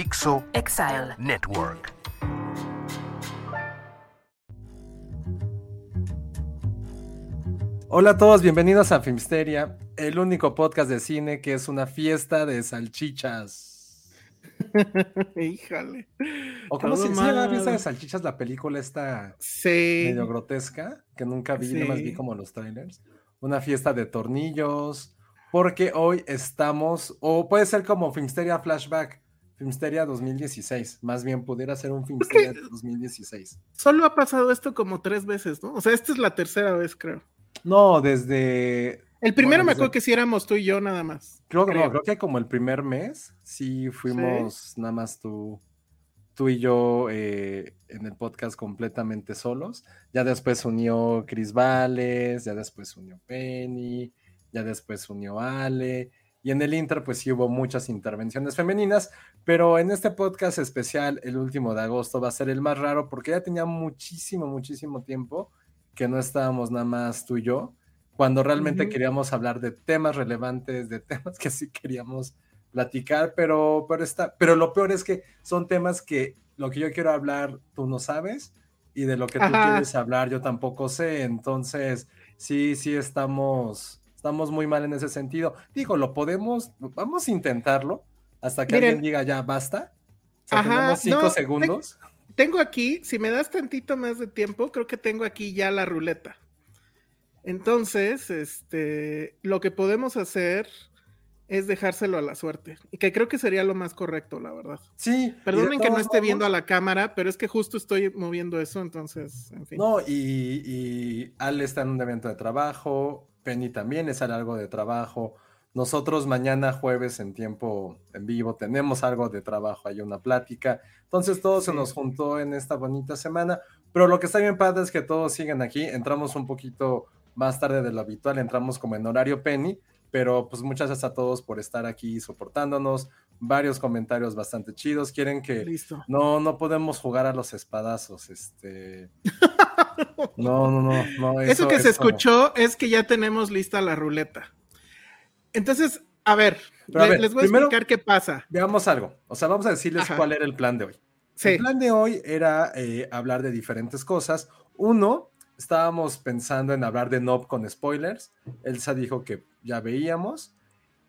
Dixo Exile. Network. Hola a todos, bienvenidos a Filmsteria, el único podcast de cine que es una fiesta de salchichas. Híjole. ¿O cómo se se llama mal. fiesta de salchichas la película esta Sí. medio grotesca? Que nunca vi, nada más vi Sí. como los trailers. Una fiesta de tornillos, porque hoy estamos, o puede ser como Filmsteria Flashback, Filmsteria 2016, más bien pudiera ser un Filmsteria 2016. Solo ha pasado esto como tres veces, ¿no? O sea, esta es la tercera vez, creo. No, desde El primero Bueno, me desde- acuerdo que sí éramos tú y yo nada más. Creo que no, creo. creo que como el primer mes, sí fuimos nada más tú, tú y yo eh, en el podcast completamente solos. Ya después unió Chris Vales, ya después unió Penny, ya después unió Ale. Y en el Inter, pues sí hubo muchas intervenciones femeninas, pero en este podcast especial, el último de agosto, va a ser el más raro porque ya tenía muchísimo, muchísimo tiempo que no estábamos nada más tú y yo cuando realmente queríamos hablar de temas relevantes, de temas que sí queríamos platicar, pero, pero, está, pero lo peor es que son temas que lo que yo quiero hablar tú no sabes y de lo que tú quieres hablar yo tampoco sé, entonces sí, sí estamos, estamos muy mal en ese sentido. Digo, lo podemos, vamos a intentarlo hasta que Miren. alguien diga ya basta. O sea, Ajá, tenemos cinco no, segundos. Tengo aquí, si me das tantito más de tiempo, creo que tengo aquí ya la ruleta. Entonces, este, lo que podemos hacer es dejárselo a la suerte. Y que creo que sería lo más correcto, la verdad. Sí. Perdonen que no esté viendo a la cámara, pero es que justo estoy moviendo eso, entonces, en fin. No, y, y Ale está en un evento de trabajo, Penny también es algo de trabajo. Nosotros mañana jueves en tiempo en vivo tenemos algo de trabajo, hay una plática. Entonces todo se nos juntó en esta bonita semana, pero lo que está bien padre es que todos siguen aquí. Entramos un poquito más tarde de lo habitual, entramos como en horario Penny, pero pues muchas gracias a todos por estar aquí soportándonos. Varios comentarios bastante chidos. Quieren que Listo. no, no podemos jugar a los espadazos, este. No, no, no, no. Eso, que se es como- escuchó es que ya tenemos lista la ruleta. Entonces, a ver, a ver, les voy a explicar qué pasa. Veamos algo. O sea, vamos a decirles Ajá. cuál era el plan de hoy. Sí, El plan de hoy era eh, hablar de diferentes cosas. Uno, estábamos pensando en hablar de Nob con spoilers. Elsa dijo que ya veíamos.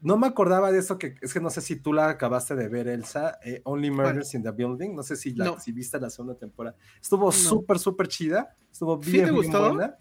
No me acordaba de eso que es que no sé si tú la acabaste de ver, Elsa. eh, Only Murders in the Building. No sé si, la, No. si viste la segunda temporada. Estuvo súper, súper chida. Estuvo ¿Sí bien, te bien buena.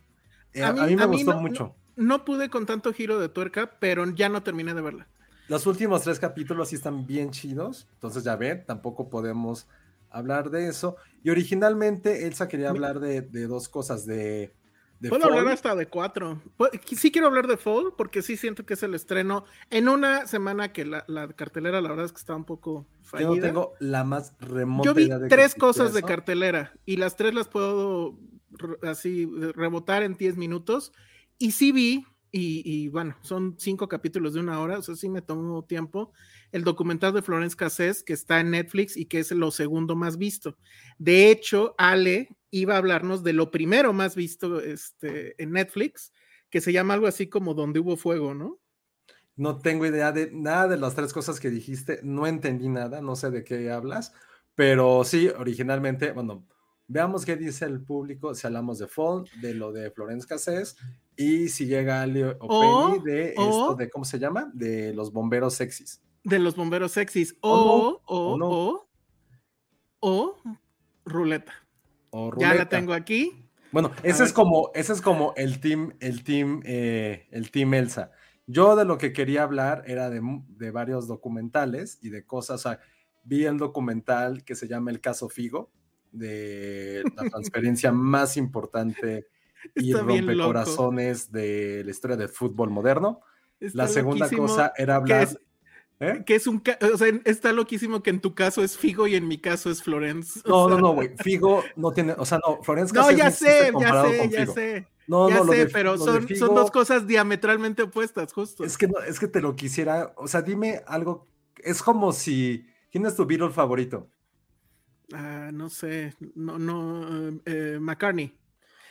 Eh, a, mí, me gustó mucho. No pude con tanto giro de tuerca, pero ya no terminé de verla. Los últimos tres capítulos sí están bien chidos, entonces ya ven, tampoco podemos hablar de eso. Y originalmente Elsa quería hablar de, de dos cosas, de... de Puedo Fall. hablar hasta de cuatro. Pu- Sí quiero hablar de Fall, porque sí siento que es el estreno en una semana que la, la cartelera, la verdad es que está un poco Yo fallida. no tengo la más remota Yo vi idea de tres cosas de cartelera y las tres las puedo así rebotar en 10 minutos. Y sí vi, y, bueno, son cinco capítulos de una hora, o sea, sí me tomó tiempo, el documental de Florence Cassés que está en Netflix y que es lo segundo más visto. De hecho, Ale iba a hablarnos de lo primero más visto este, en Netflix, que se llama algo así como Donde hubo fuego, ¿no? No tengo idea de nada de las tres cosas que dijiste, no entendí nada, no sé de qué hablas, pero sí, originalmente, bueno, Veamos qué dice el público si hablamos de Fall, de lo de Florence Cassés y si llega Ali o, de o- esto de, ¿cómo se llama? De los bomberos sexys. De los bomberos sexys. O O, no, o, o no. o, o, ruleta. Ya la tengo aquí. Bueno, ese es como, ese es como el team, el team, eh, el team Elsa. Yo de lo que quería hablar era de, de varios documentales y de cosas. O sea, vi el documental que se llama El caso Figo, de la transferencia más importante y Está rompecorazones de la historia del fútbol moderno. Está La segunda cosa era que hablar. es- ¿Eh? Que es un. O sea, está loquísimo que en tu caso es Figo y en mi caso es Florence. No, no, no, güey. Figo no tiene, o sea, no, Florence No, ya sé, ya sé, ya sé. No, ya no, lo sé, de- pero son, son dos cosas diametralmente opuestas, justo. Es que, no, es que te lo quisiera, o sea, dime algo, es como si, ¿quién es tu Beatle favorito? Ah, no sé, no, no, eh, eh, McCartney.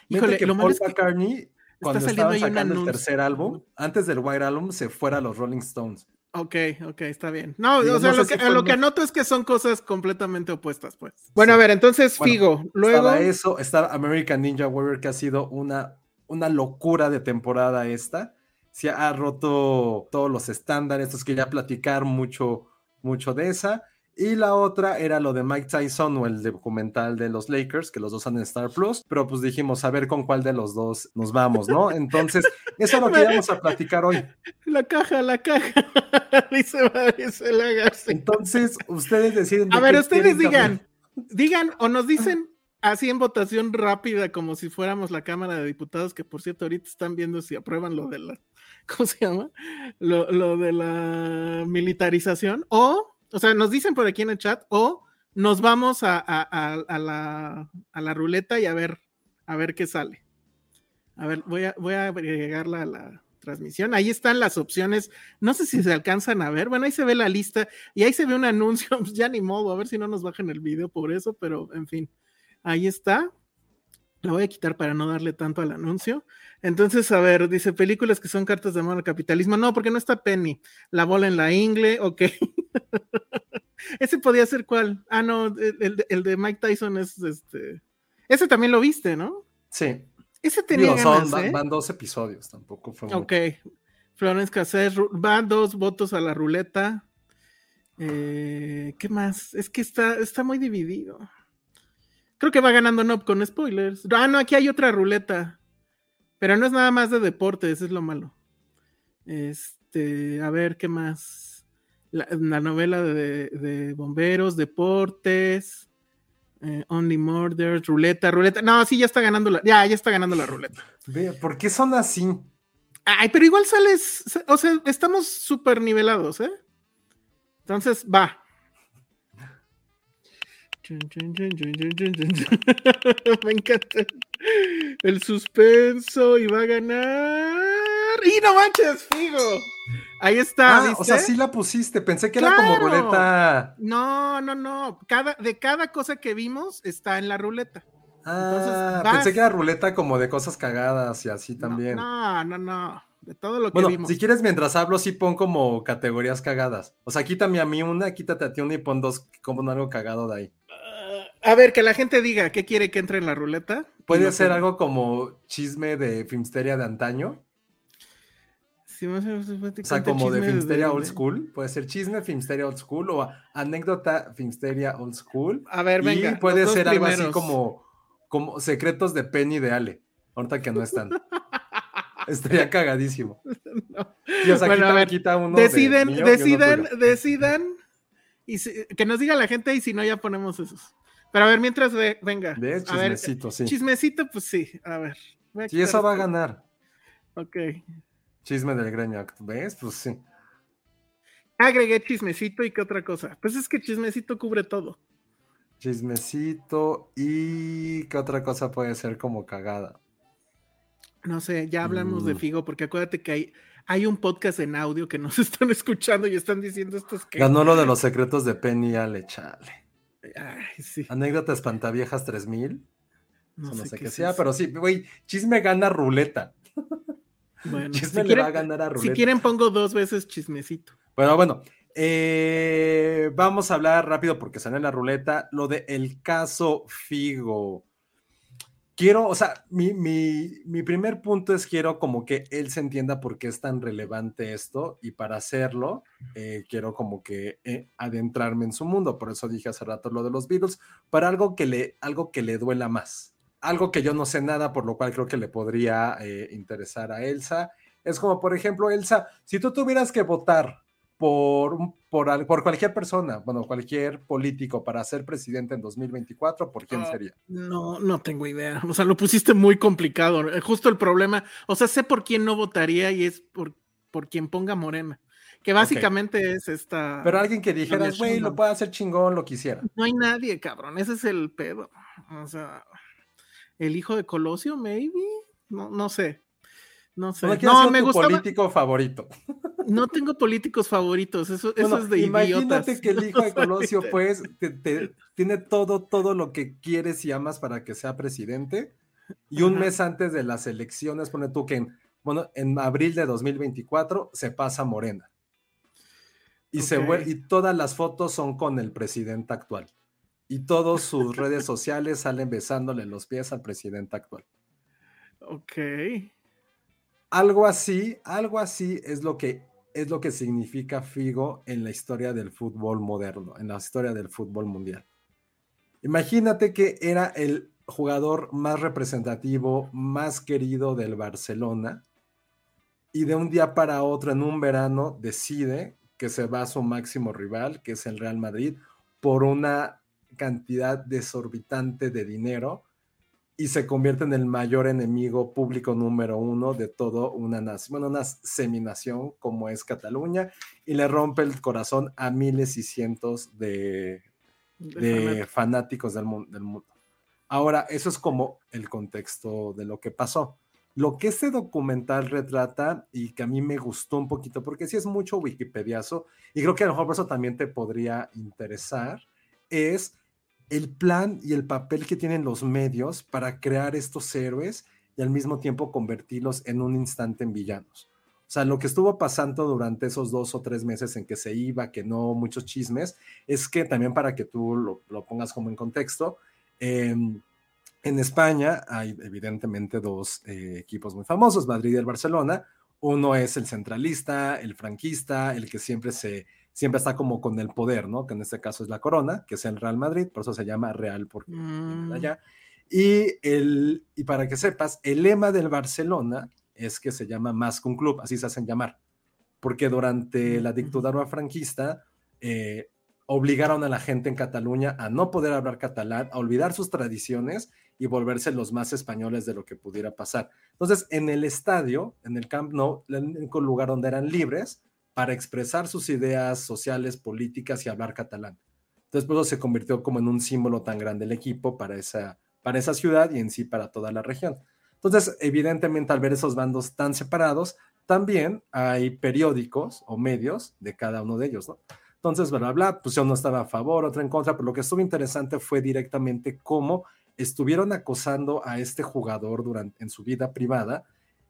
Híjole, que lo Paul es que McCartney, cuando un sacando el tercer álbum, antes del White Album, se fuera a los Rolling Stones. Ok, ok, está bien. No, Digo, o sea, no lo, que, si lo que anoto es que son cosas completamente opuestas, pues. Bueno, a ver, entonces Bueno, Figo, luego. Estaba eso, estaba American Ninja Warrior, que ha sido una, una locura de temporada esta. Se ha roto todos los estándares, entonces quería platicar mucho, mucho de esa. Y la otra era lo de Mike Tyson o el documental de los Lakers, que los dos son en Star Plus, pero pues dijimos a ver con cuál de los dos nos vamos, ¿no? Entonces, eso es lo que íbamos a platicar hoy. La caja, la caja. Entonces, ustedes deciden. de A ver, ustedes digan, digan o nos dicen así en votación rápida, como si fuéramos la Cámara de Diputados, que por cierto ahorita están viendo si aprueban lo de la, ¿cómo se llama? Lo, lo de la militarización, o, o sea, nos dicen por aquí en el chat, o nos vamos a, a- la, a la ruleta y a ver, a ver qué sale. A ver, voy a, voy a agregarla a la transmisión. Ahí están las opciones. No sé si se alcanzan a ver. Bueno, ahí se ve la lista y ahí se ve un anuncio. Pues ya ni modo, a ver si no nos bajan el video por eso, pero en fin, ahí está. Lo voy a quitar para no darle tanto al anuncio. Entonces, a ver, dice películas que son cartas de amor al capitalismo. No, porque no está Penny. La bola en la ingle, ok. Ese podía ser cuál. Ah, no, el, el- de Mike Tyson es este. Ese también lo viste, ¿no? Sí, Ese tenía Digo, ganas, ¿eh? van dos episodios, tampoco fue mucho. Ok. Florence Cassés, van dos votos a la ruleta. Eh, ¿Qué más? Es que está, está muy dividido. Creo que va ganando Nob con spoilers. Ah, no, aquí hay otra ruleta. Pero no es nada más de deportes, es lo malo. Este, a ver, ¿qué más? La, la novela de, de bomberos, deportes, eh, Only Murders, ruleta, ruleta. No, sí, ya está ganando la, ya, ya está ganando la ruleta. ¿Por qué son así? Ay, pero igual sales, o sea, estamos súper nivelados, ¿eh? Entonces, va. Me encanta el suspenso y va a ganar. ¡Y no manches, Figo! Ahí está, Ah, ¿viste? o sea, sí la pusiste. Pensé que era como ruleta. No, no, no. Cada, de cada cosa que vimos está en la ruleta. Ah, vas. pensé que era ruleta como de cosas cagadas y así también. No, no, no. De todo lo que bueno, vimos. si quieres, mientras hablo, sí pon como categorías cagadas. O sea, quítame a mí una, quítate a ti una y pon dos, como algo cagado de ahí. A ver, que la gente diga qué quiere que entre en la ruleta. Puede ser algo como chisme de Filmsteria de antaño. O sea, como de Filmsteria Old School. Puede ser chisme Filmsteria Old School o anécdota Filmsteria Old School. A ver, venga. y puede ser algo así como, como secretos de Penny de Ale. Ahorita que no están. Estaría cagadísimo. No. Y, o sea, Bueno, a quita, ver, quita uno de Deciden, mío decidan, decidan. Y si- que nos diga la gente y si no, ya ponemos esos. Pero a ver, mientras ve- venga. Ver, Chismecito, sí. chismecito, pues sí. A ver. Sí, quitar eso va a ganar. Ok. Chisme del greño. ¿Ves? Pues sí. Agregué chismecito y qué otra cosa. Pues es que chismecito cubre todo. Chismecito y qué otra cosa puede ser como cagada. No sé, ya hablamos de Mm. Figo, porque acuérdate que hay, hay un podcast en audio que nos están escuchando y están diciendo estos que. Ganó lo de los secretos de Penny Ale, chale. Ay, sí. Anécdota espantaviejas 3000. No, sé, qué es sea, pero sí, güey, chisme gana ruleta. Bueno, Chisme si le va a ganar a si ruleta. quieren pongo dos veces chismecito. Bueno, bueno. eh, vamos a hablar rápido porque salió en la ruleta lo de el caso Figo. Quiero, o sea, mi, mi, mi, primer punto es quiero como que él se entienda por qué es tan relevante esto y para hacerlo eh, quiero como que eh, adentrarme en su mundo. Por eso dije hace rato lo de los Beatles, para algo que le, algo que le duela más. Algo que yo no sé nada, por lo cual creo que le podría eh, interesar a Elsa. Es como, por ejemplo, Elsa, si tú tuvieras que votar por, por, por, cualquier persona, bueno, cualquier político para ser presidente en 2024, ¿por quién ah, sería? No, no tengo idea. O sea, lo pusiste muy complicado. Eh, justo el problema, o sea, sé por quién no votaría y es por, por quien ponga Morena. Que básicamente es esta. Pero alguien que dijera, güey, lo puede hacer chingón, lo quisiera. No hay nadie, cabrón. Ese es el pedo. O sea, el hijo de Colosio, maybe. No, no sé. No sé. No, me gusta. político favorito. No tengo políticos favoritos, eso, es de Imagínate que el hijo de Colosio, pues, tiene todo, todo lo que quieres y amas para que sea presidente. Y un mes antes de las elecciones, pone tú que en, bueno, en abril de 2024 se pasa Morena. Y, se, y todas las fotos son con el presidente actual. Y todas sus redes sociales salen besándole los pies al presidente actual. Ok. Algo así, algo así es lo que es lo que significa Figo en la historia del fútbol moderno, en la historia del fútbol mundial. Imagínate que era el jugador más representativo, más querido del Barcelona, y de un día para otro, en un verano, decide que se va a su máximo rival, que es el Real Madrid, por una cantidad desorbitante de dinero y se convierte en el mayor enemigo público número uno de todo una nación, bueno, una seminación como es Cataluña, y le rompe el corazón a miles y cientos de, de fanáticos del, del mundo. Ahora, eso es como el contexto de lo que pasó. Lo que este documental retrata y que a mí me gustó un poquito, porque sí es mucho wikipediazo, y creo que a lo mejor por eso también te podría interesar, es el plan y el papel que tienen los medios para crear estos héroes y al mismo tiempo convertirlos en un instante en villanos. O sea, lo que estuvo pasando durante esos dos o tres meses en que se iba, que no muchos chismes, es que también para que tú lo, pongas como en contexto, em, en España hay evidentemente dos eh, equipos muy famosos, Madrid y el Barcelona. Uno es el centralista, el franquista, el que siempre se siempre está como con el poder, ¿no? Que en este caso es la corona, que es el Real Madrid, por eso se llama Real porque mm. allá. Y, el, y para que sepas, el lema del Barcelona es que se llama más que un club, así se hacen llamar, porque durante la dictadura franquista eh, obligaron a la gente en Cataluña a no poder hablar catalán, a olvidar sus tradiciones y volverse los más españoles de lo que pudiera pasar. Entonces, en el estadio, en el Camp Nou, el único lugar donde eran libres, para expresar sus ideas sociales, políticas y hablar catalán. Entonces, pues se convirtió como en un símbolo tan grande el equipo para esa, para esa ciudad y en sí para toda la región. Entonces, evidentemente, al ver esos bandos tan separados, también hay periódicos o medios de cada uno de ellos, ¿no? Entonces, bla, bla, bla, pues yo no estaba a favor, otra en contra, pero lo que estuvo interesante fue directamente cómo estuvieron acosando a este jugador durante, en su vida privada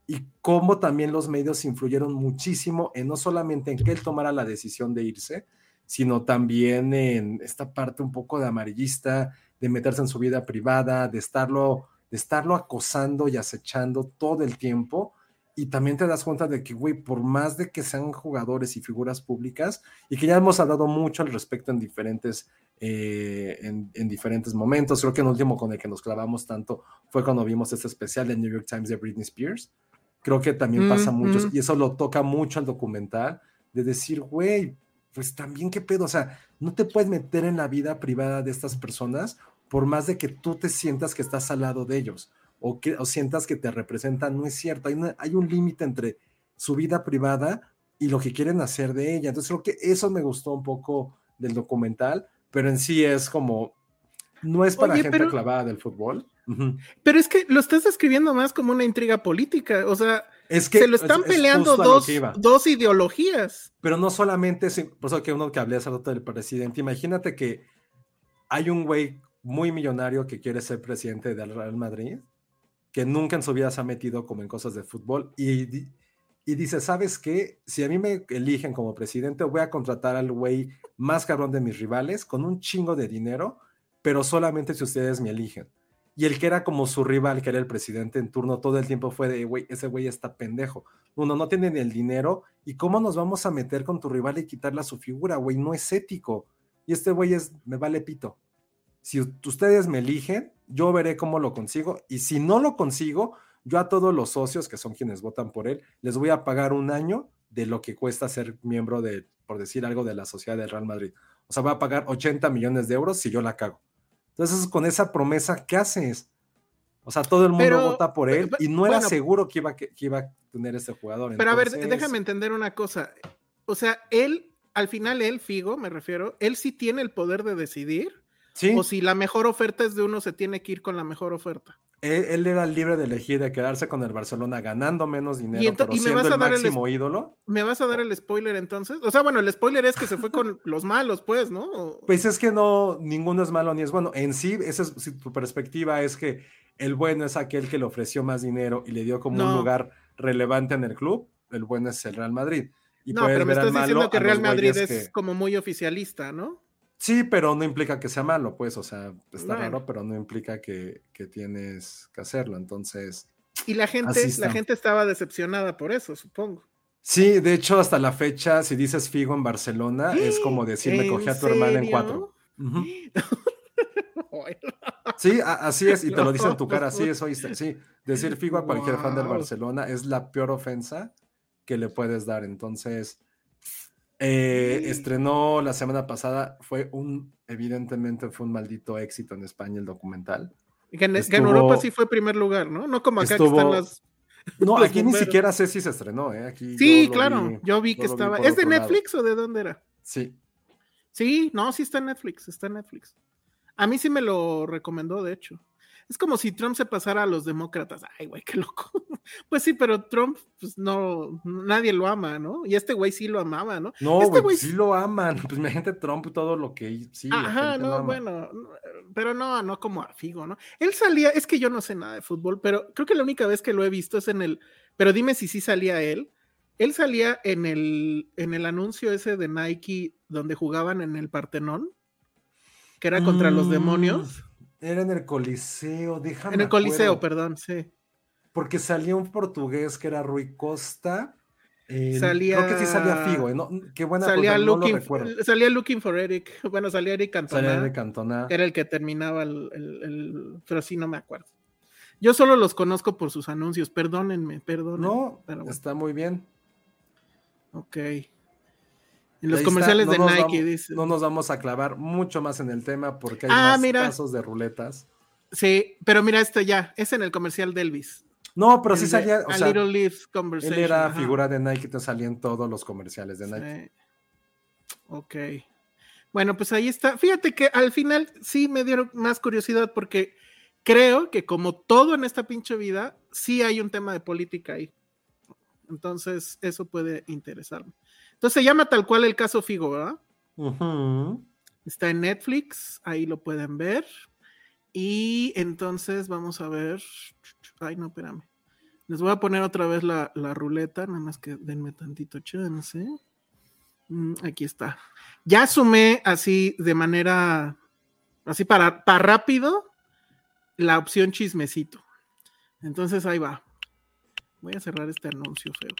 y cómo también los medios influyeron muchísimo en no solamente en que él tomara la decisión de irse, sino también en esta parte un poco de amarillista, de meterse en su vida privada, de estarlo, de estarlo acosando y acechando todo el tiempo. Y también te das cuenta de que, güey, por más de que sean jugadores y figuras públicas, y que ya hemos hablado mucho al respecto en diferentes, eh, en, en, diferentes momentos, creo que el último con el que nos clavamos tanto fue cuando vimos este especial de New York Times de Britney Spears, Creo que también pasa mucho, y eso lo toca mucho al documental, de decir, güey, pues también qué pedo, o sea, no te puedes meter en la vida privada de estas personas por más de que tú te sientas que estás al lado de ellos o que o sientas que te representan, no es cierto, hay, hay un límite entre su vida privada y lo que quieren hacer de ella. Entonces creo que eso me gustó un poco del documental, pero en sí es como, no es para gente clavada del fútbol. Pero es que lo estás describiendo más como una intriga política, o sea, es que se lo están peleando dos, dos, ideologías. Pero no solamente, por eso que uno que hablé hace rato del presidente, imagínate que hay un güey muy millonario que quiere ser presidente del Real Madrid, que nunca en su vida se ha metido como en cosas de fútbol y, y dice, ¿sabes qué? Si a mí me eligen como presidente, voy a contratar al güey más cabrón de mis rivales con un chingo de dinero, pero solamente si ustedes me eligen Y el que era como su rival, que era el presidente en turno, todo el tiempo fue de, güey, ese güey está pendejo. Uno, no tiene ni el dinero. ¿Y cómo nos vamos a meter con tu rival y quitarle su figura, güey? No es ético. Y este güey es, me vale pito. Si ustedes me eligen, yo veré cómo lo consigo. Y si no lo consigo, yo a todos los socios, que son quienes votan por él, les voy a pagar un año de lo que cuesta ser miembro de, por decir algo, de la sociedad del Real Madrid. O sea, va a pagar 80 millones de euros si yo la cago. Entonces, con esa promesa, ¿qué haces? O sea, todo el mundo vota por él y no era seguro que iba, que, iba a tener este jugador. Pero a ver, déjame entender una cosa. O sea, él, al final, él, Figo, me refiero, él sí tiene el poder de decidir. ¿Sí? O si la mejor oferta es de uno, se tiene que ir con la mejor oferta. Él, era libre de elegir de quedarse con el Barcelona ganando menos dinero, pero siendo el máximo ídolo. ¿Me vas a dar el spoiler entonces? O sea, bueno, el spoiler es que se fue con los malos, pues, ¿no? Pues es que no, ninguno es malo ni es bueno. En sí, esa es si tu perspectiva es que el bueno es aquel que le ofreció más dinero y le dio como un lugar relevante en el club. El bueno es el Real Madrid. Y no, pero me estás diciendo que Real Madrid es como muy oficialista, ¿no? Sí, pero no implica que sea malo, pues, o sea, está raro, pero no implica que, tienes que hacerlo, entonces. Y la gente, la gente estaba decepcionada por eso, supongo. Sí, de hecho, hasta la fecha, si dices Figo en Barcelona, es como decir, me cogí a tu hermana en cuatro. sí, así es, y te lo dice en tu cara, así es, oíste. Sí, decir Figo a cualquier fan del Barcelona es la peor ofensa que le puedes dar, entonces eh, estrenó la semana pasada, fue un, evidentemente fue un maldito éxito en España el documental. Que en, Europa sí fue primer lugar, ¿no? No como acá que están las... No, aquí ni siquiera sé si se estrenó, ¿eh? Aquí sí, claro, yo vi que estaba... ¿Es de Netflix o de dónde era? Sí. Sí, no, sí está en Netflix, está en Netflix. A mí sí me lo recomendó, de hecho. Es como si Trump se pasara a los demócratas. Ay, güey, qué loco. Pues sí, pero Trump, pues no, nadie lo ama, ¿no? Y este güey sí lo amaba, ¿no? No, este güey, sí lo aman. Pues mi gente Trump, todo lo que sí. Ajá, no, bueno, pero no, no como a Figo, ¿no? Él salía, es que yo no sé nada de fútbol, pero creo que la única vez que lo he visto es en el, pero dime si sí salía él. Él salía en el, en el anuncio ese de Nike donde jugaban en el Partenón, que era contra los mm. demonios. Era en el Coliseo, déjame. En el Coliseo, perdón, sí. Porque salía un portugués que era Rui Costa. salía, creo que sí salía Figo, ¿eh? qué buena salía looking, Salía Looking for Eric. Bueno, salía Eric Cantona. Salía Eric Cantona. Era el que terminaba el, el, Pero sí, no me acuerdo. Yo solo los conozco por sus anuncios. Perdónenme, perdónenme. No, está muy bien. Ok. En los comerciales de Nike, dice. No nos vamos a clavar mucho más en el tema porque hay ah, más casos de ruletas. Sí, pero mira esto ya, es en el comercial de Elvis. No, pero sí salía. O a Little Leaf Conversation. Él era figura de Nike, te salían todos los comerciales de Nike. Ok. Bueno, pues ahí está. Fíjate que al final sí me dieron más curiosidad porque creo que como todo en esta pinche vida, sí hay un tema de política ahí. Entonces, eso puede interesarme. Entonces se llama tal cual el caso Figo, ¿verdad? Está en Netflix, ahí lo pueden ver. Y entonces vamos a ver. Ay, no, espérame. Les voy a poner otra vez la, ruleta, nada más que denme tantito chance. Mm, aquí está. Ya sumé así de manera, así para, para rápido, la opción chismecito. Entonces ahí va. Voy a cerrar este anuncio feo.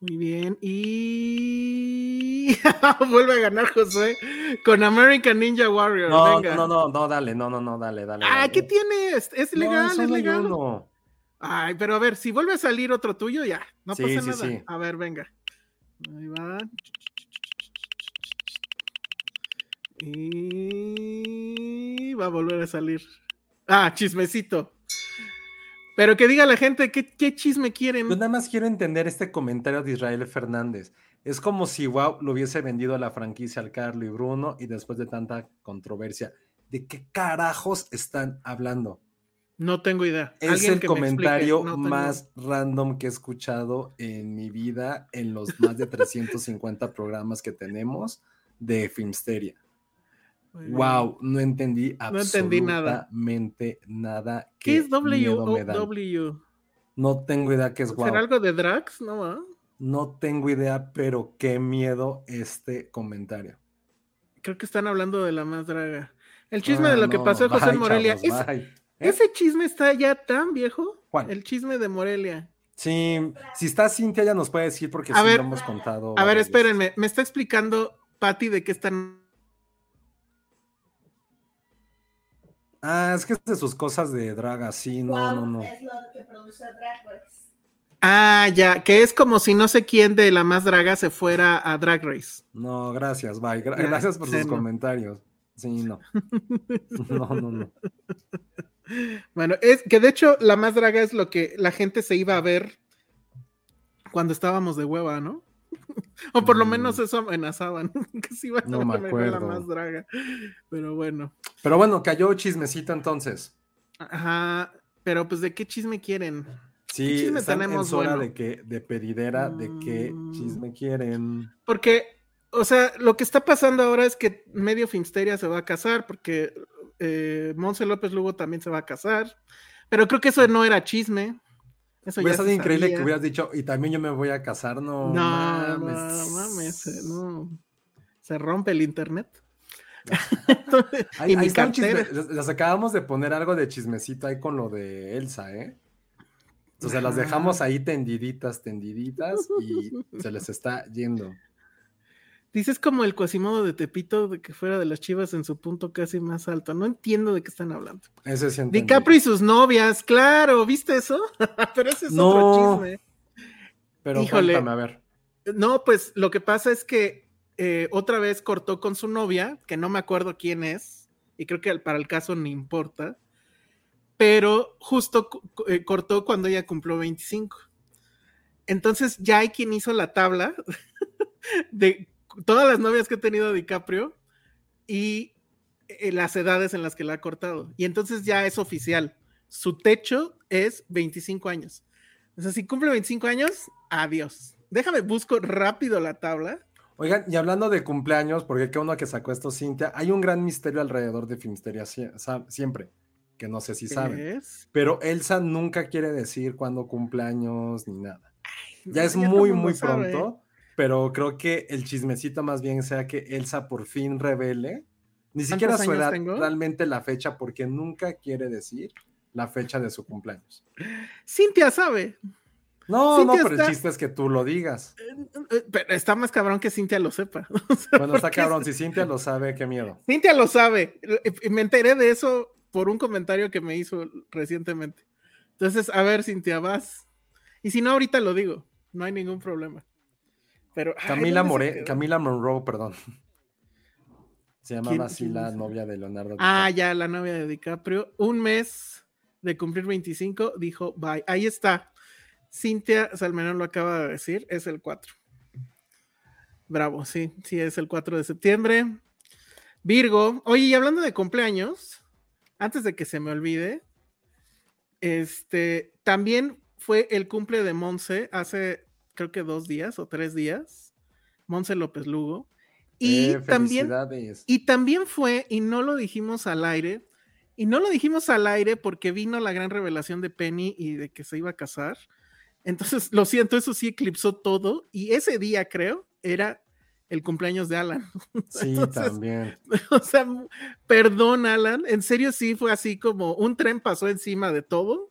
Muy bien. Y vuelve a ganar José con American Ninja Warrior. No, Venga. no, no, no, dale, no, no, no, dale, dale. Ah, ¿qué tienes? Es legal, es legal. Ay, pero a ver, si vuelve a salir otro tuyo, ya, no pasa nada. A ver, venga. Ahí va. Y va a volver a salir. Ah, chismecito. Pero que diga la gente qué, chisme quieren. Yo nada más quiero entender este comentario de Israel Fernández. Es como si Wow lo hubiese vendido a la franquicia al Carlo y Bruno y después de tanta controversia. ¿De qué carajos están hablando? No tengo idea. Es el comentario más random que he escuchado en mi vida en los más de 350 programas que tenemos de Filmsteria. Wow, no entendí absolutamente nada. ¿Qué es W No tengo idea qué es wow. ¿Será algo de Drax? No, No tengo idea, pero qué miedo este comentario. Creo que están hablando de la más draga. El chisme de Ah, lo que no, pasó en José Morelia. chavos, Es-. ¿Eh? ese chisme está ya tan viejo. ¿Cuál? El chisme de Morelia. Sí, si está Cintia ya nos puede decir porque A sí ver, lo hemos contado. A ver, espérenme. Me está explicando Patty de qué están. Ah, es que es de sus cosas de draga, sí, no, no, no. Es lo que produce Drag Race. Ah, ya, que es como si no sé quién de la más draga se fuera a Drag Race. No, gracias, bye. Gra- Ya, gracias por sus no. comentarios. Sí, no. No, no, no. Bueno, es que de hecho la más draga es lo que la gente se iba a ver cuando estábamos de hueva, ¿no? o por lo Mm. menos eso amenazaban, que se iban No a me ver la más draga. Pero bueno, Pero bueno, cayó chismecito entonces. ajá, pero pues de qué chisme quieren. Sí, chisme están en tenemos bueno? de que, de pedidera, de qué Mm. chisme quieren. Porque, o sea, lo que está pasando ahora es que medio Finsteria se va a casar, porque eh, Monse López Lugo también se va a casar. Pero creo que eso no era chisme. Eso Hubiera se increíble que hubieras dicho, y también yo me voy a casar, no. No, mames. no mames, eh, no. Se rompe el internet. Entonces, Ahí, y ahí mi está un chisme. cartera. Les, les acabamos de poner algo de chismecito ahí con lo de Elsa, ¿eh? Sea, las dejamos ahí tendiditas, tendiditas y se les está yendo. Dices como el Quasimodo de Tepito de que fuera de las chivas en su punto casi más alto. No entiendo de qué están hablando. Ese sí. DiCaprio y sus novias, claro, ¿viste eso? Pero ese es No. otro chisme. Pero Híjole. cuéntame, a ver. No, pues lo que pasa es que eh, otra vez cortó con su novia, que no me acuerdo quién es, y creo que para el caso ni importa, pero justo eh, cortó cuando ella cumplió 25. Entonces ya hay quien hizo la tabla de todas las novias que ha tenido DiCaprio y eh, las edades en las que la ha cortado. Y entonces ya es oficial. Su techo es 25 años. O sea, si cumple 25 años, adiós. Déjame, busco rápido la tabla. Oigan, y hablando de cumpleaños, porque qué uno que sacó esto, Cintia, hay un gran misterio alrededor de Filmsteria siempre, que no sé si saben. Pero Elsa nunca quiere decir cuándo cumpleaños ni nada. Ya no, es muy, muy sabe. pronto, pero creo que el chismecito más bien sea que Elsa por fin revele, ni siquiera ¿Cuántos su edad, tengo? realmente la fecha, porque nunca quiere decir la fecha de su cumpleaños. Cintia sabe. No, Cintia no, pero está- el chiste es que tú lo digas. Eh, Pero está más cabrón que Cintia lo sepa. O sea, Bueno, está cabrón, si Cintia lo sabe, qué miedo. Cintia lo sabe. Eh, Me enteré de eso por un comentario que me hizo recientemente. Entonces, a ver, Cintia, vas. Y si no, ahorita lo digo. No hay ningún problema. Pero. ay, Camila. Camila Monroe, perdón. Se llamaba ¿Quién- así la novia de Leonardo. Ah, ya, la novia de DiCaprio. Un mes de cumplir 25, dijo bye. Ahí está. Cintia Salmerón lo acaba de decir, es el 4. Bravo, sí, sí, es el 4 de septiembre. Virgo, oye, y hablando de cumpleaños, antes de que se me olvide, este, también fue el cumple de Monse hace, creo que dos días o tres días. Monse López Lugo. Y Eh, también y también fue, y no lo dijimos al aire, y no lo dijimos al aire porque vino la gran revelación de Penny y de que se iba a casar. Entonces, lo siento, eso sí eclipsó todo. Y ese día, creo, era el cumpleaños de Alan. Sí, entonces- también. O sea, perdón, Alan. En serio, sí fue así como un tren pasó encima de todo.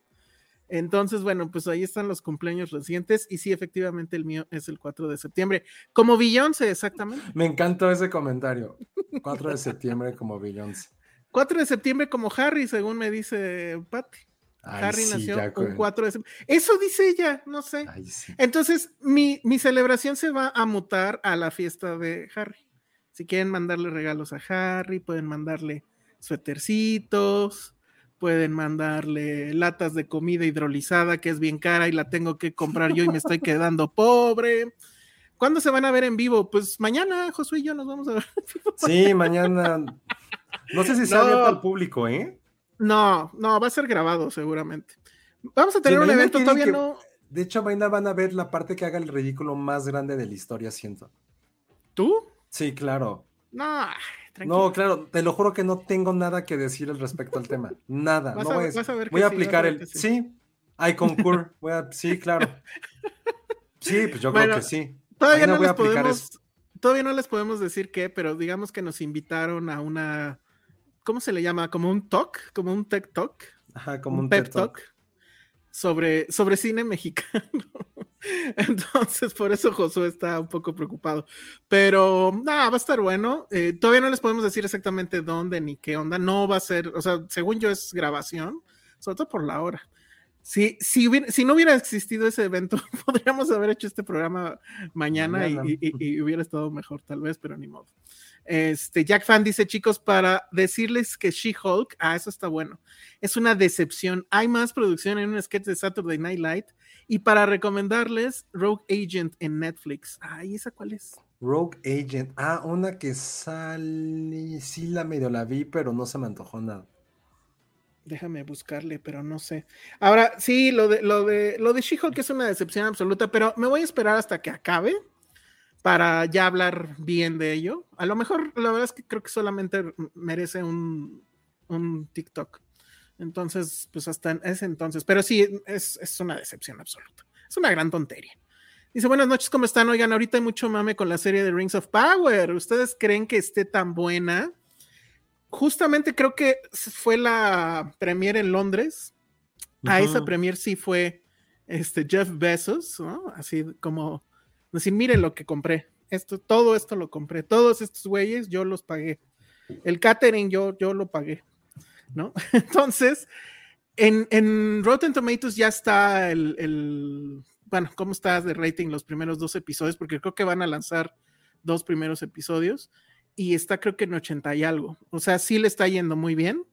Entonces, bueno, pues ahí están los cumpleaños recientes. Y sí, efectivamente, el mío es el 4 de septiembre. Como Beyoncé, exactamente. Me encantó ese comentario. 4 de septiembre como Beyoncé. 4 de septiembre como Harry, según me dice Patty. Ay, Harry sí, nació con- 4 de septiembre. Eso dice ella, no sé. Ay, sí. Entonces, mi, mi celebración se va a mutar a la fiesta de Harry. Si quieren mandarle regalos a Harry, pueden mandarle suetercitos, pueden mandarle latas de comida hidrolizada, que es bien cara y la tengo que comprar yo y me estoy quedando pobre. ¿Cuándo se van a ver en vivo? Pues mañana, Josué y yo nos vamos a ver. Sí, mañana. No sé si se No. abierto al público, ¿eh? No, no, va a ser grabado seguramente. Vamos a tener un evento, todavía que- no. De hecho, mañana van a ver la parte que haga el ridículo más grande de la historia, siento. ¿Tú? Sí, claro. No, tranquilo. No, claro, te lo juro que no tengo nada que decir al respecto al tema. Nada. Vas no a- a, vas a ver que voy a sí, aplicar el. sí. Sí, hay concur. Voy a, sí, claro. Sí, pues yo Bueno, creo que sí. Todavía no voy a les aplicar podemos, todavía no les podemos decir qué, pero digamos que nos invitaron a una ¿cómo se le llama? Como un talk, como un tech talk. Ajá, como un, pep TED Talk. talk sobre, sobre cine mexicano. Entonces, por eso Josué está un poco preocupado. Pero nada, va a estar bueno. Eh, todavía no les podemos decir exactamente dónde ni qué onda. No va a ser, o sea, según yo es grabación, sobre todo por la hora. Si, si, hubiera- si no hubiera existido ese evento, podríamos haber hecho este programa Mañana. Y, y- y hubiera estado mejor, tal vez, pero ni modo. Este, Jack Fan dice, chicos, para decirles que She-Hulk, ah, eso está bueno, es una decepción. Hay más producción en un sketch de Saturday Night Light. Y para recomendarles Rogue Agent en Netflix. Ay, ¿esa cuál es? Rogue Agent. Ah, una que sale. Sí, la medio la vi, pero no se me antojó nada. Déjame buscarle, pero no sé. Ahora, sí, lo de, lo de, lo de She-Hulk es una decepción absoluta, pero me voy a esperar hasta que acabe para ya hablar bien de ello. A lo mejor, la verdad es que creo que solamente merece un, un TikTok. Entonces, pues hasta ese entonces, pero sí, es, es una decepción absoluta. Es una gran tontería. Dice, buenas noches, ¿cómo están? Oigan, ahorita hay mucho mame con la serie de Rings of Power. ¿Ustedes creen que esté tan buena? Justamente creo que fue la premier en Londres. A esa premier sí fue este Jeff Bezos, ¿no? Así como decir, miren lo que compré. Esto, todo esto lo compré. Todos estos güeyes yo los pagué. El catering yo, yo lo pagué, ¿no? Entonces, en, en Rotten Tomatoes ya está el, el- bueno, ¿cómo está de rating los primeros dos episodios? Porque creo que van a lanzar dos primeros episodios y está creo que en 80 y algo. O sea, sí le está yendo muy bien.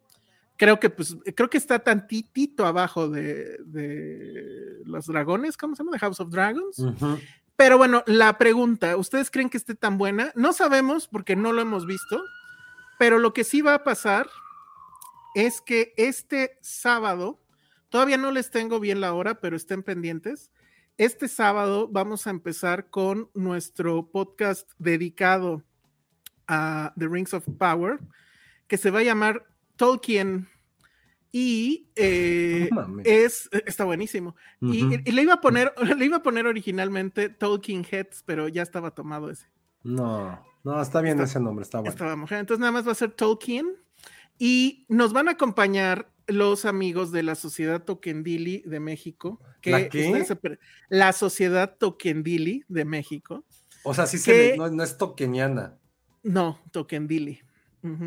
Creo que pues, creo que está tantitito abajo de, de los dragones, ¿cómo se llama? The House of Dragons. Pero bueno, la pregunta, ¿ustedes creen que esté tan buena? No sabemos porque no lo hemos visto, pero lo que sí va a pasar es que este sábado, todavía no les tengo bien la hora, pero estén pendientes. Este sábado vamos a empezar con nuestro podcast dedicado a The Rings of Power, que se va a llamar Tolkien. Y eh, es, está buenísimo. Y- Ujú. y, le iba a poner, le iba a poner originalmente Tolkien Heads, pero ya estaba tomado ese. No, no, está bien Está- ese nombre, está bueno. Estaba mujer. Entonces nada más va a ser Tolkien. Y nos van a acompañar los amigos de la Sociedad Tokendili de México. Que ¿La qué? se la Sociedad Tokendili de México. O sea, sí se le- no, no es tokeniana. No,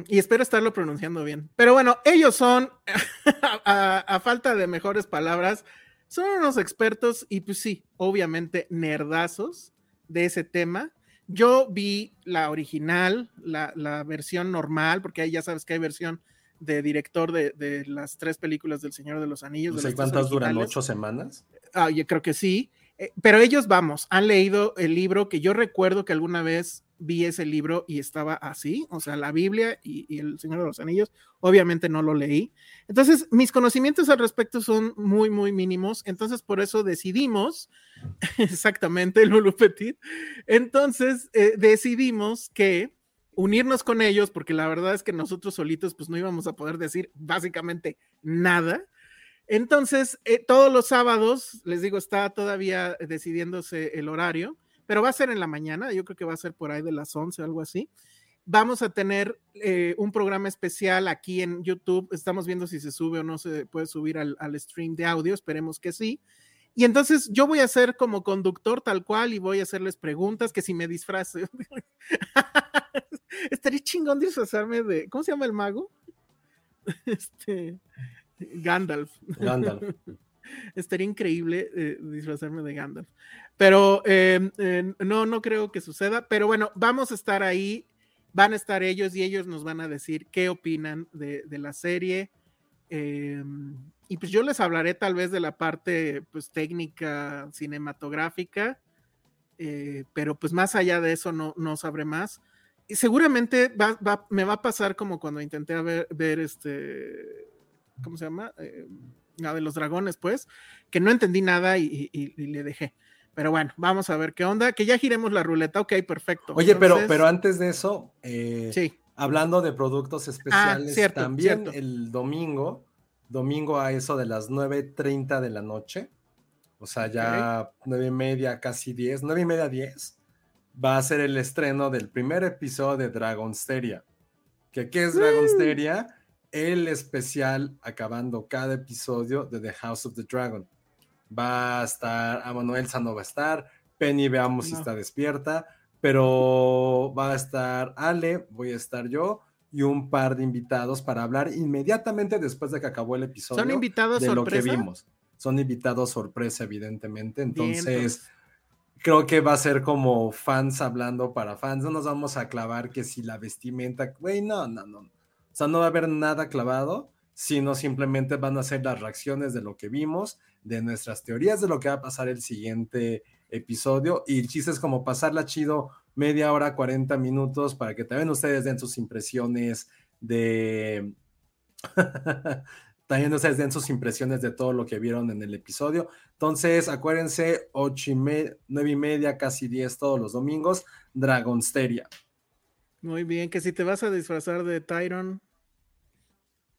Y espero estarlo pronunciando bien. Pero bueno, ellos son, a, a falta de mejores palabras, son unos expertos y pues sí, obviamente nerdazos de ese tema. Yo vi la original, la, la versión normal, porque ahí ya sabes que hay versión de director de, de las tres películas del Señor de los Anillos. No sé cuántas duran, ocho semanas. Ah, yo creo que sí. Eh, pero ellos, vamos, han leído el libro que yo recuerdo que alguna vez vi ese libro y estaba así, o sea, la Biblia y, el Señor de los Anillos. Obviamente no lo leí. Entonces, mis conocimientos al respecto son muy, muy mínimos. Entonces, por eso decidimos, exactamente, Lulu Petit. Entonces, eh, decidimos que unirnos con ellos, porque la verdad es que nosotros solitos, pues no íbamos a poder decir básicamente nada. Entonces, eh, todos los sábados, les digo, está todavía decidiéndose el horario, pero va a ser en la mañana, yo creo que va a ser por ahí de las 11 o algo así. Vamos a tener eh, un programa especial aquí en YouTube. Estamos viendo si se sube o no se puede subir al, al stream de audio, esperemos que sí. Y entonces yo voy a ser como conductor tal cual y voy a hacerles preguntas que si me disfrazo. Estaría chingón disfrazarme de, ¿cómo se llama el mago? Este, Gandalf. Gandalf. Estaría increíble eh, disfrazarme de Gandalf. Pero eh, no, no creo que suceda. Pero bueno, vamos a estar ahí. Van a estar ellos y ellos nos van a decir qué opinan de, de la serie. Eh, y pues yo les hablaré tal vez de la parte pues técnica cinematográfica. eh, pero pues más allá de eso no, no sabré más. Y seguramente va, va- me va a pasar como cuando intenté ver, ver este, ¿cómo se llama? La de los dragones, pues, que no entendí nada y, y- y le dejé. Pero bueno, vamos a ver qué onda, que ya giremos la ruleta, ok, perfecto. Oye, pero, Entonces, pero antes de eso, eh, Sí, hablando de productos especiales, Ah, cierto, también cierto. el domingo, domingo a eso de las 9.30 de la noche, o sea, ya nueve y media, casi 10, nueve y media, 10, va a ser el estreno del primer episodio de Dragonsteria. que qué es Dragonsteria, el especial acabando cada episodio de The House of the Dragon. Va a estar, a Manuel no va a estar, Penny veamos si está despierta, pero va a estar Ale, voy a estar yo y un par de invitados para hablar inmediatamente después de que acabó el episodio ¿Son invitados de lo que sorpresa? vimos. Son invitados sorpresa, evidentemente. Entonces, creo que va a ser como fans hablando para fans. No nos vamos a clavar que si la vestimenta, güey, no, no, no. O sea, no va a haber nada clavado, sino simplemente van a ser las reacciones de lo que vimos, de nuestras teorías de lo que va a pasar el siguiente episodio. Y el chiste es como pasarla chido media hora, 40 minutos, para que también ustedes den sus impresiones de... también ustedes den sus impresiones de todo lo que vieron en el episodio. Entonces, acuérdense, ocho y media, nueve y media, casi 10 todos los domingos, Dragonsteria. Muy bien, que si te vas a disfrazar de Tyron.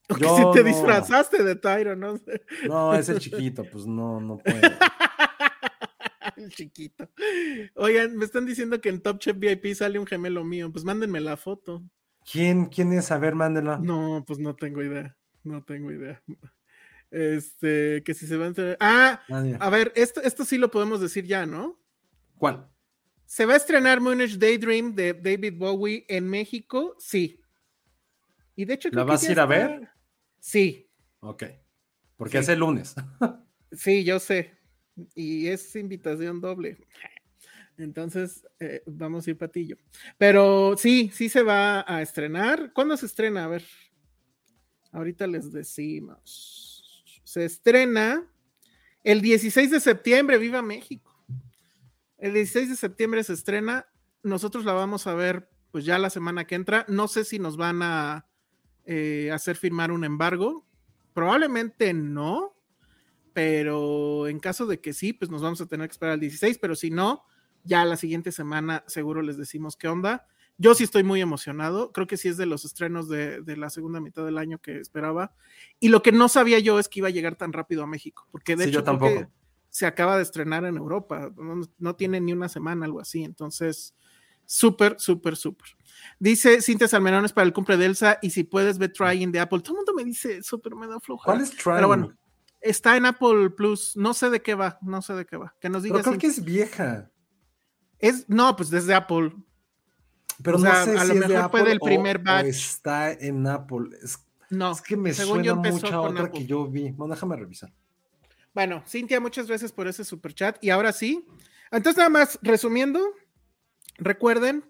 O que Yo si te no. disfrazaste de Tyron, no sé. No, ese chiquito, pues no, no puedo. El chiquito. Oigan, me están diciendo que en Top Chef VIP sale un gemelo mío. Pues mándenme la foto. ¿Quién, quién es? A ver, mándela. No, pues no tengo idea. No tengo idea. Este, que si se va a entrar. Ah, Nadie. a ver, esto, esto sí lo podemos decir ya, ¿no? ¿Cuál? ¿Se va a estrenar Moonish Daydream de David Bowie en México? Sí. Y de hecho, ¿La vas a ir a ver? Sí, Ok. Porque Sí. es el lunes. sí, yo sé. Y es invitación doble. Entonces, eh, vamos a ir patillo. Pero sí, sí se va a estrenar. ¿Cuándo se estrena? A ver. Ahorita les decimos. Se estrena el 16 de septiembre. ¡Viva México! El 16 de septiembre se estrena. Nosotros la vamos a ver pues ya la semana que entra. No sé si nos van a eh, hacer firmar un embargo. Probablemente no. Pero en caso de que sí, pues nos vamos a tener que esperar al 16. Pero si no, ya la siguiente semana seguro les decimos qué onda. Yo sí estoy muy emocionado. Creo que sí es de los estrenos de, de la segunda mitad del año que esperaba. Y lo que no sabía yo es que iba a llegar tan rápido a México. Porque de Sí, hecho yo creo que tampoco. Se acaba de estrenar en Europa. No, no tiene ni una semana, algo así. Entonces, súper, súper, súper. Dice Cintia Salmerón es para el cumple de Elsa. Y si puedes ver Trying de Apple. Todo el mundo me dice súper, me da floja. ¿Cuál es Trying? Pero bueno, está en Apple Plus. No sé de qué va. No sé de qué va. Que nos diga. Pero creo que es vieja. es no, pues desde Apple. Pero O no sea, sé a si lo es de mejor fue Apple del primer o batch. está en Apple. Es, No, es que me según yo suena empezó mucho a otra Apple. que yo vi. Bueno, déjame revisar. Bueno, Cintia, muchas gracias por ese super chat. Y ahora sí. Entonces, nada más, resumiendo, recuerden,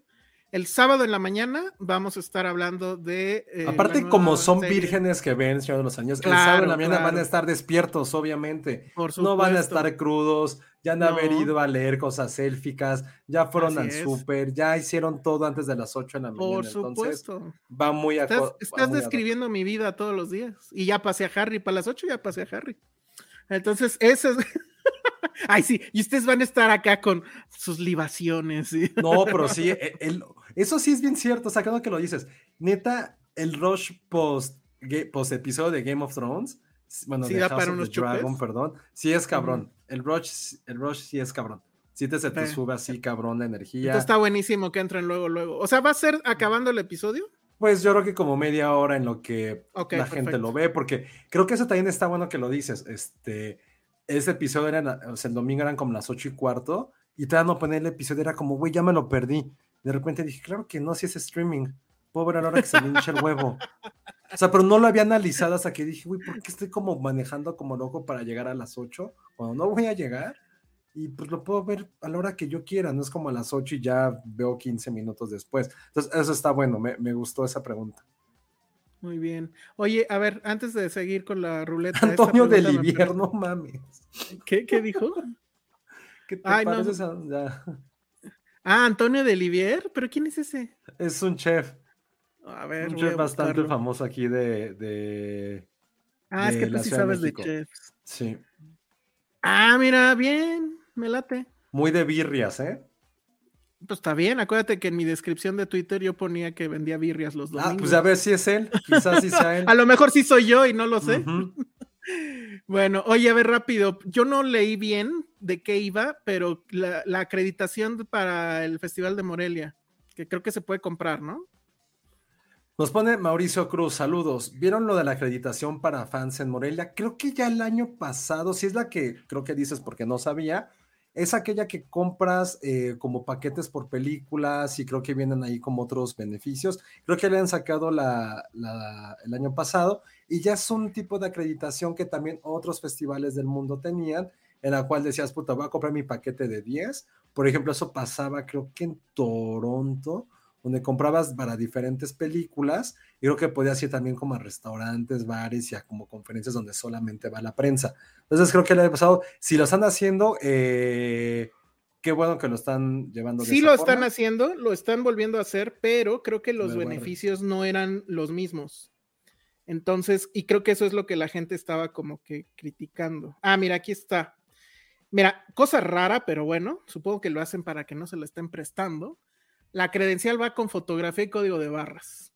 el sábado en la mañana vamos a estar hablando de. eh, Aparte, como son serie. vírgenes que ven Señor de los Años, el sábado en la mañana van a estar despiertos, obviamente. Por No van a estar crudos, ya han de haber No. ido a leer cosas élficas, ya fueron Así al súper, ya hicieron todo antes de las 8 de la mañana. Por Entonces, supuesto. va muy a Estás, estás muy describiendo mi vida todos los días. Y ya pasé a Harry. Para las 8 ya pasé a Harry. Entonces, eso es. Ay, sí. Y ustedes van a estar acá con sus libaciones. ¿sí? No, pero sí, e- el- eso sí es bien cierto, sacando que lo dices. Neta, el rush post, post episodio de Game of Thrones, bueno, Sí de da House para of unos the Dragon, chupes. perdón, sí es cabrón. El rush, el rush sí es cabrón. Sí te, se te sube así cabrón la energía. Está buenísimo que entren luego, luego. O sea, ¿va a ser acabando el episodio? Pues yo creo que como media hora en lo que la gente lo ve, porque creo que eso también está bueno que lo dices. Este, ese episodio era, o sea, el domingo eran como las ocho y cuarto, y todavía no poner el episodio, era como, güey, ya me lo perdí. De repente dije, claro que no, si es streaming. Puedo ver a la hora que se me hincha el huevo. O sea, pero no lo había analizado hasta que dije, güey, ¿por qué estoy como manejando como loco para llegar a las 8 cuando no voy a llegar? Y pues lo puedo ver a la hora que yo quiera, no es como a las 8 y ya veo 15 minutos después. Entonces, eso está bueno, me, me gustó esa pregunta. Muy bien. Oye, a ver, antes de seguir con la ruleta. Antonio del pregunta me Ivier, no mames. ¿Qué, qué dijo? ¿Qué te Ay, no. a-. Ah, Antonio de Livier, pero ¿quién es ese? Es un chef, A ver, un chef bastante famoso aquí de, de- Ah, es de que tú sí de sabes de México. chefs. Sí, Ah, mira, bien, me late. muy de birrias, ¿eh? Pues está bien, acuérdate que en mi descripción de Twitter yo ponía que vendía birrias los domingos. Ah, pues a ver si es él, quizás sí sea él. A lo mejor sí soy yo y no lo sé. Bueno, oye, a ver rápido, yo no leí bien de qué iba, pero la, la acreditación para el Festival de Morelia, que creo que se puede comprar, ¿no? Nos pone Mauricio Cruz, saludos. ¿Vieron lo de la acreditación para fans en Morelia? Creo que ya el año pasado, si es la que creo que dices porque no sabía, es aquella que compras eh, como paquetes por películas y creo que vienen ahí como otros beneficios. Creo que le han sacado la, la, el año pasado y ya es un tipo de acreditación que también otros festivales del mundo tenían, en la cual decías, puta, voy a comprar mi paquete de 10. Por ejemplo, eso pasaba creo que en Toronto donde comprabas para diferentes películas y creo que podías ir también como a restaurantes, bares y a como conferencias donde solamente va la prensa. Entonces creo que le ha pasado, si lo están haciendo, eh, qué bueno que lo están llevando. De sí lo están haciendo, lo están volviendo a hacer, pero creo que los beneficios no eran los mismos. Entonces, y creo que eso es lo que la gente estaba como que criticando. Ah, mira, aquí está. Mira, cosa rara, pero bueno, supongo que lo hacen para que no se lo estén prestando la credencial va con fotografía y código de barras.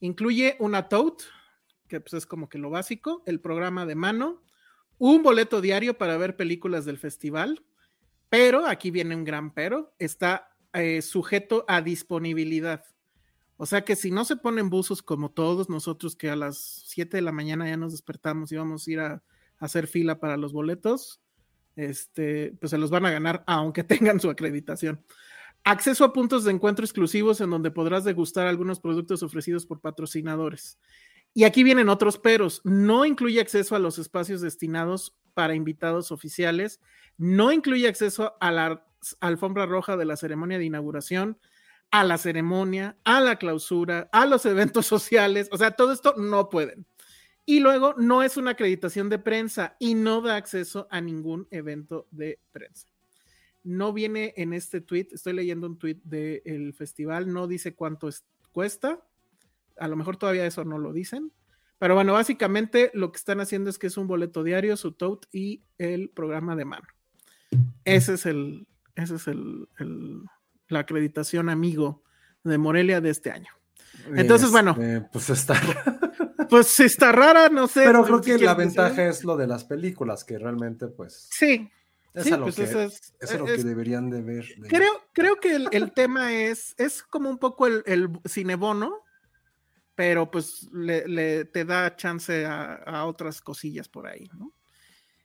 Incluye una tote, que pues es como que lo básico, el programa de mano, un boleto diario para ver películas del festival, pero aquí viene un gran pero, está eh, sujeto a disponibilidad. O sea que si no se ponen buzos como todos nosotros que a las 7 de la mañana ya nos despertamos y vamos a ir a, hacer fila para los boletos, este, pues se los van a ganar aunque tengan su acreditación. Acceso a puntos de encuentro exclusivos en donde podrás degustar algunos productos ofrecidos por patrocinadores. Y aquí vienen otros peros. No incluye acceso a los espacios destinados para invitados oficiales. No incluye acceso a la alfombra roja de la ceremonia de inauguración, a la ceremonia, a la clausura, a los eventos sociales. O sea, todo esto no pueden. Y luego no es una acreditación de prensa y no da acceso a ningún evento de prensa no viene en este tweet, estoy leyendo un tweet del festival, no dice cuánto cuesta, a lo mejor todavía eso no lo dicen, pero bueno, básicamente lo que están haciendo es que es un boleto diario, su tote y el programa de mano. Ese es el, ese es el, la acreditación amigo de Morelia de este año. Entonces, bueno. Este, pues está. Pues está rara, no sé. Pero creo que la ventaja es lo de las películas, que realmente, pues. Sí, es lo pues que, es, lo que deberían de ver. Creo, creo que el, tema es, es como un poco el, el cinebono, pero pues le, te da chance a, otras cosillas por ahí, ¿no?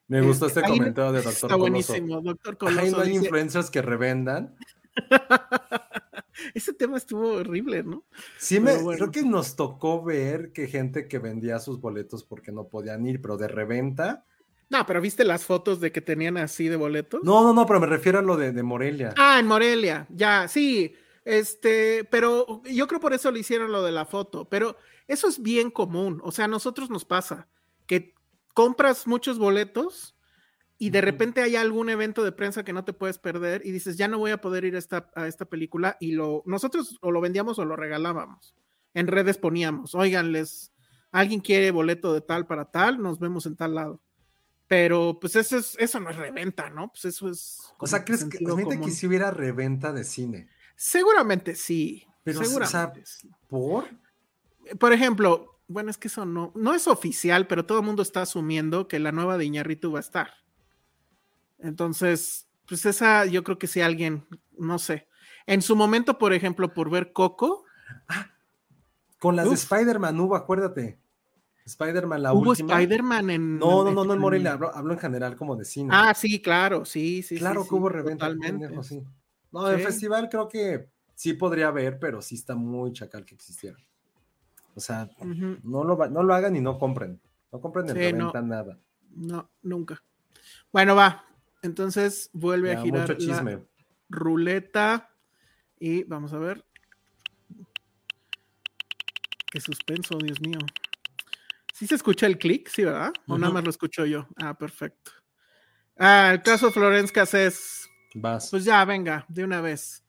Me gustó este, comentario de Doctor Está buenísimo, Doctor Coloso. Hay, no hay influencers que revendan. Ese tema estuvo horrible, ¿no? Sí, me, creo que nos tocó ver que gente que vendía sus boletos porque no podían ir, pero de reventa no, pero ¿viste las fotos de que tenían así de boletos? No, no, no, pero me refiero a lo de, Morelia. Ah, en Morelia, ya, sí. Este, pero yo creo por eso le hicieron lo de la foto, pero eso es bien común. O sea, a nosotros nos pasa que compras muchos boletos y de repente hay algún evento de prensa que no te puedes perder y dices, ya no voy a poder ir a esta, a esta película y lo, nosotros o lo vendíamos o lo regalábamos. En redes poníamos, oiganles, alguien quiere boleto de tal para tal, nos vemos en tal lado. Pero pues eso es, eso no es reventa, ¿no? Pues eso es. O sea, ¿crees que que si hubiera reventa de cine? Seguramente sí. Pero, seguramente. ¿por? Por ejemplo, bueno, es que eso no, no es oficial, pero todo el mundo está asumiendo que la nueva de Iñarritu va a estar. Entonces, pues esa, yo creo que si alguien, no sé. En su momento, por ejemplo, por ver Coco. Ah, con las de Spider-Man hubo, acuérdate. Spider-Man, la ¿Hubo Spider-Man en. No, no, no, no en Morelia, hablo, en general como de cine. Ah, sí, claro, sí, sí. Claro que hubo reventa. Totalmente. sí. No, el festival creo que sí podría haber, pero sí está muy chacal que existiera. O sea, no, lo, no lo hagan y no compren. No compren en reventa nada. No, nunca. Bueno, va. Entonces vuelve a girar mucho chisme. la ruleta y vamos a ver. Qué suspenso, Dios mío. ¿Sí se escucha el clic? Sí, ¿verdad? ¿O nada más lo escucho yo? Ah, perfecto. Ah, el caso Florence Cassés. Vas. Pues ya, venga, de una vez.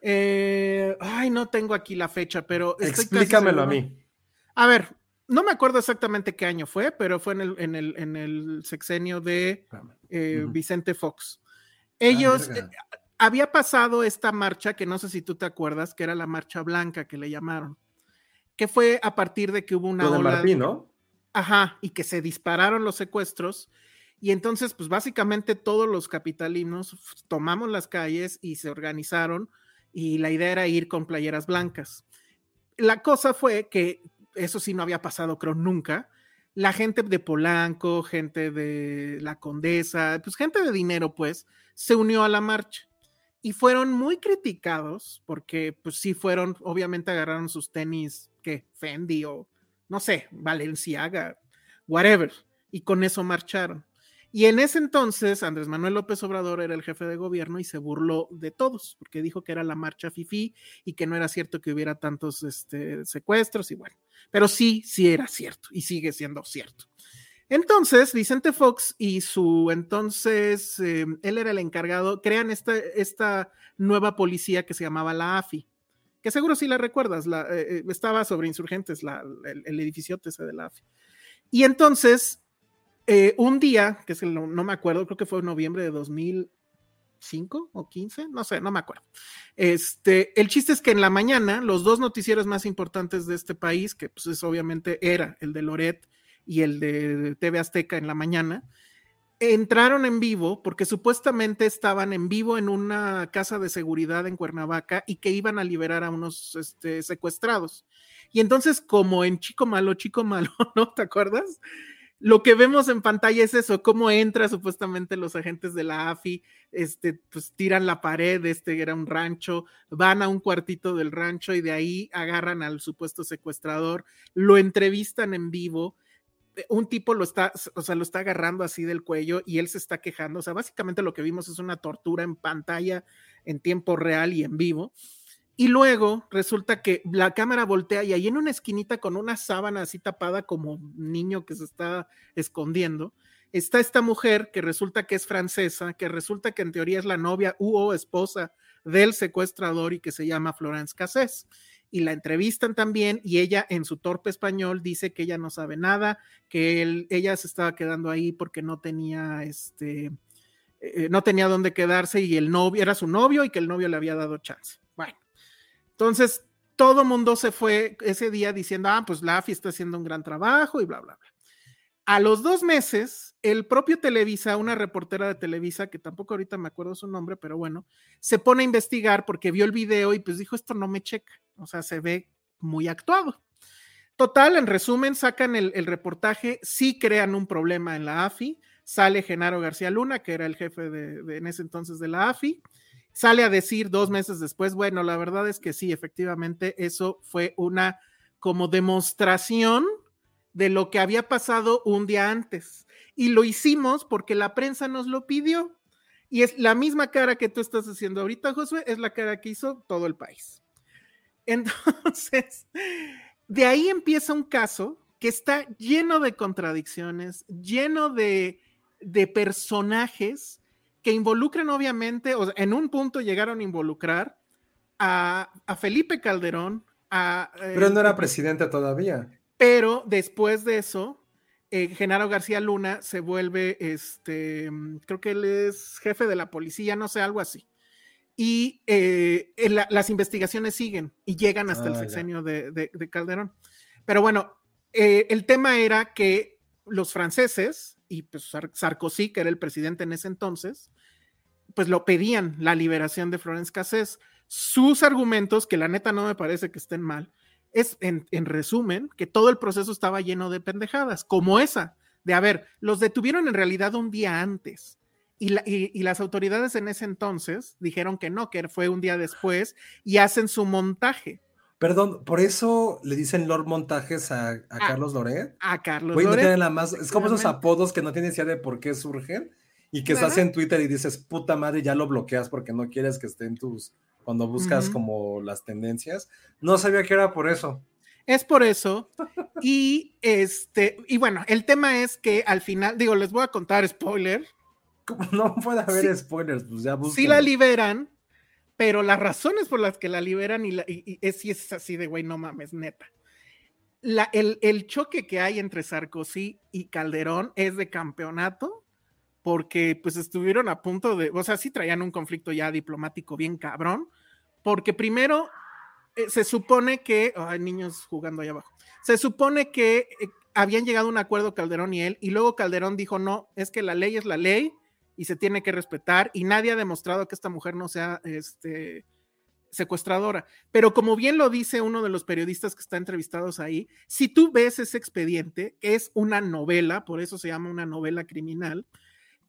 Eh, ay, no tengo aquí la fecha, pero. Explícamelo a mí. A ver, no me acuerdo exactamente qué año fue, pero fue en el, en el, en el sexenio de eh, Vicente Fox. Ellos. Eh, había pasado esta marcha, que no sé si tú te acuerdas, que era la marcha blanca que le llamaron, que fue a partir de que hubo una ola. De ¿no? Ajá, y que se dispararon los secuestros. Y entonces, pues básicamente todos los capitalinos tomamos las calles y se organizaron y la idea era ir con playeras blancas. la cosa fue que eso sí no había pasado, creo, nunca. La gente de Polanco, gente de la Condesa, pues gente de dinero, pues, se unió a la marcha y fueron muy criticados porque, pues sí, fueron, obviamente agarraron sus tenis, que Fendi o no sé, Valenciaga, whatever, y con eso marcharon. Y en ese entonces, Andrés Manuel López Obrador era el jefe de gobierno y se burló de todos, porque dijo que era la marcha FIFI y que no era cierto que hubiera tantos este, secuestros y bueno, pero sí, sí era cierto y sigue siendo cierto. Entonces, Vicente Fox y su entonces, eh, él era el encargado, crean esta, esta nueva policía que se llamaba la AFI, que seguro sí la recuerdas, eh, eh, estaba sobre insurgentes, el, edificio de la AFI. Y entonces eh, un día, que es el, no, me acuerdo, creo que fue noviembre de 2005 o 15, no sé, no me acuerdo. Este, el chiste es que en la mañana, los dos noticieros más importantes de este país, que pues es, obviamente era el de Loret y el de TV Azteca en la mañana, entraron en vivo porque supuestamente estaban en vivo en una casa de seguridad en Cuernavaca y que iban a liberar a unos este, secuestrados. Y entonces, como en Chico Malo, Chico Malo, ¿no? ¿Te acuerdas? lo que vemos en pantalla es eso, cómo entra supuestamente los agentes de la AFI, este, pues tiran la pared, este era un rancho, van a un cuartito del rancho y de ahí agarran al supuesto secuestrador, lo entrevistan en vivo, un tipo lo está, o sea, lo está agarrando así del cuello y él se está quejando, o sea, básicamente lo que vimos es una tortura en pantalla en tiempo real y en vivo. Y luego resulta que la cámara voltea y ahí en una esquinita con una sábana así tapada como niño que se está escondiendo, está esta mujer que resulta que es francesa, que resulta que en teoría es la novia u o esposa del secuestrador y que se llama Florence Cassés. Y la entrevistan también y ella en su torpe español dice que ella no sabe nada, que él, ella se estaba quedando ahí porque no tenía este, eh, no tenía dónde quedarse y el novio era su novio y que el novio le había dado chance. Bueno, entonces, todo mundo se fue ese día diciendo, ah, pues la AFI está haciendo un gran trabajo y bla, bla, bla. A los dos meses, el propio Televisa, una reportera de Televisa, que tampoco ahorita me acuerdo su nombre, pero bueno, se pone a investigar porque vio el video y pues dijo, esto no me checa, o sea, se ve muy actuado. Total, en resumen, sacan el, reportaje, sí crean un problema en la AFI, sale Genaro García Luna, que era el jefe de en ese entonces de la AFI, sale a decir dos meses después, bueno, la verdad es que sí, efectivamente, eso fue una como demostración de lo que había pasado un día antes. Y lo hicimos porque la prensa nos lo pidió. Y es la misma cara que tú estás haciendo ahorita, Josué, es la cara que hizo todo el país. Entonces, de ahí empieza un caso que está lleno de contradicciones, lleno de, de personajes que involucran obviamente, o sea, en un punto llegaron a involucrar a, a Felipe Calderón, a... Eh, pero no era presidente todavía. Pero después de eso, eh, Genaro García Luna se vuelve, este, creo que él es jefe de la policía, no sé, algo así. Y eh, la, las investigaciones siguen y llegan hasta ah, el sexenio de, de, de, Calderón. Pero bueno, eh, el tema era que los franceses y pues Sarkozy, que era el presidente en ese entonces, pues lo pedían la liberación de Florence Cassés. Sus argumentos, que la neta no me parece que estén mal, es en, en, resumen que todo el proceso estaba lleno de pendejadas, como esa, de a ver, los detuvieron en realidad un día antes. Y, la, y, y, las autoridades en ese entonces dijeron que no, que fue un día después y hacen su montaje. Perdón, por eso le dicen Lord Montajes a, a, a Carlos Loret. A Carlos Güey, Loret. No la más, es como esos apodos que no tienes idea de por qué surgen y que ¿verdad? estás en Twitter y dices, puta madre, ya lo bloqueas porque no quieres que esté en tus, cuando buscas uh -huh. como las tendencias. No sabía que era por eso. Es por eso. y este, y bueno, el tema es que al final, digo, les voy a contar spoiler. Como no puede haber sí, spoilers, pues ya busquen. Si la liberan, pero las razones por las que la liberan y, la, y, y es, y es así de, güey, no mames, neta. La, el, el, choque que hay entre Sarkozy y Calderón es de campeonato, porque pues estuvieron a punto de, o sea, sí traían un conflicto ya diplomático bien cabrón, porque primero eh, se supone que, hay niños jugando ahí abajo, se supone que eh, habían llegado a un acuerdo Calderón y él, y luego Calderón dijo, no, es que la ley es la ley, y se tiene que respetar y nadie ha demostrado que esta mujer no sea este secuestradora. Pero como bien lo dice uno de los periodistas que está entrevistados ahí, si tú ves ese expediente, es una novela, por eso se llama una novela criminal,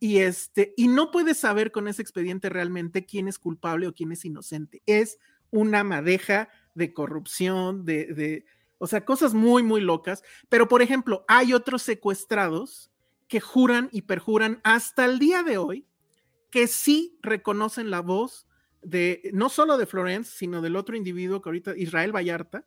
y este, y no puedes saber con ese expediente realmente quién es culpable o quién es inocente. Es una madeja de corrupción, de, de o sea, cosas muy, muy locas. Pero, por ejemplo, hay otros secuestrados que juran y perjuran hasta el día de hoy que sí reconocen la voz de, no solo de Florence, sino del otro individuo que ahorita, Israel Vallarta,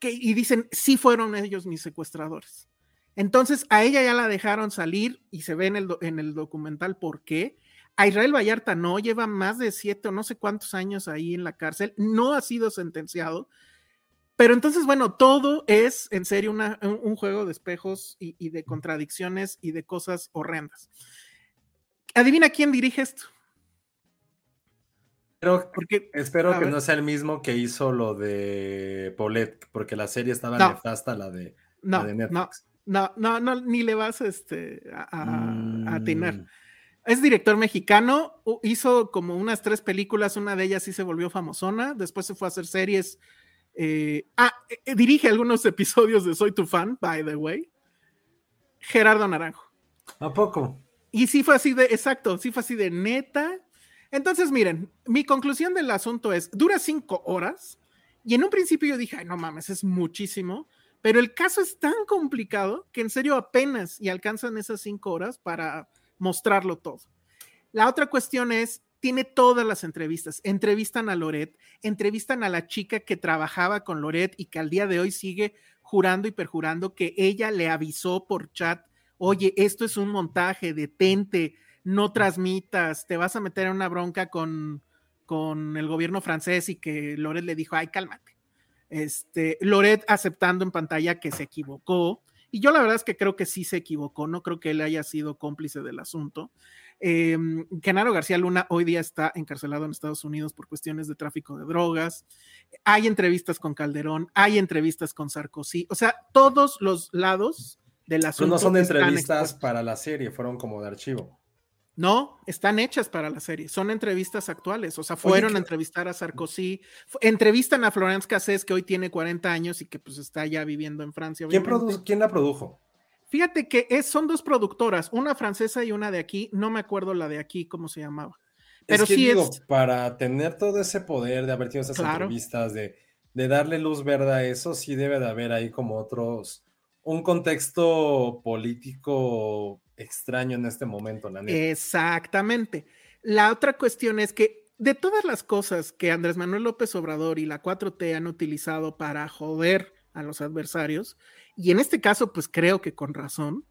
que, y dicen, sí fueron ellos mis secuestradores. Entonces, a ella ya la dejaron salir y se ve en el, en el documental por qué. A Israel Vallarta no, lleva más de siete o no sé cuántos años ahí en la cárcel, no ha sido sentenciado, pero entonces, bueno, todo es en serio un, juego de espejos y, de contradicciones y de cosas horrendas. Adivina quién dirige esto. Pero, porque, espero que no sea el mismo que hizo lo de Paulette, porque la serie estaba nefasta, la de, no, Netflix. No, no, no, ni le vas este, a, a, tener. Mm. Es director mexicano, hizo como unas tres películas, una de ellas sí se volvió famosona, después se fue a hacer series eh, ah, eh, dirige algunos episodios de Soy tu fan, by the way. Gerardo Naranjo. ¿A poco? Y sí fue así de, exacto, sí fue así de neta. Entonces, miren, mi conclusión del asunto es, dura cinco horas. Y en un principio yo dije, ay, no mames, es muchísimo. Pero el caso es tan complicado que en serio apenas y alcanzan esas cinco horas para mostrarlo todo. La otra cuestión es, tiene todas las entrevistas. Entrevistan a Loret, entrevistan a la chica que trabajaba con Loret y que al día de hoy sigue jurando y perjurando que ella le avisó por chat, oye, esto es un montaje, detente, no transmitas, te vas a meter en una bronca con, con el gobierno francés y que Loret le dijo, ay, cálmate. Este, Loret aceptando en pantalla que se equivocó. Y yo la verdad es que creo que sí se equivocó, no creo que él haya sido cómplice del asunto. Eh, Genaro García Luna hoy día está encarcelado en Estados Unidos por cuestiones de tráfico de drogas. Hay entrevistas con Calderón, hay entrevistas con Sarkozy, o sea, todos los lados de la no son entrevistas para la serie, fueron como de archivo. No, están hechas para la serie, son entrevistas actuales, o sea, fueron a entrevistar a Sarkozy, entrevistan a Florence Cassés, que hoy tiene 40 años y que pues está ya viviendo en Francia. ¿Quién, ¿Quién la produjo? Fíjate que es, son dos productoras, una francesa y una de aquí, no me acuerdo la de aquí, cómo se llamaba. Pero sí digo, para tener todo ese poder de haber tenido esas entrevistas, de, de, darle luz verde a eso, sí debe de haber ahí como otros, un contexto político extraño en este momento, la Exactamente. La otra cuestión es que de todas las cosas que Andrés Manuel López Obrador y la 4T han utilizado para joder a los adversarios, y en este caso, pues creo que con razón.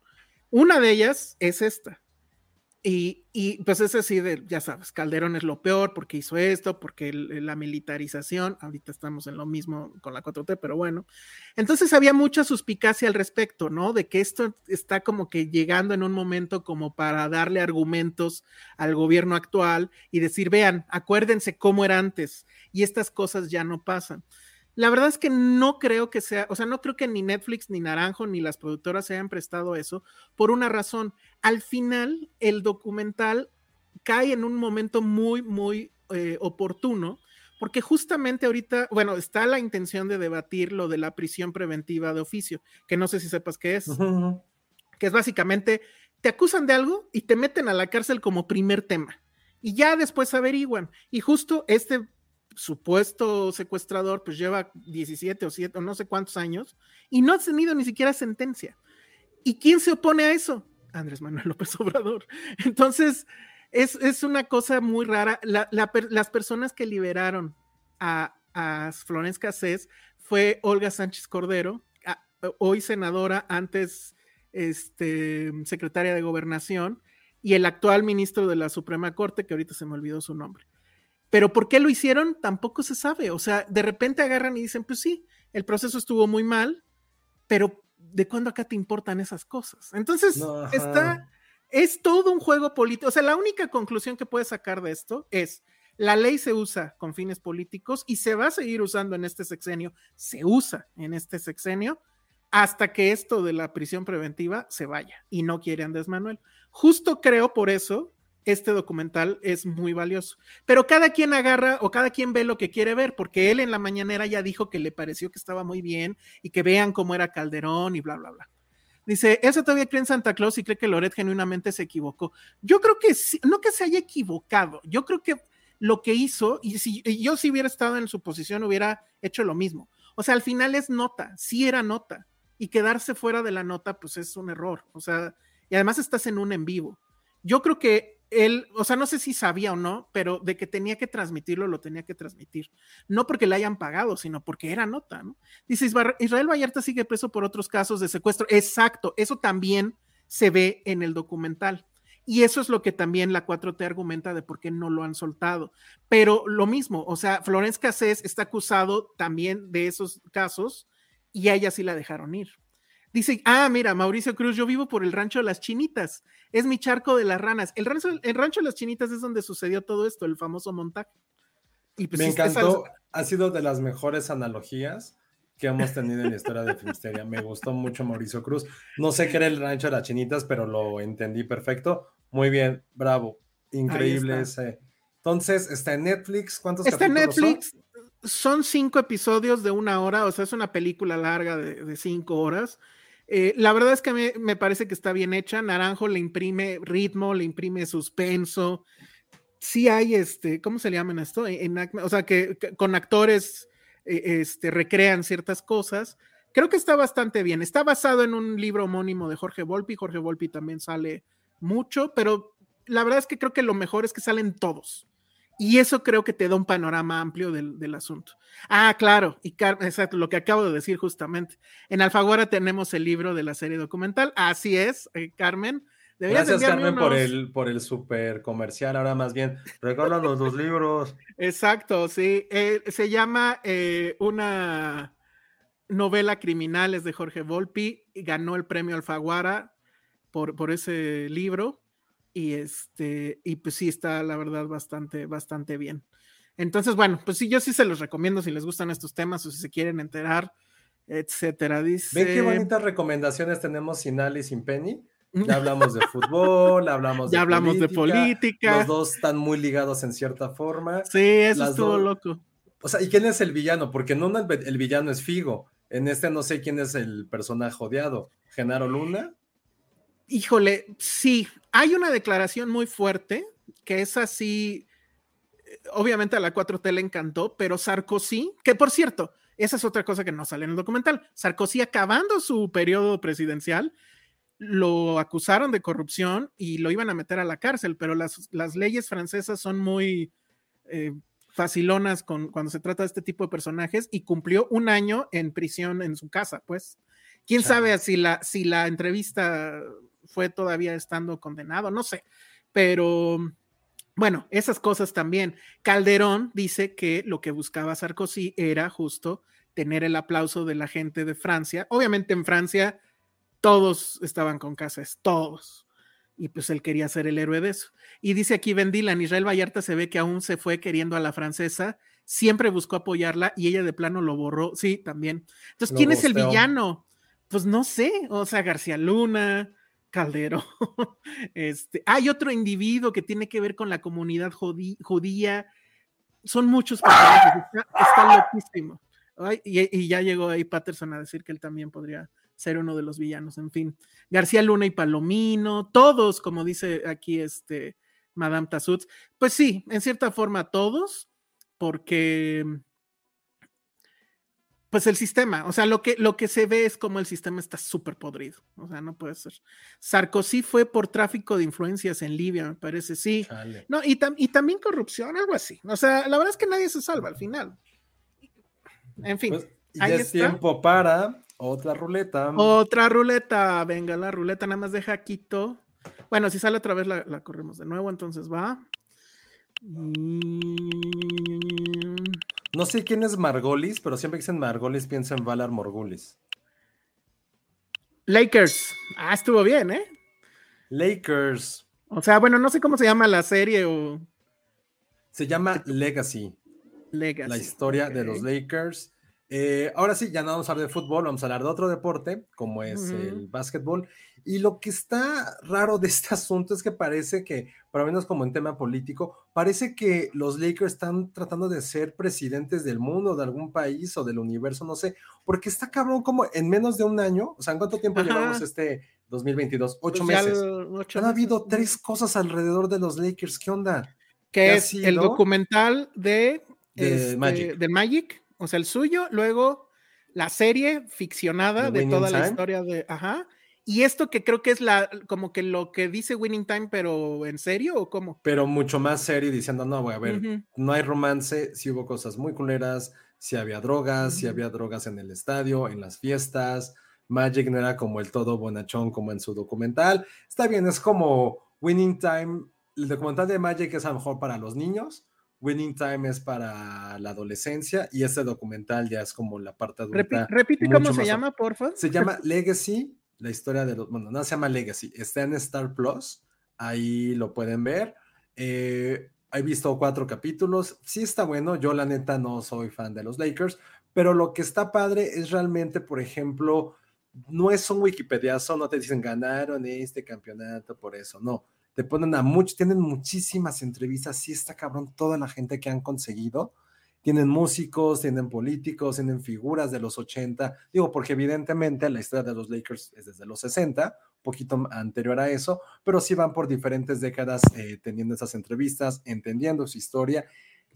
Una de ellas es esta. Y, pues es así de, ya sabes, Calderón es lo peor porque hizo esto, porque la militarización, ahorita estamos en lo mismo con la 4T, pero bueno. Entonces había mucha suspicacia al respecto, ¿no? De que esto está como que llegando en un momento como para darle argumentos al gobierno actual y decir, vean, acuérdense cómo era antes y estas cosas ya no pasan. La verdad es que no creo que sea, o sea, no creo que ni Netflix, ni Naranjo, ni las productoras se hayan prestado eso por una razón. Al final, el documental cae en un momento muy, muy eh, oportuno, porque justamente ahorita, bueno, está la intención de debatir lo de la prisión preventiva de oficio, que no sé si sepas qué es, que es básicamente, te acusan de algo y te meten a la cárcel como primer tema. Y ya después averiguan. Y justo este supuesto secuestrador pues lleva 17 o 7 o no sé cuántos años y no ha tenido ni siquiera sentencia. ¿Y quién se opone a eso? Andrés Manuel López Obrador. Entonces, es, una cosa muy rara. las personas que liberaron a, a Florence Cassés fue Olga Sánchez Cordero, hoy senadora, antes este, secretaria de gobernación, y el actual ministro de la Suprema Corte, que ahorita se me olvidó su nombre. Pero ¿por qué lo hicieron? Tampoco se sabe. O sea, de repente agarran y dicen, pues sí, el proceso estuvo muy mal, pero ¿de cuándo acá te importan esas cosas? Entonces, está, es todo un juego político. O sea, la única conclusión que puedes sacar de esto es, la ley se usa con fines políticos y se va a seguir usando en este sexenio, se usa en este sexenio hasta que esto de la prisión preventiva se vaya y no quiere Andrés Manuel. Justo creo por eso este documental es muy valioso. Pero cada quien agarra o cada quien ve lo que quiere ver, porque él en la mañanera ya dijo que le pareció que estaba muy bien y que vean cómo era Calderón y bla, bla, bla. Dice, ese todavía cree en Santa Claus y cree que Loret genuinamente se equivocó. Yo creo que sí, no que se haya equivocado, yo creo que lo que hizo, y si yo si hubiera estado en su posición, hubiera hecho lo mismo. O sea, al final es nota, sí era nota, y quedarse fuera de la nota, pues es un error. O sea, y además estás en un en vivo. Yo creo que él, o sea, no sé si sabía o no, pero de que tenía que transmitirlo, lo tenía que transmitir. No porque le hayan pagado, sino porque era nota, ¿no? Dice, Israel Vallarta sigue preso por otros casos de secuestro. Exacto, eso también se ve en el documental. Y eso es lo que también la 4T argumenta de por qué no lo han soltado. Pero lo mismo, o sea, Florence Cassés está acusado también de esos casos y a ella sí la dejaron ir. Dice, ah, mira, Mauricio Cruz, yo vivo por el rancho de las chinitas, es mi charco de las ranas. El rancho, el rancho de las chinitas es donde sucedió todo esto, el famoso montaje. Y pues, Me encantó, ha sido de las mejores analogías que hemos tenido en la historia de Finisteria. Me gustó mucho Mauricio Cruz. No sé qué era el rancho de las chinitas, pero lo entendí perfecto. Muy bien, bravo. Increíble ese. Entonces, está en Netflix. ¿Cuántos está en Netflix. Son? cinco episodios de una hora, o sea, es una película larga de cinco horas. Eh, la verdad es que me, me, parece que está bien hecha. Naranjo le imprime ritmo, le imprime suspenso. Sí hay, este, ¿cómo se llaman esto? En, o sea, que, con actores eh, este, recrean ciertas cosas. Creo que está bastante bien. Está basado en un libro homónimo de Jorge Volpi. Jorge Volpi también sale mucho, pero la verdad es que creo que lo mejor es que salen todos. Y eso creo que te da un panorama amplio del, asunto. Ah, claro, y exacto, lo que acabo de decir justamente. En Alfaguara tenemos el libro de la serie documental. Así es, eh, Carmen. Gracias, Carmen, por el, por el super comercial. Ahora más bien, recuerdan los dos libros. Exacto, sí. Eh, se llama eh, una novela criminales de Jorge Volpi. Ganó el premio Alfaguara por, por ese libro y este, y pues sí está la verdad bastante, bastante bien. Entonces, bueno, pues sí, yo sí se los recomiendo si les gustan estos temas o si se quieren enterar, etcétera. Dice. Ven qué bonitas recomendaciones tenemos sin Ali y sin Penny. Ya hablamos de fútbol, hablamos ya de hablamos política, de política. Los dos están muy ligados en cierta forma. Sí, eso estuvo loco. O sea, ¿y quién es el villano? Porque no el, el, villano es Figo. En este no sé quién es el personaje odiado. ¿Genaro Luna? Híjole, sí, hay una declaración muy fuerte que es así, eh, obviamente a la 4T le encantó, pero Sarkozy, que por cierto, esa es otra cosa que no sale en el documental, Sarkozy acabando su periodo presidencial, lo acusaron de corrupción y lo iban a meter a la cárcel, pero las, las leyes francesas son muy eh, facilonas con, cuando se trata de este tipo de personajes y cumplió un año en prisión en su casa, pues. ¿Quién sabe si la, si la entrevista fue todavía estando condenado, no sé, pero bueno, esas cosas también. Calderón dice que lo que buscaba Sarkozy era justo tener el aplauso de la gente de Francia. Obviamente en Francia todos estaban con casas, todos. Y pues él quería ser el héroe de eso. Y dice aquí Ben Dylan, Israel Vallarta se ve que aún se fue queriendo a la francesa, siempre buscó apoyarla y ella de plano lo borró. Sí, también. Entonces, ¿quién es el villano? Pues no sé, o sea, García Luna, Caldero. Este, hay otro individuo que tiene que ver con la comunidad judía. Son muchos personajes. Está, loquísimo. y, ya llegó ahí Patterson a decir que él también podría ser uno de los villanos. En fin, García Luna y Palomino, todos, como dice aquí este Madame Tassut. Pues sí, en cierta forma todos, porque pues el sistema, o sea, lo que, lo que se ve es como el sistema está súper podrido, o sea, no puede ser. Sarkozy fue por tráfico de influencias en Libia, me parece, sí. No, y, y, también corrupción, algo así. O sea, la verdad es que nadie se salva al final. En fin. Pues, ya es tiempo para otra ruleta. Otra ruleta, venga, la ruleta nada más deja quito. Bueno, si sale otra vez la, la corremos de nuevo, entonces va. No sé quién es Margolis, pero siempre que dicen Margolis pienso en Valar Morgulis. Lakers. Ah, estuvo bien, ¿eh? Lakers. O sea, bueno, no sé cómo se llama la serie o. Se llama Legacy. Legacy. La historia de los Lakers. Eh, ahora sí, ya no vamos a hablar de fútbol, vamos a hablar de otro deporte, como es el básquetbol. Y lo que está raro de este asunto es que parece que, para menos como en tema político, parece que los Lakers están tratando de ser presidentes del mundo, de algún país o del universo, no sé, porque está cabrón como en menos de un año, o sea, ¿en cuánto tiempo Ajá. llevamos este 2022? Ocho Pues ya meses. ocho Han meses, habido tres cosas alrededor de los Lakers, ¿qué onda? Que es el documental de, de este, Magic. de Magic, o sea, el suyo, luego la serie ficcionada ¿De toda la historia de, ajá, y esto que creo que es la, como que lo que dice Winning Time, pero en serio o cómo? Pero mucho más serio diciendo, no, voy a ver, no hay romance, si hubo cosas muy culeras, si había drogas, si había drogas en el estadio, en las fiestas. Magic no era como el todo bonachón como en su documental. Está bien, es como Winning Time. El documental de Magic es a lo mejor para los niños. Winning Time es para la adolescencia y este documental ya es como la parte adulta. repite cómo se llama, porfa. Se llama Legacy, la historia de los, bueno, no se llama Legacy, está en Star Plus, ahí lo pueden ver. Eh, he visto cuatro capítulos, sí está bueno, yo la neta no soy fan de los Lakers, pero lo que está padre es realmente, por ejemplo, no es un Wikipediazo, no te dicen ganaron este campeonato por eso, no. Te ponen a muchos, tienen muchísimas entrevistas, sí está cabrón toda la gente que han conseguido. Tienen músicos, tienen políticos, tienen figuras de los 80. Digo, porque evidentemente la historia de los Lakers es desde los 60, un poquito anterior a eso, pero sí van por diferentes décadas eh, teniendo esas entrevistas, entendiendo su historia.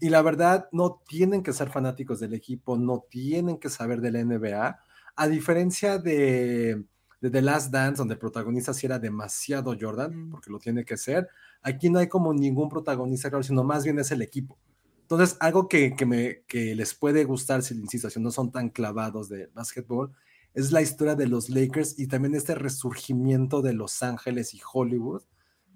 Y la verdad, no tienen que ser fanáticos del equipo, no tienen que saber de la NBA. A diferencia de, de The Last Dance, donde el protagonista sí era demasiado Jordan, porque lo tiene que ser, aquí no hay como ningún protagonista, claro, sino más bien es el equipo. Entonces, algo que, que, me, que les puede gustar, si insisto, si no son tan clavados de básquetbol, es la historia de los Lakers y también este resurgimiento de Los Ángeles y Hollywood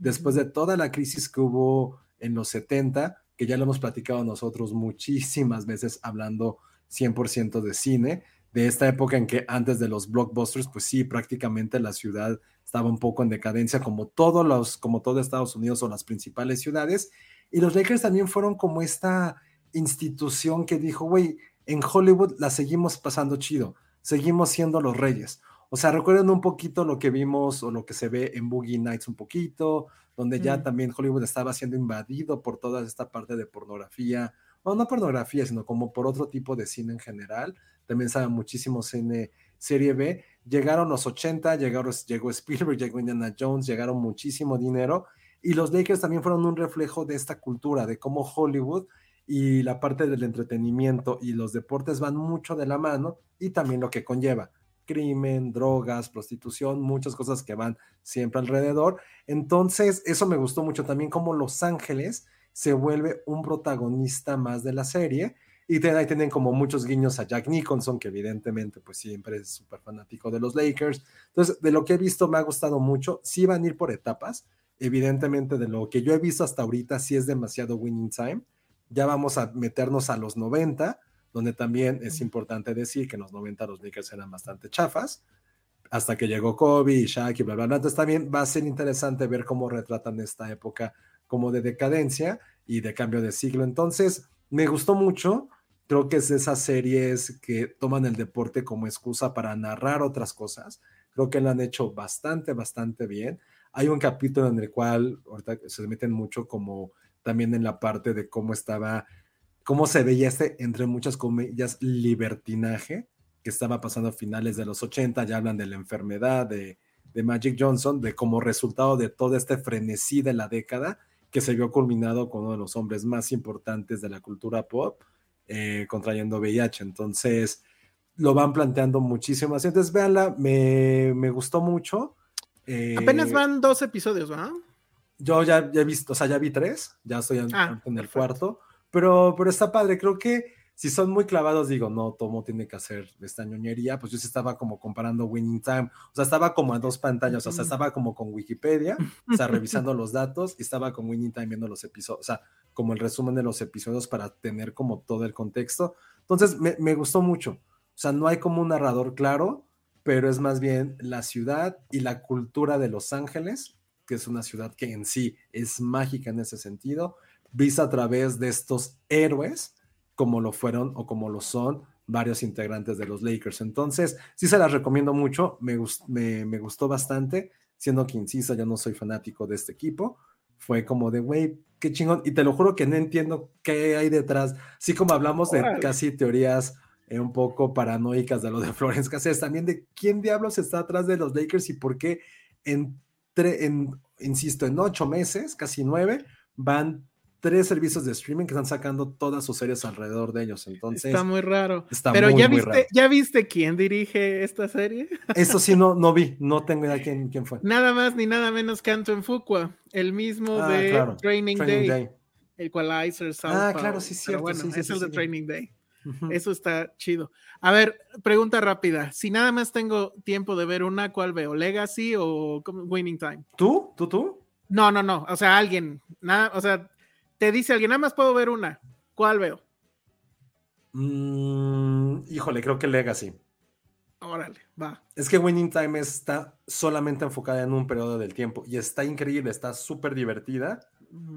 después de toda la crisis que hubo en los 70, que ya lo hemos platicado nosotros muchísimas veces hablando 100% de cine, de esta época en que antes de los blockbusters, pues sí, prácticamente la ciudad estaba un poco en decadencia, como todos los, como todo Estados Unidos o las principales ciudades, y los Lakers también fueron como esta institución que dijo, güey, en Hollywood la seguimos pasando chido, seguimos siendo los reyes. O sea, recuerden un poquito lo que vimos o lo que se ve en Boogie Nights un poquito, donde ya Mm. también Hollywood estaba siendo invadido por toda esta parte de pornografía, o no pornografía, sino como por otro tipo de cine en general. También estaba muchísimo cine serie B. Llegaron los 80, llegaron, llegó Spielberg, llegó Indiana Jones, llegaron muchísimo dinero. Y los Lakers también fueron un reflejo de esta cultura, de cómo Hollywood y la parte del entretenimiento y los deportes van mucho de la mano y también lo que conlleva crimen, drogas, prostitución, muchas cosas que van siempre alrededor. Entonces, eso me gustó mucho también como Los Ángeles se vuelve un protagonista más de la serie y ten- ahí tienen como muchos guiños a Jack Nicholson, que evidentemente pues siempre es súper fanático de los Lakers. Entonces, de lo que he visto me ha gustado mucho. Sí van a ir por etapas. Evidentemente, de lo que yo he visto hasta ahorita, sí es demasiado winning time. Ya vamos a meternos a los 90, donde también es importante decir que en los 90 los Lakers eran bastante chafas, hasta que llegó Kobe y Shaq y bla, bla, bla. Entonces también va a ser interesante ver cómo retratan esta época como de decadencia y de cambio de siglo. Entonces, me gustó mucho. Creo que es de esas series que toman el deporte como excusa para narrar otras cosas. Creo que lo han hecho bastante, bastante bien. Hay un capítulo en el cual ahorita se meten mucho como también en la parte de cómo estaba, cómo se veía este, entre muchas comillas, libertinaje que estaba pasando a finales de los 80. Ya hablan de la enfermedad de, de Magic Johnson, de como resultado de todo este frenesí de la década que se vio culminado con uno de los hombres más importantes de la cultura pop, eh, contrayendo VIH. Entonces, lo van planteando muchísimo así. Entonces, véanla, me, me gustó mucho. Eh, Apenas van dos episodios, ¿verdad? Yo ya, ya he visto, o sea, ya vi tres, ya estoy en, Ah, en el perfecto. cuarto, pero, pero está padre. Creo que si son muy clavados, digo, no, Tomo tiene que hacer esta ñoñería, pues yo sí estaba como comparando Winning Time, o sea, estaba como a dos pantallas, o sea, estaba como con Wikipedia, o sea, revisando los datos, y estaba con Winning Time viendo los episodios, o sea, como el resumen de los episodios para tener como todo el contexto. Entonces, me, me gustó mucho. O sea, no hay como un narrador claro, pero es más bien la ciudad y la cultura de Los Ángeles, que es una ciudad que en sí es mágica en ese sentido, vista a través de estos héroes, como lo fueron o como lo son varios integrantes de los Lakers. Entonces, sí se las recomiendo mucho, me, me, me gustó bastante, siendo que, insisto, yo no soy fanático de este equipo. Fue como de, güey, qué chingón. Y te lo juro que no entiendo qué hay detrás. Así como hablamos de casi teorías eh, un poco paranoicas de lo de Florence Cassés, también de quién diablos está atrás de los Lakers y por qué en, en insisto, en ocho meses, casi nueve, van tres servicios de streaming que están sacando todas sus series alrededor de ellos. Entonces está muy raro. Pero ya viste, ya viste quién dirige esta serie. Eso sí no, no vi, no tengo idea quién, quién fue. Nada más ni nada menos que Anton Fuqua, el mismo ah, de Training, Day, Equalizer, South Ah, claro, sí, cierto. bueno, sí, es el de Training Day. Eso está chido. A ver, pregunta rápida. Si nada más tengo tiempo de ver una, ¿cuál veo? ¿Legacy o Winning Time? ¿Tú? ¿Tú, tú? No, no, no. O sea, alguien. Nada, o sea, te dice alguien, nada más puedo ver una. ¿Cuál veo? Mm, híjole, creo que Legacy. Órale, va. Es que Winning Time está solamente enfocada en un periodo del tiempo y está increíble, está súper divertida,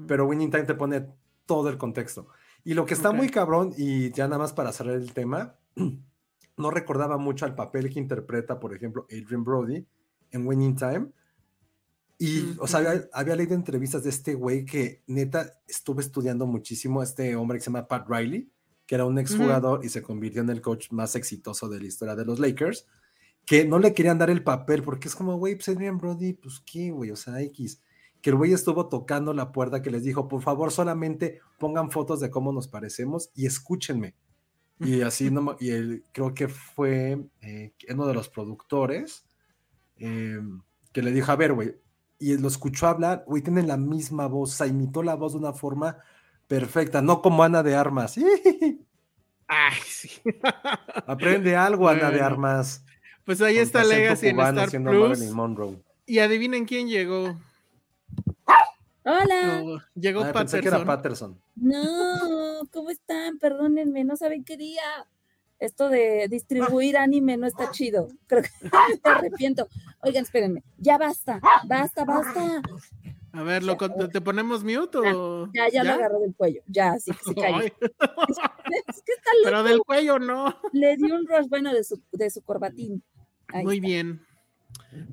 pero Winning Time te pone todo el contexto. Y lo que está muy cabrón, y ya nada más para cerrar el tema, no recordaba mucho al papel que interpreta, por ejemplo, Adrian Brody en Winning Time, y, o sea, había, leído entrevistas de este güey que neta estuve estudiando muchísimo, este hombre que se llama Pat Riley, que era un exjugador y se convirtió en el coach más exitoso de la historia de los Lakers, que no le querían dar el papel porque es como, güey, pues Adrian Brody, pues qué, güey, o sea, X. Que el güey estuvo tocando la puerta que les dijo, por favor, solamente pongan fotos de cómo nos parecemos y escúchenme. Y así, no, y él, creo que fue eh, uno de los productores eh, que le dijo, a ver, güey, y lo escuchó hablar, güey, tiene la misma voz, o sea, imitó la voz de una forma perfecta, no como Ana de Armas. Ay, sí. Aprende algo, Ana de Armas. Pues ahí está Legacy en Star Plus. Y adivinen quién llegó. Hola. llegó ah, Patterson. que era Patterson. No, ¿cómo están? Perdónenme, no saben qué día esto de distribuir anime no está chido. Creo que me arrepiento. Oigan, espérenme, ya basta, basta, basta. A ver, ¿lo, ¿te ponemos mute o...? Ya, ya, lo agarró del cuello, ya, así que se cayó. es, que está loco. Pero del cuello no. Le dio un rush bueno de su, de su corbatín. Muy bien.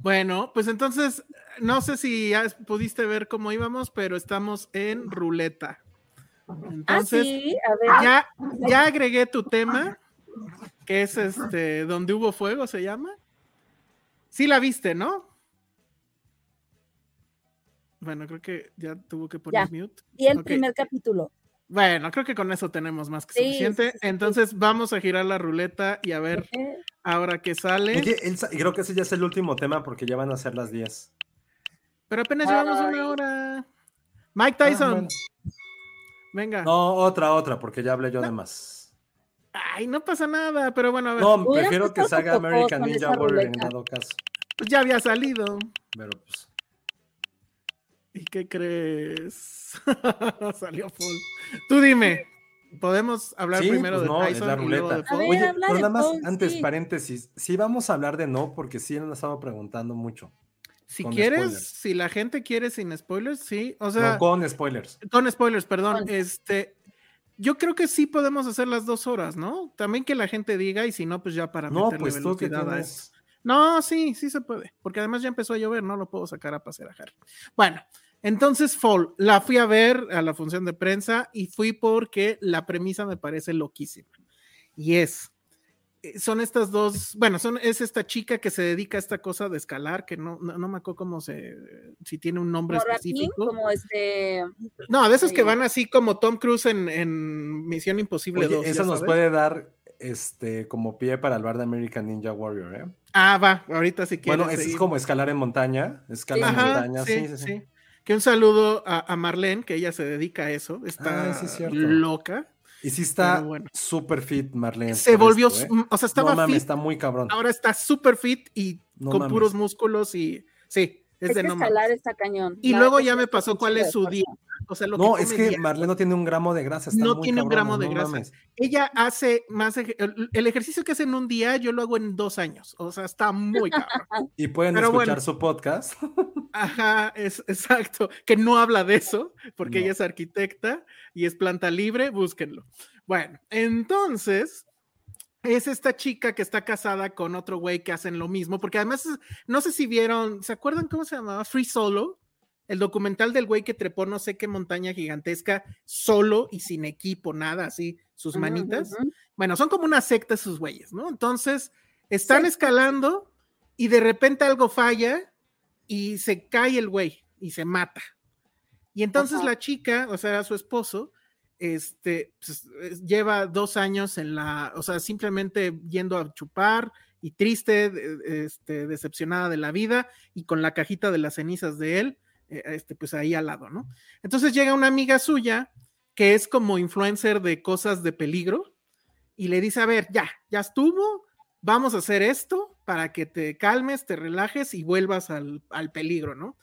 Bueno, pues entonces, no sé si ya pudiste ver cómo íbamos, pero estamos en ruleta. Ah, entonces, sí? a ver. Ya, ya agregué tu tema que es este, donde hubo fuego, se llama. Sí la viste, ¿no? Bueno, creo que ya tuvo que poner mute. Y el primer capítulo. Bueno, creo que con eso tenemos más que suficiente. Entonces vamos a girar la ruleta y a ver ahora qué sale. Y creo que ese ya es el último tema porque ya van a ser las 10. Pero apenas llevamos una hora. Mike ah, Tyson. Venga. No, otra, otra, porque ya hablé yo de más. Ay, no pasa nada, pero bueno, a ver. No, prefiero que salga American Ninja Warrior en dado caso. Pues ya había salido. Pero pues. ¿Y qué crees? Salió full. Tú dime, ¿podemos hablar primero pues de no, Tyson es la ruleta. De Oye, pero nada más, antes, paréntesis, sí vamos a hablar de no, porque sí nos estaba preguntando mucho. Si quieres, si la gente quiere sin spoilers, sí. O sea. No, con spoilers. Con spoilers, perdón. Este, yo creo que sí podemos hacer las dos horas, ¿no? También que la gente diga, y si no, pues ya para no, pues tú que No, sí, sí se puede, porque además ya empezó a llover, no lo puedo sacar a pasear a Harry. Bueno, entonces Fall, la fui a ver a la función de prensa y fui porque la premisa me parece loquísima. Y es, son estas dos, bueno, son, es esta chica que se dedica a esta cosa de escalar, que no, no, me acuerdo cómo se, si tiene un nombre específico. como este... No, de esos que van así como Tom Cruise en, Misión Imposible 2. Eso nos puede dar este como pie para el bar de American Ninja Warrior, ¿eh? Ah, va, ahorita si quieres. Bueno, es, como escalar en montaña, escalar en montaña, sí, sí, sí, Que un saludo a, Marlene, que ella se dedica a eso, está ah, loca. Y sí está super fit, Marlene. Se volvió, ¿eh? o sea, estaba no mames, está muy cabrón. Ahora está super fit y con puros músculos y sí, es, de no escalar está cañón. Y luego ya me pasó cuál es su día. O sea, lo no, es que Marlene no tiene un gramo de grasa. no tiene un gramo de grasa. Ella hace más. El, ejercicio que hace en un día, yo lo hago en dos años. O sea, está muy cabrón. y pueden escuchar su podcast. Ajá, es exacto. Que no habla de eso, porque ella es arquitecta y es planta libre. Búsquenlo. Bueno, entonces es esta chica que está casada con otro güey que hacen lo mismo, porque además, no sé si vieron, ¿se acuerdan cómo se llamaba? Free Solo, el documental del güey que trepó no sé qué montaña gigantesca solo y sin equipo, nada, así, sus manitas. Bueno, son como una secta sus güeyes, ¿no? Entonces, están escalando y de repente algo falla y se cae el güey y se mata. Y entonces la chica, o sea, su esposo, este, pues, lleva dos años en la, o sea, simplemente yendo a chupar y triste, este, decepcionada de la vida y con la cajita de las cenizas de él, eh, este, pues ahí al lado, ¿no? Entonces llega una amiga suya que es como influencer de cosas de peligro y le dice, a ver, ya, ya estuvo, vamos a hacer esto para que te calmes, te relajes y vuelvas al, al peligro, ¿no?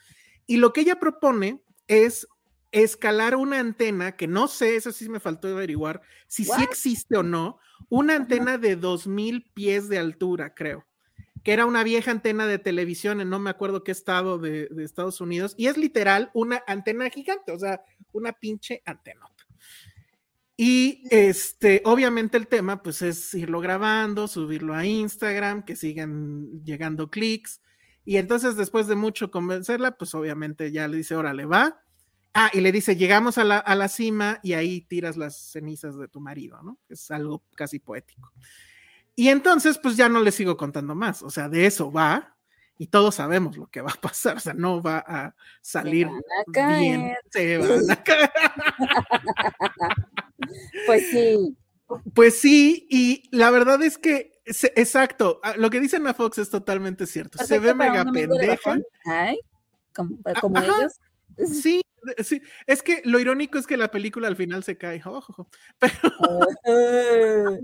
Y lo que ella propone es escalar una antena, que no sé, eso sí me faltó averiguar, si sí existe o no, una antena de 2000 pies de altura, creo, que era una vieja antena de televisión en no me acuerdo qué estado de, de Estados Unidos, y es literal una antena gigante, o sea, una pinche antena. Y este, obviamente el tema, pues es irlo grabando, subirlo a Instagram, que sigan llegando clics. Y entonces, después de mucho convencerla, pues obviamente ya le dice, órale, va Ah, y le dice, llegamos a la, a la cima y ahí tiras las cenizas de tu marido, ¿no? Es algo casi poético. Y entonces, pues ya no le sigo contando más, o sea, de eso va, y todos sabemos lo que va a pasar, o sea, no va a salir bien, se van a caer. pues sí. Pues sí, y la verdad es que, exacto, ah, lo que dicen a Fox es totalmente cierto. se ve mega pendeja. Ay, como, como ellos. Sí, sí, es que lo irónico es que la película al final se cae. pero,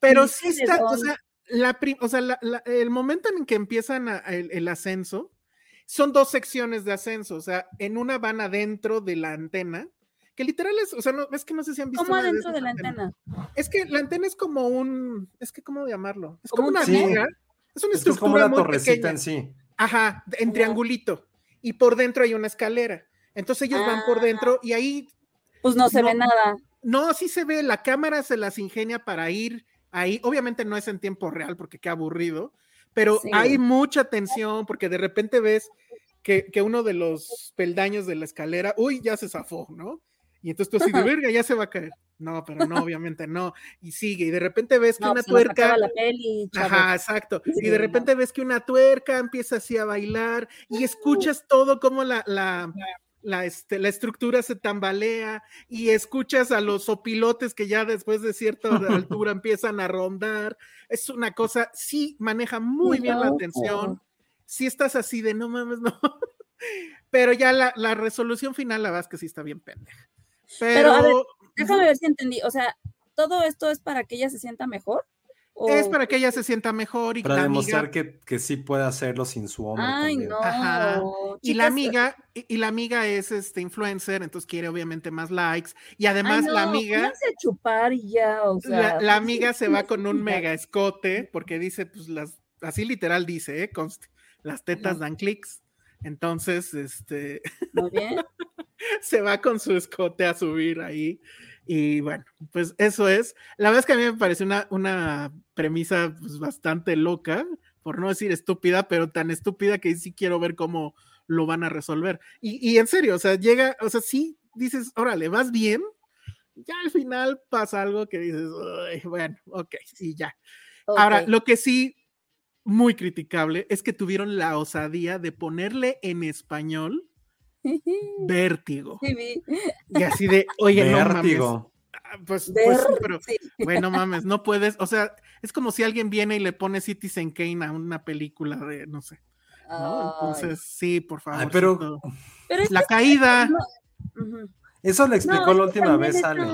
pero sí está, o sea, la, o sea el momento en que empiezan el, ascenso, son dos secciones de ascenso, o sea, en una van adentro de la antena, que literal es, o sea, no, es que no sé si han visto. ¿Cómo adentro de, la antena? Es que la antena es como un, es que, ¿cómo llamarlo? Es como una viga, es una estructura. Es como una torrecita en sí. Ajá, en triangulito. Y por dentro hay una escalera. Entonces ellos van por dentro ah. y ahí... Pues no se ve nada. No, sí se ve, la cámara se las ingenia para ir ahí. Obviamente no es en tiempo real porque qué aburrido, pero hay mucha tensión porque de repente ves que, que, uno de los peldaños de la escalera, uy, ya se zafó, ¿no? Y entonces tú así de verga, ya se va a caer. No, pero no, obviamente no. Y sigue, y de repente ves que una pues, tuerca. La peli, Ajá, exacto. Y de repente ves que una tuerca empieza así a bailar y escuchas todo como la, la, la, este, la estructura se tambalea y escuchas a los opilotes que ya después de cierta altura empiezan a rondar. Es una cosa, sí maneja muy bien la atención. Sí estás así de no mames, no. Pero ya la, la resolución final, la verdad es que sí está bien pendeja. Pero, a ver, déjame ver si entendí. O sea, ¿todo esto es para que ella se sienta mejor? Es para que ella se sienta mejor y para demostrar que, que, sí puede hacerlo sin su hombre. Ay, no. Y la amiga, y, la amiga es este influencer, entonces quiere obviamente más likes. Y además la amiga. chupar y ya, o sea. La, amiga se va con un mega escote, porque dice, pues las, así literal dice, ¿eh? las tetas dan clics. Entonces, este. Muy bien. se va con su escote a subir ahí. Y bueno, pues eso es. La verdad es que a mí me parece una, una premisa pues, bastante loca, por no decir estúpida, pero tan estúpida que sí quiero ver cómo lo van a resolver. Y, y en serio, o sea, llega, o sea, sí dices, órale, vas bien. Ya al final pasa algo que dices, bueno, ok, sí, ya. Ahora, lo que sí muy criticable es que tuvieron la osadía de ponerle en español vértigo. Y así de, oye, vértigo. no mames. Ah, pues, pues pero, bueno, mames, no puedes, o sea, es como si alguien viene y le pone Citizen Kane a una película de, no sé. Entonces, sí, por favor. pero, la caída. Eso le explicó la última vez, Ale.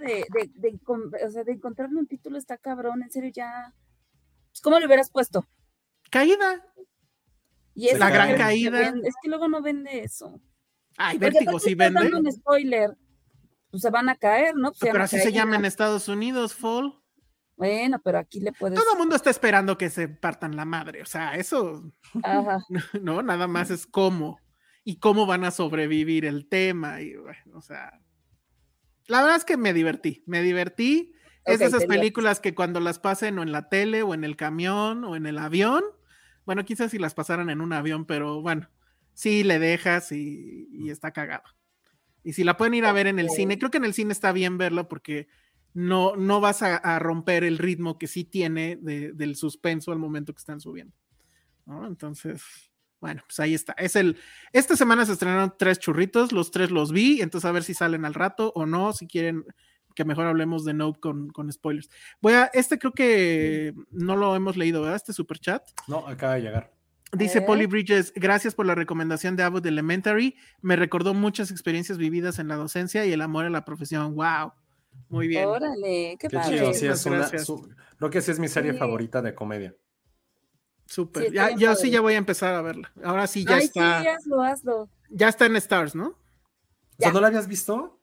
De, de, o sea, de encontrarle un título está cabrón, en serio, ya. Pues, ¿Cómo le hubieras puesto? Caída. Y es la gran caída. es que luego no vende eso. Ay, Vértigo sí vende. un spoiler. Pues se van a caer, ¿no? Pues pero así se llama en Estados Unidos, Fall. Bueno, pero aquí le puedes. Todo el mundo está esperando que se partan la madre. O sea, eso. Ajá. No, nada más es cómo. Y cómo van a sobrevivir el tema. Y bueno, o sea. La verdad es que me divertí. Me divertí. Es de Ok, esas películas que cuando las pasen o en la tele o en el camión o en el avión, bueno, quizás si las pasaran en un avión, pero bueno, sí le dejas y, y está cagado. Y si la pueden ir a ver en el cine, creo que en el cine está bien verlo porque no, no vas a, a romper el ritmo que sí tiene de- del suspenso al momento que están subiendo. ¿no? Entonces, bueno, pues ahí está. Es el, esta semana se estrenaron tres churritos, los tres los vi, entonces a ver si salen al rato o no, si quieren que mejor hablemos de Nope con, con spoilers. Voy a, este creo que no lo hemos leído, ¿verdad? Este super chat. No, acaba de llegar. Dice. Polly Bridges, gracias por la recomendación de Abbott Elementary. Me recordó muchas experiencias vividas en la docencia y el amor a la profesión. Wow. Muy bien. Órale, qué, Qué padre. chido, sí, es una, su- creo que sí es mi serie Sí. favorita de comedia. Súper. Sí, ya, yo sí ya voy a empezar a verla. Ahora sí ya Ay, está. sí, hazlo, hazlo. Ya está en Stars, ¿no? O sea, Ya. ¿no la habías visto?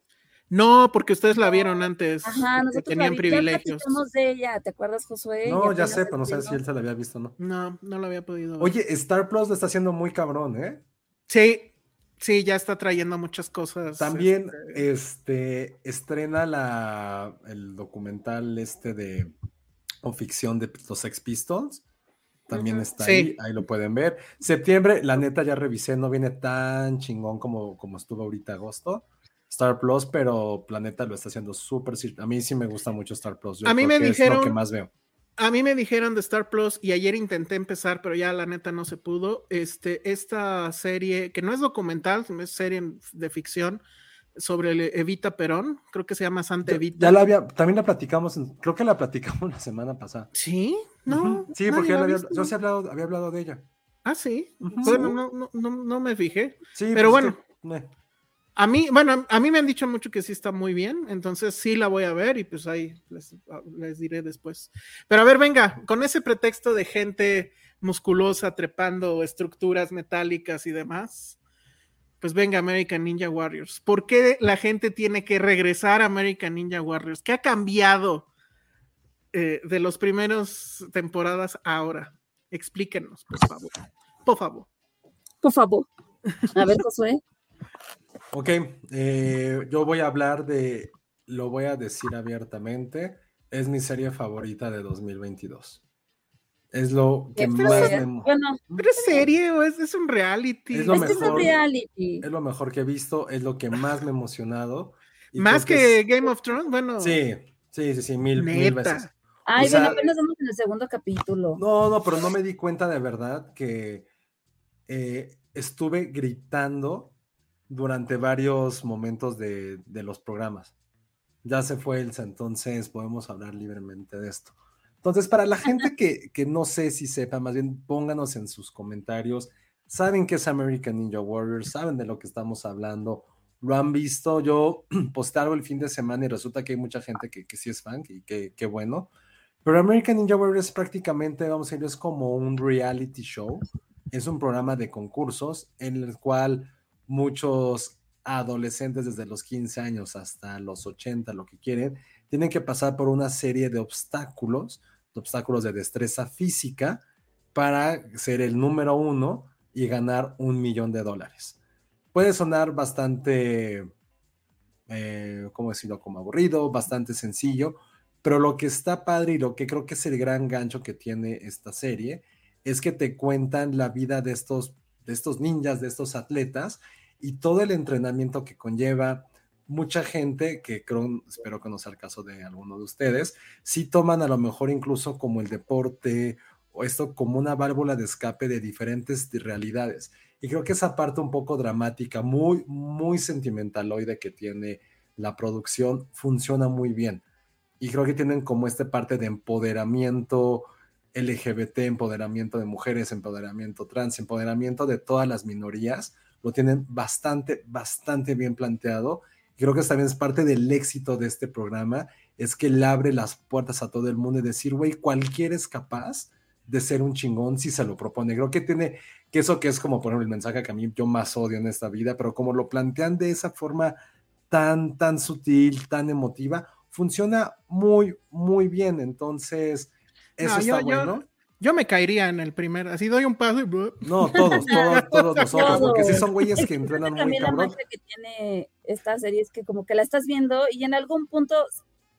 No, porque ustedes la vieron antes. Ajá, que nosotros tenían la vi- privilegios. Ya de ella, ¿te acuerdas, Josué? No, ya sé, pero no sé si él se la había visto o no. No, no la había podido ver. Oye, Star Plus lo está haciendo muy cabrón, ¿eh? Sí, sí, ya está trayendo muchas cosas. También este, este, estrena la, el documental este de o ficción de los Sex Pistols. También está Sí. ahí, ahí lo pueden ver. Septiembre, la neta ya revisé, no viene tan chingón como, como estuvo ahorita agosto. Star Plus, pero Planeta lo está haciendo súper. A mí sí me gusta mucho Star Plus. yo A mí me que es lo que dijeron- más veo. A mí me dijeron de Star Plus y ayer intenté empezar, pero ya la neta no se pudo. Este, esta serie, que no es documental, es serie de ficción sobre Evita Perón, creo que se llama Santa Ya, Evita. ya la había, también la platicamos, en- creo que la platicamos la semana pasada. Sí, no. Sí, porque había, yo sí hablado, había hablado de ella. Ah, sí. Bueno, no, no, no, no me fijé. Sí, Pero pues, bueno. que- eh. A mí, bueno, a mí me han dicho mucho que sí está muy bien, entonces sí la voy a ver y pues ahí les, les diré después. Pero a ver, venga, con ese pretexto de gente musculosa trepando estructuras metálicas y demás, pues venga American Ninja Warriors. ¿Por qué la gente tiene que regresar a American Ninja Warriors? ¿Qué ha cambiado eh, de los primeros temporadas ahora? Explíquenos, por favor. Por favor. Por favor. A ver, Josué. Ok, eh, yo voy a hablar de, lo voy a decir abiertamente, es mi serie favorita de 2022. Es lo que más me, Bueno, ¿Pero es serie o es, es un reality? Es lo es mejor. reality. es lo mejor que he visto, es lo que más me ha emocionado. y Más que es- Game of Thrones, bueno. Sí, sí, sí, sí, mil, veces. Ay, O sea, bueno, apenas vamos en el segundo capítulo. No, no, pero no me di cuenta de verdad que eh, estuve gritando durante varios momentos de, de los programas. Ya se fue Elsa, entonces podemos hablar libremente de esto. Entonces, para la gente que, que no sé si sepa, más bien pónganos en sus comentarios. ¿Saben qué es American Ninja Warriors? ¿Saben de lo que estamos hablando? ¿Lo han visto? Yo posté algo el fin de semana y resulta que hay mucha gente que, que sí es fan y que, que bueno. Pero American Ninja Warriors prácticamente, vamos a decir, es como un reality show. Es un programa de concursos en el cual muchos adolescentes desde los 15 años hasta los 80, lo que quieren, tienen que pasar por una serie de obstáculos, de obstáculos de destreza física para ser el número uno y ganar un millón de dólares. Puede sonar bastante, eh, ¿cómo decirlo? Como aburrido, bastante sencillo, pero lo que está padre y lo que creo que es el gran gancho que tiene esta serie es que te cuentan la vida de estos, de estos ninjas, de estos atletas y todo el entrenamiento que conlleva. Mucha gente, que creo, espero sea el caso de alguno de ustedes, sí toman a lo mejor incluso como el deporte o esto como una válvula de escape de diferentes realidades. Y creo que esa parte un poco dramática, muy, muy sentimentaloide que tiene la producción, funciona muy bien. Y creo que tienen como esta parte de empoderamiento LGBT, empoderamiento de mujeres, empoderamiento trans, empoderamiento de todas las minorías. Lo tienen bastante, bastante bien planteado. Creo que también es parte del éxito de este programa, es que le abre las puertas a todo el mundo y decir, güey, cualquiera es capaz de ser un chingón si se lo propone. Creo que tiene, que eso que es como, por ejemplo, el mensaje que a mí yo más odio en esta vida, pero como lo plantean de esa forma tan, tan sutil, tan emotiva, funciona muy, muy bien. Entonces, eso No, está yo- yo- bueno. Yo me caería en el primer, así doy un paso y... No, todos, todos, todos nosotros, porque sí son güeyes Es que entrenan muy También la cabrón. magia que tiene esta serie es que como que la estás viendo y en algún punto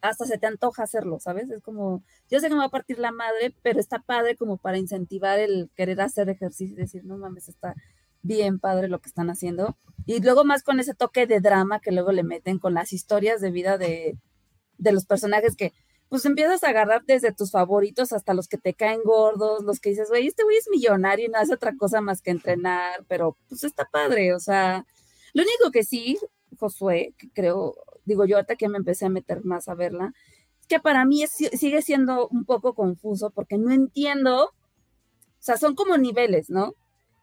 hasta se te antoja hacerlo, ¿sabes? Es como, yo sé que me va a partir la madre, pero está padre como para incentivar el querer hacer ejercicio y decir, no mames, está bien padre lo que están haciendo. Y luego más con ese toque de drama que luego le meten con las historias de vida de, de los personajes que pues empiezas a agarrar desde tus favoritos hasta los que te caen gordos, los que dices, güey, este güey es millonario y no hace otra cosa más que entrenar, pero pues está padre, o sea, lo único que sí, Josué, que creo, digo yo ahorita que me empecé a meter más a verla, es que para mí sigue siendo un poco confuso porque no entiendo, o sea, son como niveles, ¿no?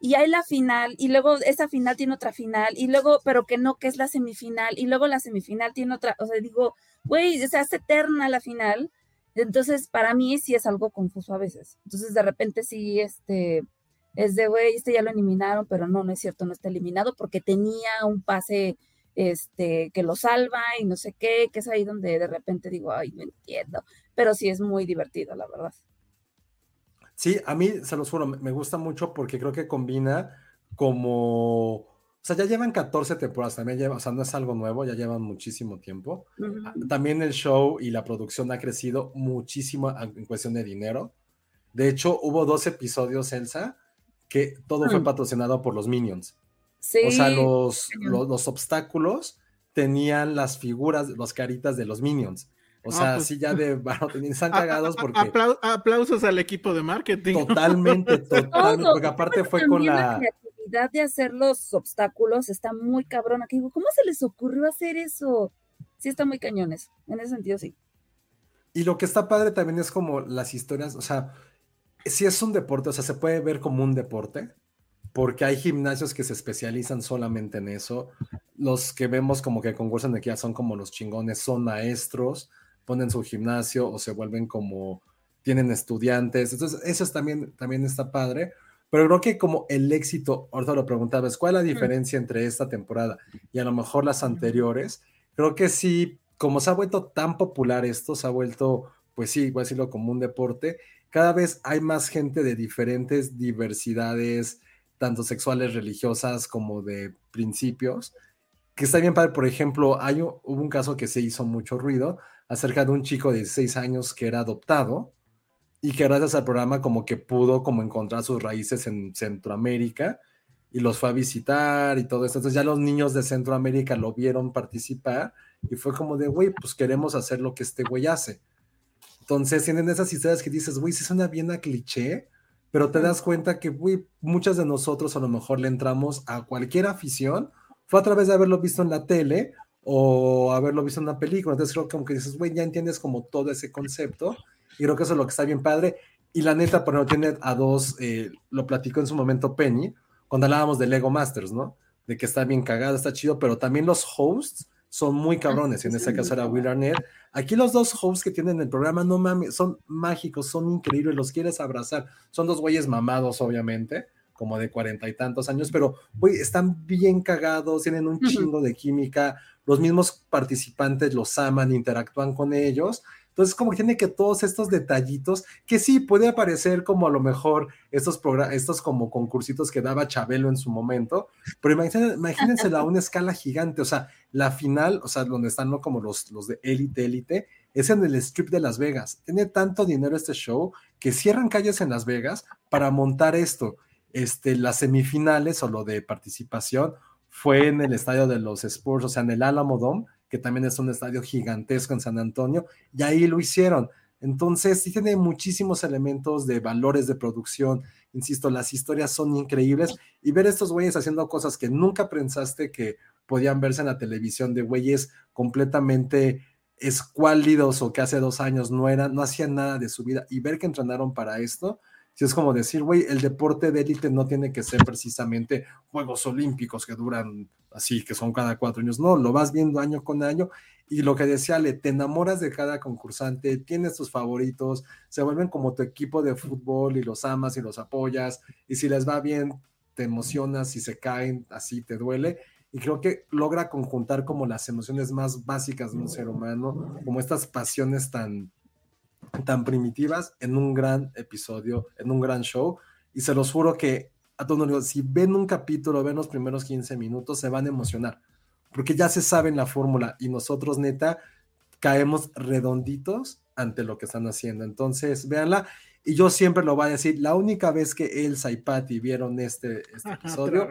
Y hay la final, y luego esa final tiene otra final, y luego, pero que no, que es la semifinal, y luego la semifinal tiene otra, o sea, digo, güey, se hace eterna la final, entonces para mí sí es algo confuso a veces, entonces de repente sí, este, es de, güey, este ya lo eliminaron, pero no, no es cierto, no está eliminado porque tenía un pase, este, que lo salva y no sé qué, que es ahí donde de repente digo, ay, no entiendo, pero sí es muy divertido, la verdad. Sí, a mí, se los juro, me gusta mucho porque creo que combina como... O sea, ya llevan 14 temporadas, también lleva, o sea, no es algo nuevo, ya llevan muchísimo tiempo. Ah, también el show y la producción ha crecido muchísimo en cuestión de dinero. De hecho, hubo dos episodios, Elsa, que todo fue mm. patrocinado por los Minions. Sí. O sea, los, los obstáculos tenían las figuras, las caritas de los Minions. O sea, pues, sí ya de bueno, están cagados porque. aplausos al equipo de marketing. Totalmente, totalmente. porque aparte fue con la. La creatividad de hacer los obstáculos está muy cabrón. Aquí digo, ¿cómo se les ocurrió hacer eso? Sí, está muy cañones. En ese sentido, sí. Y lo que está padre también es como las historias, o sea, si es un deporte, o sea, se puede ver como un deporte, porque hay gimnasios que se especializan solamente en eso. Los que vemos como que concursan de que ya son como los chingones, son maestros ponen su gimnasio o se vuelven como, tienen estudiantes. Entonces, eso es también, también está padre. Pero creo que como el éxito, ahorita lo preguntabas, ¿cuál es la diferencia entre esta temporada y a lo mejor las anteriores? Creo que sí, como se ha vuelto tan popular esto, se ha vuelto, pues sí, voy a decirlo como un deporte, cada vez hay más gente de diferentes diversidades, tanto sexuales, religiosas, como de principios, que está bien padre. Por ejemplo, hay, hubo un caso que se hizo mucho ruido, acerca de un chico de 16 años que era adoptado y que gracias al programa como que pudo como encontrar sus raíces en Centroamérica y los fue a visitar y todo esto. Entonces ya los niños de Centroamérica lo vieron participar y fue como de, güey, pues queremos hacer lo que este güey hace. Entonces tienen esas historias que dices, güey, sí suena bien a cliché, pero te das cuenta que, güey, muchas de nosotros a lo mejor le entramos a cualquier afición, fue a través de haberlo visto en la tele o haberlo visto en una película. Entonces creo que como que dices, güey, ya entiendes como todo ese concepto y creo que eso es lo que está bien padre. Y la neta, pero no tiene a dos, eh, lo platicó en su momento Penny, cuando hablábamos de Lego Masters, ¿no? De que está bien cagado, está chido, pero también los hosts son muy cabrones. En este caso era Will Arnett. Aquí los dos hosts que tienen el programa, no mames, son mágicos, son increíbles, los quieres abrazar. Son dos güeyes mamados, obviamente, como de cuarenta y tantos años, pero, güey, están bien cagados, tienen un chingo de química los mismos participantes los aman, interactúan con ellos. Entonces, como que tiene que todos estos detallitos, que sí, puede parecer como a lo mejor estos, estos como concursitos que daba Chabelo en su momento, pero imagínense, imagínenselo a una escala gigante, o sea, la final, o sea, donde están ¿no? como los, los de élite, élite, es en el strip de Las Vegas. Tiene tanto dinero este show que cierran calles en Las Vegas para montar esto. Este, las semifinales o lo de participación fue en el estadio de los Spurs, o sea, en el Alamo Dome, que también es un estadio gigantesco en San Antonio, y ahí lo hicieron. Entonces, sí tiene muchísimos elementos de valores de producción. Insisto, las historias son increíbles y ver estos güeyes haciendo cosas que nunca pensaste que podían verse en la televisión de güeyes completamente escuálidos o que hace dos años no eran, no hacían nada de su vida y ver que entrenaron para esto, si es como decir, güey, el deporte de élite no tiene que ser precisamente Juegos Olímpicos que duran así, que son cada cuatro años. No, lo vas viendo año con año. Y lo que decía Ale, te enamoras de cada concursante, tienes tus favoritos, se vuelven como tu equipo de fútbol y los amas y los apoyas. Y si les va bien, te emocionas, si se caen, así te duele. Y creo que logra conjuntar como las emociones más básicas de un ser humano, como estas pasiones tan, tan primitivas en un gran episodio, en un gran show. Y se los juro que a todos digo, si ven un capítulo, ven los primeros 15 minutos, se van a emocionar, porque ya se saben la fórmula y nosotros neta, caemos redonditos ante lo que están haciendo. Entonces, véanla. Y yo siempre lo voy a decir, la única vez que Elsa y Patty vieron este, este episodio,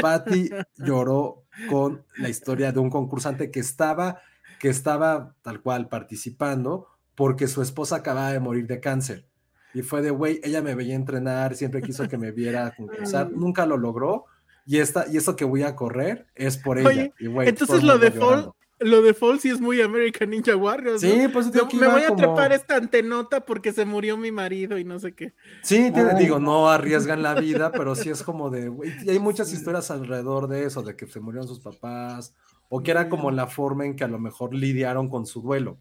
Patty lloró con la historia de un concursante que estaba, que estaba tal cual participando porque su esposa acababa de morir de cáncer. Y fue de, güey, ella me veía entrenar, siempre quiso que me viera concursar, nunca lo logró. Y, esta, y eso que voy a correr es por ella. y, güey, entonces lo de Fall, lo de Fall sí es muy American Ninja Warriors. Sí, pues Me, me voy a trepar esta antenota porque se murió mi marido y no sé qué. Sí, tiene, digo, no arriesgan la vida, pero sí es como de, y hay muchas historias alrededor de eso, de que se murieron sus papás, o que era como la forma en que a lo mejor lidiaron con su duelo.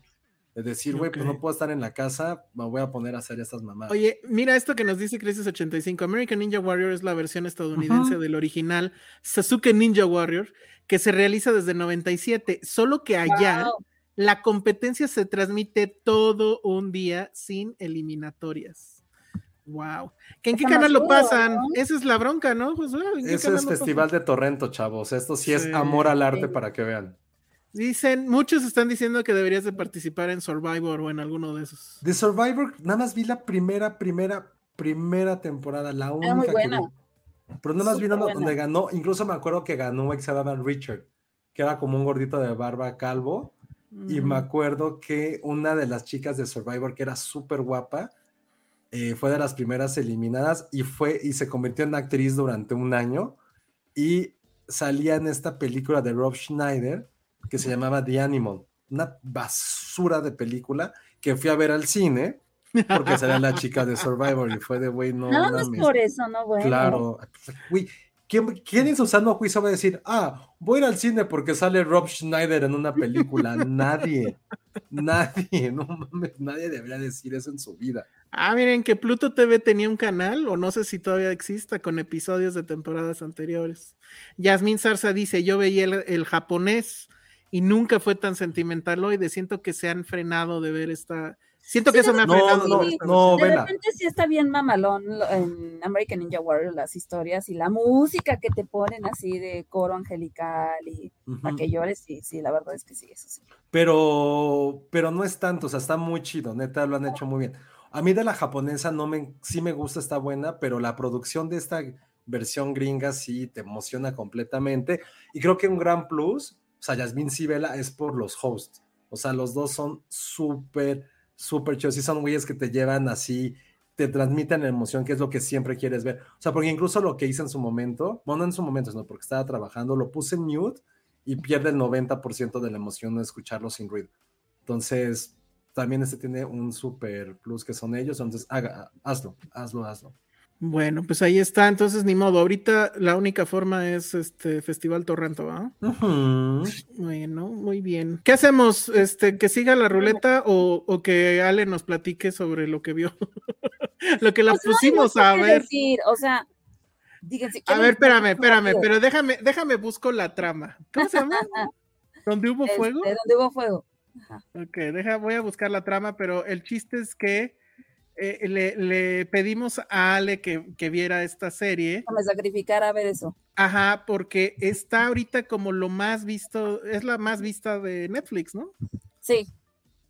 De decir, güey, pues no puedo estar en la casa, me voy a poner a hacer estas mamadas. Oye, mira esto que nos dice Crisis 85. American Ninja Warrior es la versión estadounidense del original Sasuke Ninja Warrior, que se realiza desde 97. Solo que allá la competencia se transmite todo un día sin eliminatorias. Wow. ¿En qué canal lo pasan? Esa es la bronca, ¿no? Pues, Ese es Festival de Torrento, chavos. Esto sí, es amor al arte para que vean. Dicen, muchos están diciendo que deberías de participar en Survivor o en alguno de esos. De Survivor, nada más vi la primera, primera, primera temporada, la única muy que buena. vi. Pero nada más vi Súper donde, buena. donde ganó, incluso me acuerdo que ganó que se llamaba Richard, que era como un gordito de barba calvo. Y me acuerdo que una de las chicas de Survivor, que era súper guapa, eh, fue de las primeras eliminadas y fue y se convirtió en actriz durante un año y salía en esta película de Rob Schneider que se llamaba The Animal, una basura de película que fui a ver al cine porque salía la chica de Survivor y fue de güey, no Nada más mames". por eso, ¿no? Bueno. Claro, güey, ¿quién, quién en su sano juicio va a decir, ah, voy a ir al cine porque sale Rob Schneider en una película? Nadie, nadie, no mames, nadie debería decir eso en su vida. Ah, miren que Pluto TV tenía un canal, o no sé si todavía exista, con episodios de temporadas anteriores. Yasmín Zarza dice, yo veía el, el japonés y nunca fue tan sentimental hoy, de siento que se han frenado de ver esta... Siento que Sí, eso me ha frenado. no, de ver esta no, de vela. repente sí está bien mamalón en American Ninja Warrior las historias y la música que te ponen así de coro angelical y para Ujú. que llores, sí, sí, la verdad es que sí, eso sí. Pero, pero no es tanto, o sea, está muy chido, neta, lo han hecho muy bien. A mí de la japonesa no me, sí me gusta, está buena, pero la producción de esta versión gringa sí te emociona completamente. Y creo que un gran plus, o sea, Yasmin Sibela es por los hosts. O sea, los dos son súper, súper chidos. Sí son güeyes que te llevan así, te transmiten emoción, que es lo que siempre quieres ver. O sea, porque incluso lo que hice en su momento, bueno, no en su momento, sino porque estaba trabajando, lo puse en mute y pierde el 90% de la emoción de escucharlo sin ruido. Entonces, también este tiene un super plus que son ellos. Entonces, haga, hazlo, hazlo, hazlo. Bueno, pues ahí está, entonces ni modo. Ahorita la única forma es este Festival Torrento, ¿va? Ujú. Bueno, muy bien. ¿Qué hacemos? Este, que siga la ruleta o, o que Ale nos platique sobre lo que vio. lo que la Pues pusimos a ver. decir, o sea, díganse. A ¿quieren ver, espérame, espérame, pero déjame, déjame busco la trama. ¿Cómo se llama? ¿Dónde hubo fuego? Este, donde hubo fuego. Ajá. Ok, deja, voy a buscar la trama, pero el chiste es que eh, le, le pedimos a Ale que, que viera esta serie. Me sacrificar a ver eso. Ajá, porque está ahorita como lo más visto, es la más vista de Netflix, ¿no? Sí.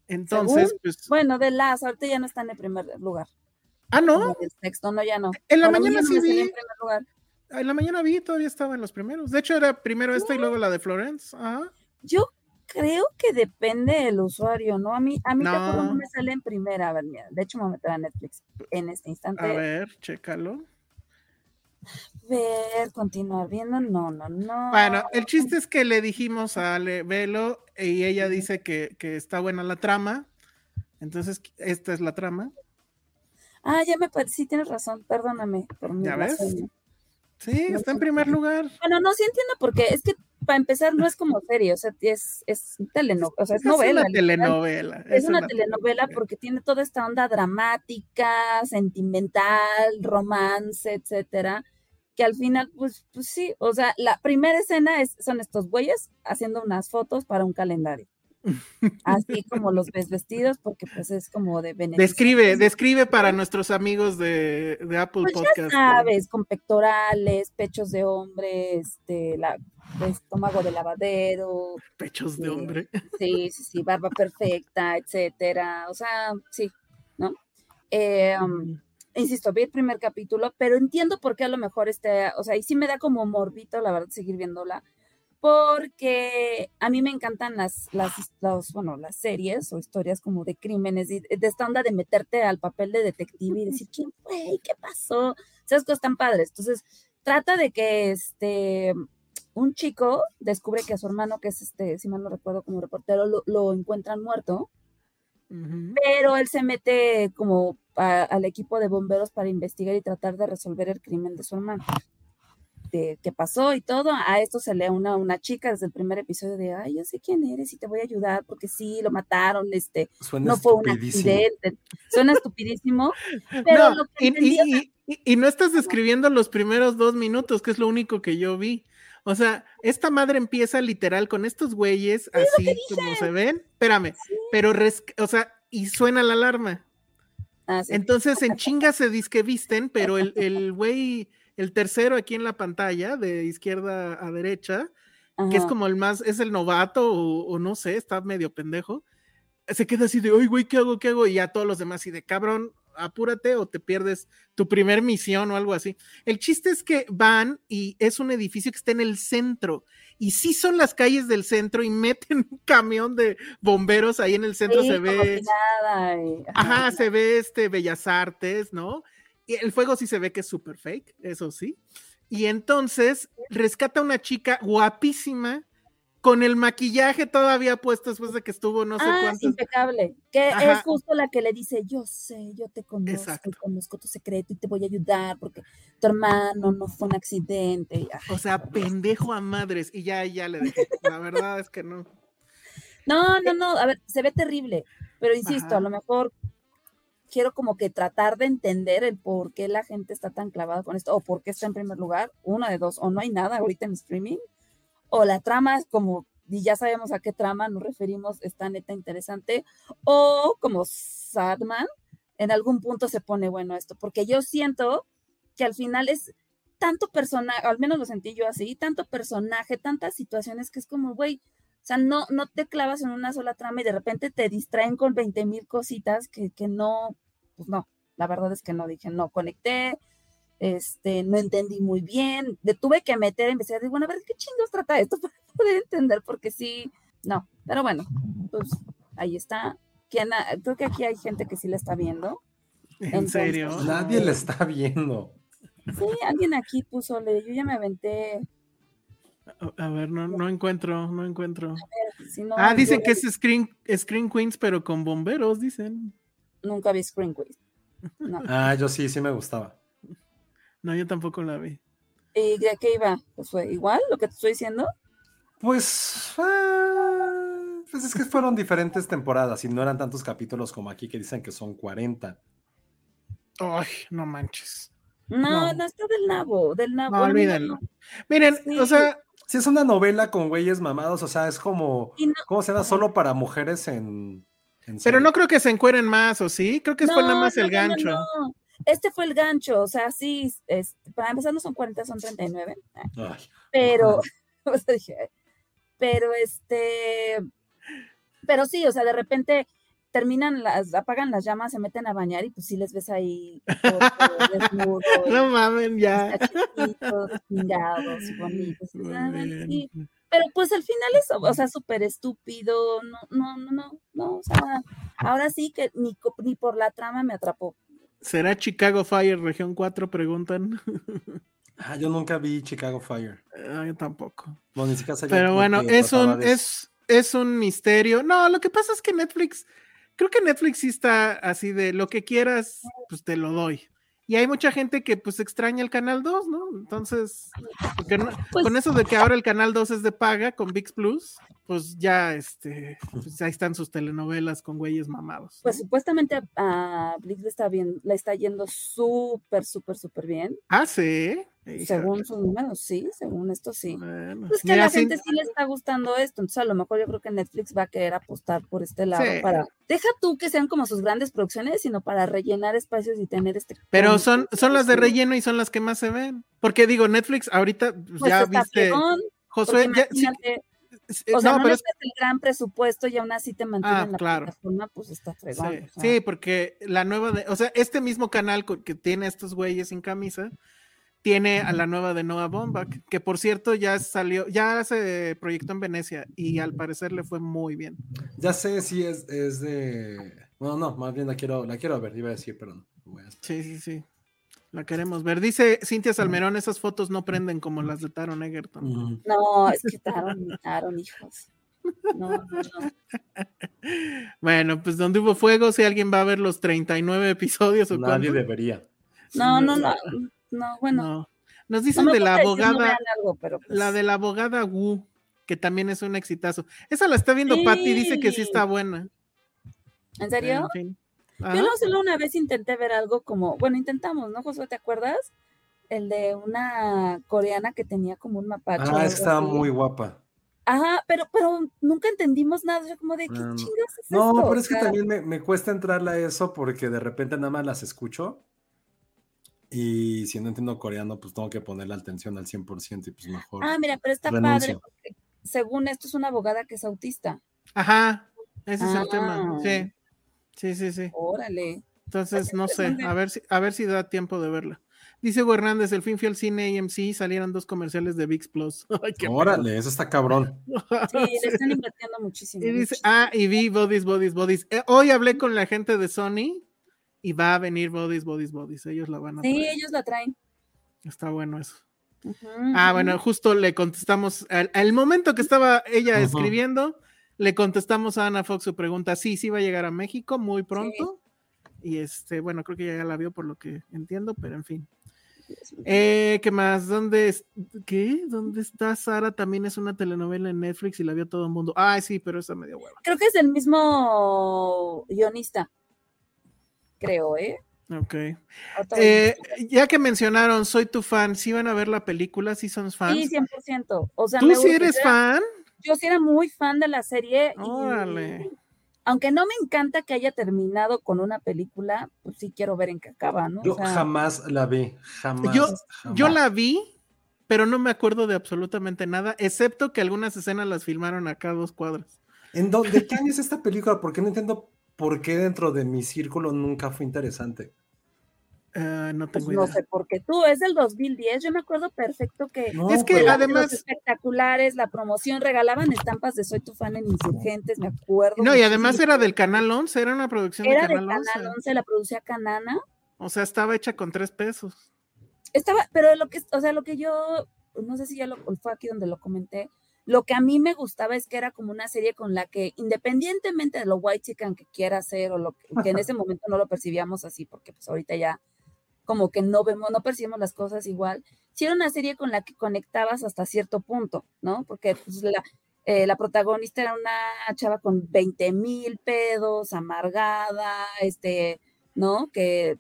Entonces, Según- pues. Bueno, de las, ahorita ya no está en el primer lugar. Ah, no, El sexto, no, ya no. en la Para mañana no sí vi. en primer lugar. En la mañana vi, todavía estaba en los primeros. De hecho, era primero esta y luego la de Florence. Ajá. Yo creo que depende del usuario, ¿no? A mí, a mí No. no me sale en primera. A ver, mira, de hecho me voy a meter a Netflix en este instante. A ver, chécalo. Ver, continuar viendo, no, no, no. Bueno, el chiste es que le dijimos a Ale, velo, y ella dice que, que está buena la trama. Entonces, esta es la trama. Ah, ya me parece, sí tienes razón, perdóname por mi ¿Ya ves? Sí, está en primer lugar. Bueno, no, sí entiendo porque es que para empezar no es como serie, o sea, es, es telenovela, o sea, es, Es novela. una literal. telenovela. Es una telenovela porque tiene toda esta onda dramática, sentimental, romance, etcétera, que al final, pues, pues sí, o sea, la primera escena es, son estos güeyes haciendo unas fotos para un calendario. Así como los ves vestidos, porque pues es como de beneficio. Describe, describe para nuestros amigos de, de Apple Pues ya Podcast. sabes, con pectorales, pechos de hombre, este, la, estómago de lavadero, Pechos de Sí. hombre. sí, sí, sí, barba perfecta, etcétera. O sea, sí, ¿no? Eh, um, insisto, vi el primer capítulo, pero entiendo por qué a lo mejor este, o sea, y sí me da como morbito, la verdad, seguir viéndola, porque a mí me encantan las, las, los, bueno, las series o historias como de crímenes, y de esta onda de meterte al papel de detective y decir, ¿quién fue? ¿Qué pasó? Esas cosas tan padres. Entonces, trata de que este un chico descubre que a su hermano, que es este, si mal no recuerdo como reportero, lo, lo encuentran muerto, pero él se mete como a- al equipo de bomberos para investigar y tratar de resolver el crimen de su hermano. De qué pasó y todo. A esto se le una una chica desde el primer episodio de, ay, yo sé quién eres y te voy a ayudar porque sí, lo mataron, este, Suena no fue un accidente. Suena estupidísimo, pero No, lo que y, entendí, y- y- y- no estás describiendo los primeros dos minutos, que es lo único que yo vi. O sea, esta madre empieza literal con estos güeyes, así como se ven. Espérame, pero, res- o sea, y suena la alarma. Ah, sí. Entonces en chinga se disque visten, pero el, el güey, el tercero aquí en la pantalla, de izquierda a derecha, que es como el más, es el novato o, o no sé, está medio pendejo, se queda así de, oye, güey, ¿qué hago? ¿Qué hago? Y ya todos los demás, y de cabrón, apúrate o te pierdes tu primer misión o algo así. El chiste es que van y es un edificio que está en el centro. Y sí son las calles del centro y meten un camión de bomberos ahí en el centro, Sí, se ve. nada, y- Ajá, se ve este Bellas Artes, ¿no? Y el fuego sí se ve que es súper fake, eso sí. Y entonces rescata a una chica guapísima con el maquillaje todavía puesto después de que estuvo no sé ah, cuántos. impecable. Que Ajá. es justo la que le dice, yo sé, yo te conozco, Exacto. conozco tu secreto y te voy a ayudar porque tu hermano no fue un accidente. ay, O sea, pendejo a madres. Y ya, ya le dejé. La verdad es que no. No, no, no, a ver, se ve terrible, pero insisto, Ajá. a lo mejor quiero como que tratar de entender el por qué la gente está tan clavada con esto, o por qué está en primer lugar, una de dos, o no hay nada ahorita en streaming, o la trama es como, y ya sabemos a qué trama nos referimos, está neta interesante, o como Sadman, en algún punto se pone bueno esto, porque yo siento que al final es tanto personaje, al menos lo sentí yo así, tanto personaje, tantas situaciones que es como, güey, o sea, no, no te clavas en una sola trama y de repente te distraen con 20 mil cositas que, que no, pues no, la verdad es que no, dije, no, conecté, este, no entendí muy bien, le tuve que meter a investigar, digo, bueno, a ver, ¿qué chingos trata esto para poder entender? Porque sí, no, pero bueno, pues ahí está. ¿Quién ha- creo que aquí hay gente que sí la está viendo. En Entonces, serio. Nadie le está viendo. Sí, alguien aquí puso, le, yo ya me aventé. A- A ver, no, no encuentro, no encuentro. Si no, Ah, dicen que es Screen, Screen Queens, pero con bomberos, dicen. Nunca vi Screen Quiz. No. Ah, yo sí, sí me gustaba. No, yo tampoco la vi. ¿Y de qué iba? Pues fue igual lo que te estoy diciendo. Pues, ah, pues es que fueron diferentes temporadas y no eran tantos capítulos como aquí que dicen que son 40. Ay, no manches. No, No. no, está del nabo, del nabo. No, olvídenlo. Miren, Sí. o sea, Sí, es una novela con güeyes mamados, o sea, es como, no- ¿cómo se llama? Solo para mujeres en... en pero serie. no creo que se encueren más, ¿o sí? Creo que fue nada No, más no, el no, no, gancho. no. Este fue el gancho, o sea, sí, es, para empezar no son 40, son 39. Ah, Ay, pero, pero este, pero sí, o sea, de repente terminan las, apagan las llamas, se meten a bañar y pues sí les ves ahí todo desnudo, No mamen, ya. Pero pues al final es, o sea, súper estúpido, no, no, no, no, no, o sea, ahora sí que ni, ni por la trama me atrapó. ¿Será Chicago Fire Región 4? Preguntan. Ah, yo nunca vi Chicago Fire. Ah, yo tampoco. Bueno, ni siquiera sabía Pero bueno, es un, es, es un misterio. No, lo que pasa es que Netflix, creo que Netflix sí está así de lo que quieras, pues te lo doy. Y hay mucha gente que pues extraña el canal 2, ¿no? Entonces, no- Pues- con eso de que ahora el canal 2 es de paga con VIX Plus, pues ya este, pues ahí están sus telenovelas con güeyes mamados. Pues supuestamente a, a Blix le está bien, le está yendo súper, súper, súper bien. Ah, sí. Híjole. Según sus números, sí, según esto sí. Bueno, Pues que a la sin- gente sí le está gustando esto, entonces a lo mejor yo creo que Netflix va a querer apostar por este lado Sí. para, deja tú que sean como sus grandes producciones, sino para rellenar espacios y tener este. Pero son, son las de relleno y son las que más se ven. Porque digo, Netflix ahorita pues, Pues ya viste. Josué, ya- sí, o sea, no, no, pero es- el gran presupuesto y aún así te mantienen Ah, la claro. plataforma, pues está fregón. Sí, sí, porque la nueva de, o sea, este mismo canal que tiene estos güeyes sin camisa, tiene a la nueva de Noah Baumbach, que por cierto ya salió, ya se proyectó en Venecia y al parecer le fue muy bien. Ya sé si es, es de. Bueno, no, más bien la quiero, la quiero ver, iba a decir, pero no. voy a. Sí, sí, sí. La queremos ver. Dice Cintia Salmerón, esas fotos no prenden como las de Taron Egerton. No, es que Taron, Taron, hijos. No, no, no. Bueno, pues donde hubo fuego, si alguien va a ver los 39 episodios o Nadie cuánto. debería. No, no, no, no, bueno. No. Nos no dicen de la abogada, algo, pero pues, la de la abogada Wu, que también es un exitazo. Esa la está viendo Patty, dice que sí Sí. está buena. ¿En serio? en fin. Ajá. Yo no solo una vez intenté ver algo como, bueno, intentamos, ¿no, Josué? ¿Te acuerdas? El de una coreana que tenía como un mapache. Ah, estaba así. muy guapa. Ajá, pero, pero nunca entendimos nada. Yo como de, ¿qué Ah, no. chingas es No, esto? pero es que también me, me cuesta entrarle a eso porque de repente nada más las escucho. Y si no entiendo coreano, pues tengo que ponerle atención al 100% y pues mejor. Ah, mira, pero está renuncio. padre porque según esto es una abogada que es autista. Ajá, ese es el tema. Ah. Sí, sí, sí, sí. Órale. Entonces, no sé, a ver si, a ver si da tiempo de verla. Dice Hugo Hernández, el fin fui al cine AMC, salieron dos comerciales de VIX Plus. Ay, Órale, eso está cabrón. Sí, le están invirtiendo muchísimo. Y dice, muchísimo. ah, y vi Bodies, Bodies, Bodies. Eh, hoy hablé con la gente de Sony y va a venir Bodies, Bodies, Bodies. Ellos la van a Sí, traer. ellos la traen. Está bueno eso. Ah, bueno, justo le contestamos, al, al momento que estaba ella escribiendo, le contestamos a Ana Fox su pregunta. Sí, sí va a llegar a México muy pronto. Y este, bueno, creo que ya la vio por lo que entiendo, pero en fin. Eh, ¿Qué más? ¿Dónde es- ¿Qué? ¿Dónde está Sara? También es una telenovela en Netflix y la vio todo el mundo. Ay, sí, pero esa medio hueva. Creo que es el mismo guionista. Creo, ¿eh? Ok. Eh, ya que mencionaron, soy tu fan, ¿sí van a ver la película? ¿Sí son fans? Sí, 100%. O sea, ¿Tú me sí gusta. eres era- fan? Yo sí era muy fan de la serie. y- Órale. aunque no me encanta que haya terminado con una película, pues sí quiero ver en qué acaba, ¿no? O Yo sea, jamás la vi. Jamás. Yo- jamás. Yo la vi, pero no me acuerdo de absolutamente nada, excepto que algunas escenas las filmaron acá a dos cuadras. ¿En dónde, ¿De qué año es esta película? Porque no entiendo por qué dentro de mi círculo nunca fue interesante. Eh, no pues tengo no idea. sé por qué tú, es del 2010. Yo me acuerdo perfecto que No, Es que pero- los además- espectaculares, la promoción, regalaban estampas de Soy tu fan en Insurgentes, me acuerdo. No, y además era del Canal 11, era una producción Era de de Canal, Canal 11. 11, la producía Canana. O sea, estaba hecha con tres pesos. Estaba, pero lo que, o sea, lo que yo, no sé si ya lo fue aquí donde lo comenté, lo que a mí me gustaba es que era como una serie con la que, independientemente de lo white chican que quiera hacer o lo que, que en ese momento no lo percibíamos así, porque pues ahorita ya como que no vemos, no percibimos las cosas igual, sí era una serie con la que conectabas hasta cierto punto, ¿no? Porque pues, la, eh, la protagonista era una chava con 20 mil pedos, amargada, este, ¿no? Que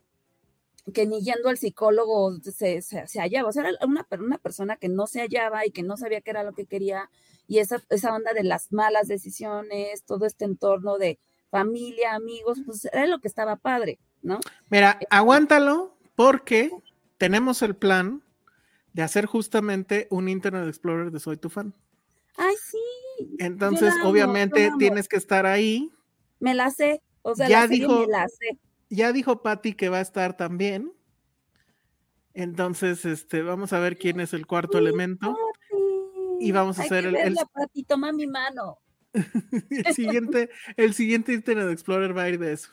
que ni yendo al psicólogo se, se, se hallaba, o sea, era una, una persona que no se hallaba y que no sabía qué era lo que quería, y esa, esa onda de las malas decisiones, todo este entorno de familia, amigos, pues era lo que estaba padre, ¿no? Mira, aguántalo porque tenemos el plan de hacer justamente un Internet Explorer de Soy tu fan. Ay, sí, Entonces, amo, obviamente, tienes que estar ahí. me la sé, o sea, Ya la dijo- me la sé. Ya dijo Patty que va a estar también. Entonces, este, vamos a ver quién es el cuarto elemento. Y vamos a Hay hacer que el- Pati, toma mi mano. El siguiente, el siguiente Internet Explorer va a ir de eso.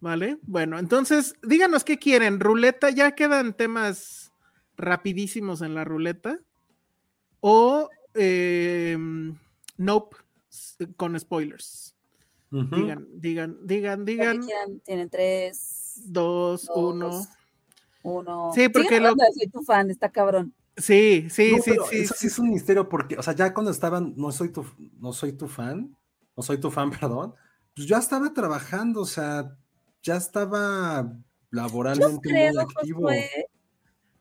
¿Vale? Bueno, entonces, díganos qué quieren. Ruleta, ya quedan temas rapidísimos en la ruleta. O eh, Nope con spoilers. Digan, digan, digan, digan. Tienen tres, Dos, dos, uno. uno. Sí, porque lo- soy tu fan, está cabrón. Sí, sí, No, sí, sí. Eso sí es un misterio porque, o sea, ya cuando estaban, no soy tu, no soy tu fan, no soy tu fan, perdón, pues ya estaba trabajando, o sea, ya estaba Yo laboralmente muy creo, activo. Josué,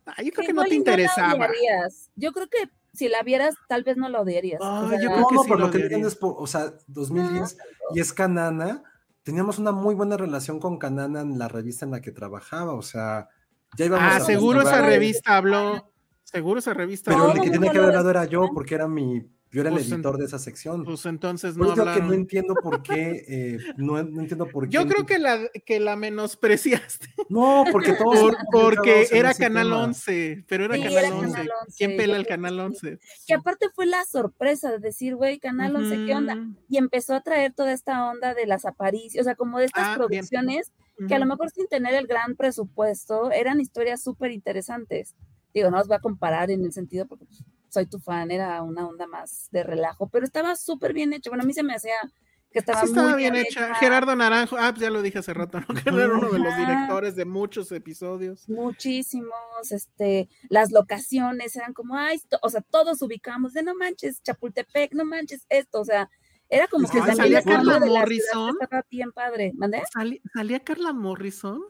Ah, yo creo Que que no te y la interesaba. odiarías. Yo creo que si la vieras, tal vez no la odiarías. O Ah, sea, yo creo que no, sí por lo lo que entiendes, por- o sea, 2010 y es Canana. Teníamos una muy buena relación con Canana en la revista en la que trabajaba, o sea, ya íbamos Ah, a seguro esa revista habló. Seguro esa revista Pero habló. el que No, tiene no que haber hablado era yo, porque era mi, yo era el Pues en- editor de esa sección. Pues entonces Por no eso digo que no entiendo por qué, eh, no, no entiendo por qué. Yo creo que la, que la menospreciaste No, porque todos. por- porque era Canal tema. 11, pero era Sí, Canal, era 11. Canal 11, ¿Quién pela el Canal sí. 11? Que aparte fue la sorpresa de decir, güey, Canal 11, ¿qué onda? Y empezó a traer toda esta onda de las apariciones, o sea, como de estas Ah, producciones que a lo mejor sin tener el gran presupuesto eran historias súper interesantes. Digo, no os voy a comparar en el sentido porque pues, soy tu fan, era una onda más de relajo, pero estaba súper bien hecho. Bueno, a mí se me hacía que estaba, Sí, estaba muy bien hecha. Gerardo Naranjo, ah, pues ya lo dije hace rato, ¿no? Que era uno de los directores de muchos episodios. muchísimos, este, las locaciones eran como, ay, o sea, todos ubicamos de no manches, Chapultepec, no manches esto, o sea, era como que salía Carla de la Morrison. estaba bien padre, ¿mandé? ¿Salía Carla Morrison?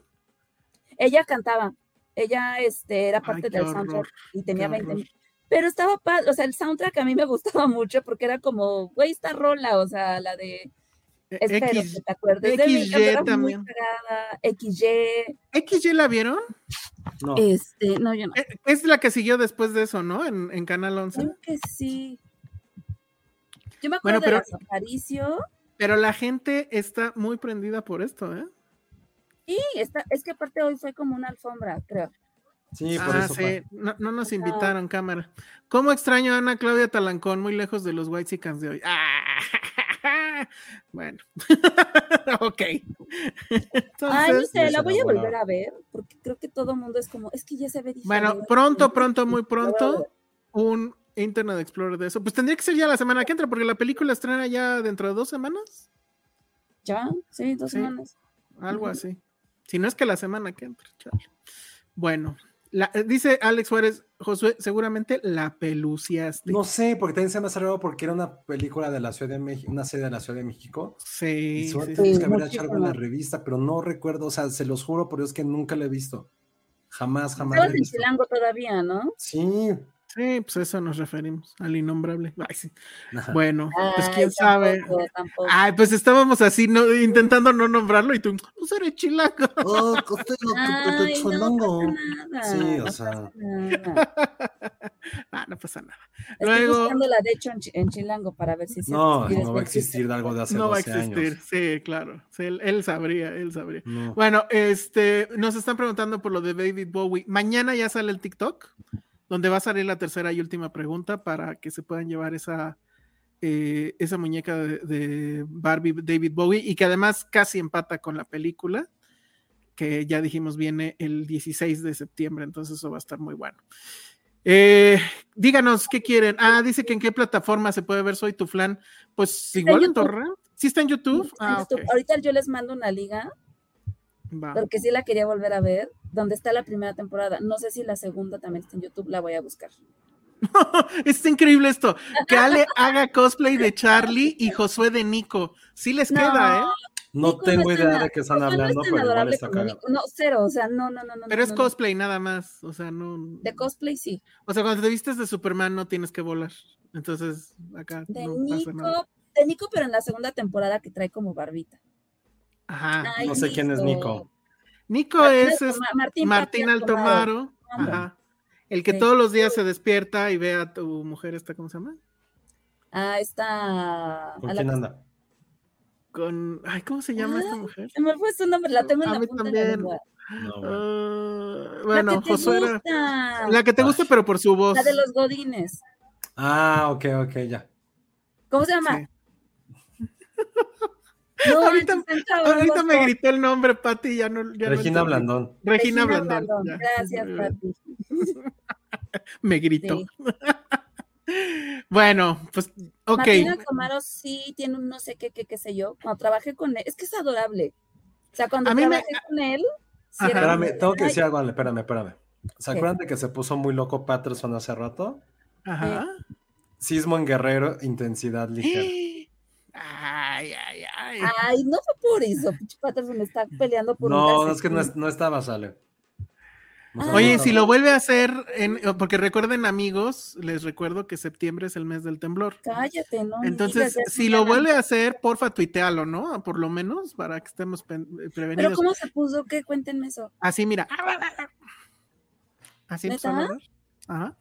Ella cantaba, ella, este, era parte del horror, soundtrack y tenía 20 horror. mil. Pero estaba padre, o sea, el soundtrack a mí me gustaba mucho porque era como, güey, esta rola, o sea, la de, Eh, espero X, que te acuerdes de mí, también. XY, ¿XY la vieron? No, este, no, yo no. Eh, Es la que siguió después de eso, ¿no? En, en Canal 11. Creo que sí. Yo me Bueno, acuerdo pero- de Aparicio. Pero la gente está muy prendida por esto, ¿eh? Sí, está, es que aparte hoy fue como una alfombra, creo. Sí, por ah, eso. sí, no, no nos invitaron, cámara. ¿Cómo extraño a Ana Claudia Talancón, muy lejos de los White de hoy? Ah, bueno, ok. Ay, no sé, la voy a volver a ver, porque creo que todo el mundo es como, es que ya se ve bueno, diferente. pronto, pronto, muy pronto, un Internet Explorer de eso. Pues tendría que ser ya la semana que entra, porque la película estrena ya dentro de dos semanas, Ya, sí, dos Sí. semanas. algo así. Si no es que la semana que entra, chale. Bueno, la- eh, dice Alex Juárez, Josué, seguramente la peluciaste. No sé, porque también se me hace raro porque era una película de la Ciudad de México, una serie de la Ciudad de México. Y Sí, solo sí, tenemos sí. que haber hecho algo en la muchísimo. revista, pero no recuerdo, o sea, se los juro por Dios que nunca la he visto. Jamás, jamás Estabas en. Chilango todavía, ¿no? Sí. Sí, pues eso nos referimos, al innombrable. Ay, sí. Bueno, pues Ay, quién sabe. tampoco, tampoco. Ay, pues estábamos así, no, intentando no nombrarlo y tú, pues eres chilango. Oh, tu- tu Ay, no nada, Sí, o no sea. pasa nada. ah, no pasa nada. Estoy Luego, buscando la de hecho en, Chi- en Chilango para ver si se No, si no va a existir algo de hace no va a 12 existir. años. Sí, claro. Sí, él, él sabría, él sabría. No. Bueno, este, nos están preguntando por lo de David Bowie. Mañana ya sale el TikTok, donde va a salir la tercera y última pregunta para que se puedan llevar esa, eh, esa muñeca de, de Barbie David Bowie y que además casi empata con la película, que ya dijimos viene el 16 de septiembre, entonces eso va a estar muy bueno. Eh, díganos qué quieren. Ah, dice que en qué plataforma se puede ver Soy tu flan. Pues igual en. Torrent. ¿Sí está en YouTube? Ah, YouTube. ok. Ahorita yo les mando una liga Va. porque sí la quería volver a ver, donde está la primera temporada. No sé si la segunda también está en YouTube, la voy a buscar. Está increíble esto. Que Ale haga cosplay de Charlie y Josué de Nico. Sí les No, queda, ¿eh? No Nico tengo es idea de qué están Nico no es hablando, pero igual está. No, cero, o sea, no, no, no, no. Pero es cosplay nada más. O sea, no. De cosplay sí. O sea, cuando te vistes de Superman no tienes que volar. Entonces, acá De no pasa nada. Nico, de Nico, pero en la segunda temporada que trae como barbita. Ajá. Ay, No sé quién es Nico. Nico Martín es, es Martín Altomaro. Ajá. El que Sí. todos los días se despierta y ve a tu mujer, esta, ¿cómo se llama? Ah, está. ¿Con a la quién anda? Con. Ay, ¿cómo se llama esta Ay, mujer? Se me fue su nombre, la tengo en A la mí punta de la también. No, bueno. Ah, La bueno, que te Josué era- gusta. La que te gusta, Ay. pero por su voz. La de los godines. Ah, ok, ok, ya. ¿Cómo se llama? Sí. No, Ahorita- me gritó el nombre, Pati, ya no. ya no Regina entendí. Blandón. Regina, Regina Blandón. Gracias, Pati. Me gritó. Sí. bueno, pues, ok. Martín Altomaro sí tiene un no sé qué, qué, qué sé yo. Cuando trabajé con él, es que es adorable. O sea, cuando A mí me- trabajé con él, sí Espérame, tengo que decir algo, espérame, espérame. ¿Se acuerdan de que se puso muy loco Patterson hace rato? Ajá. Sismo en Guerrero, intensidad ligera. Ay, ay, ay. Ay, no fue por eso. Pinche Patterson está peleando por un No, es que no, es- no estaba, sale. Ah. Oye, si lo vuelve a hacer, en, porque recuerden amigos, les recuerdo que septiembre es el mes del temblor. Cállate, ¿no? Entonces, digas, si lo vuelve a hacer, porfa, tuitealo, ¿no? Por lo menos, para que estemos eh, Pero prevenidos. ¿cómo se puso? ¿Qué? Cuéntenme eso. Así, mira. Así empezó a. Ajá.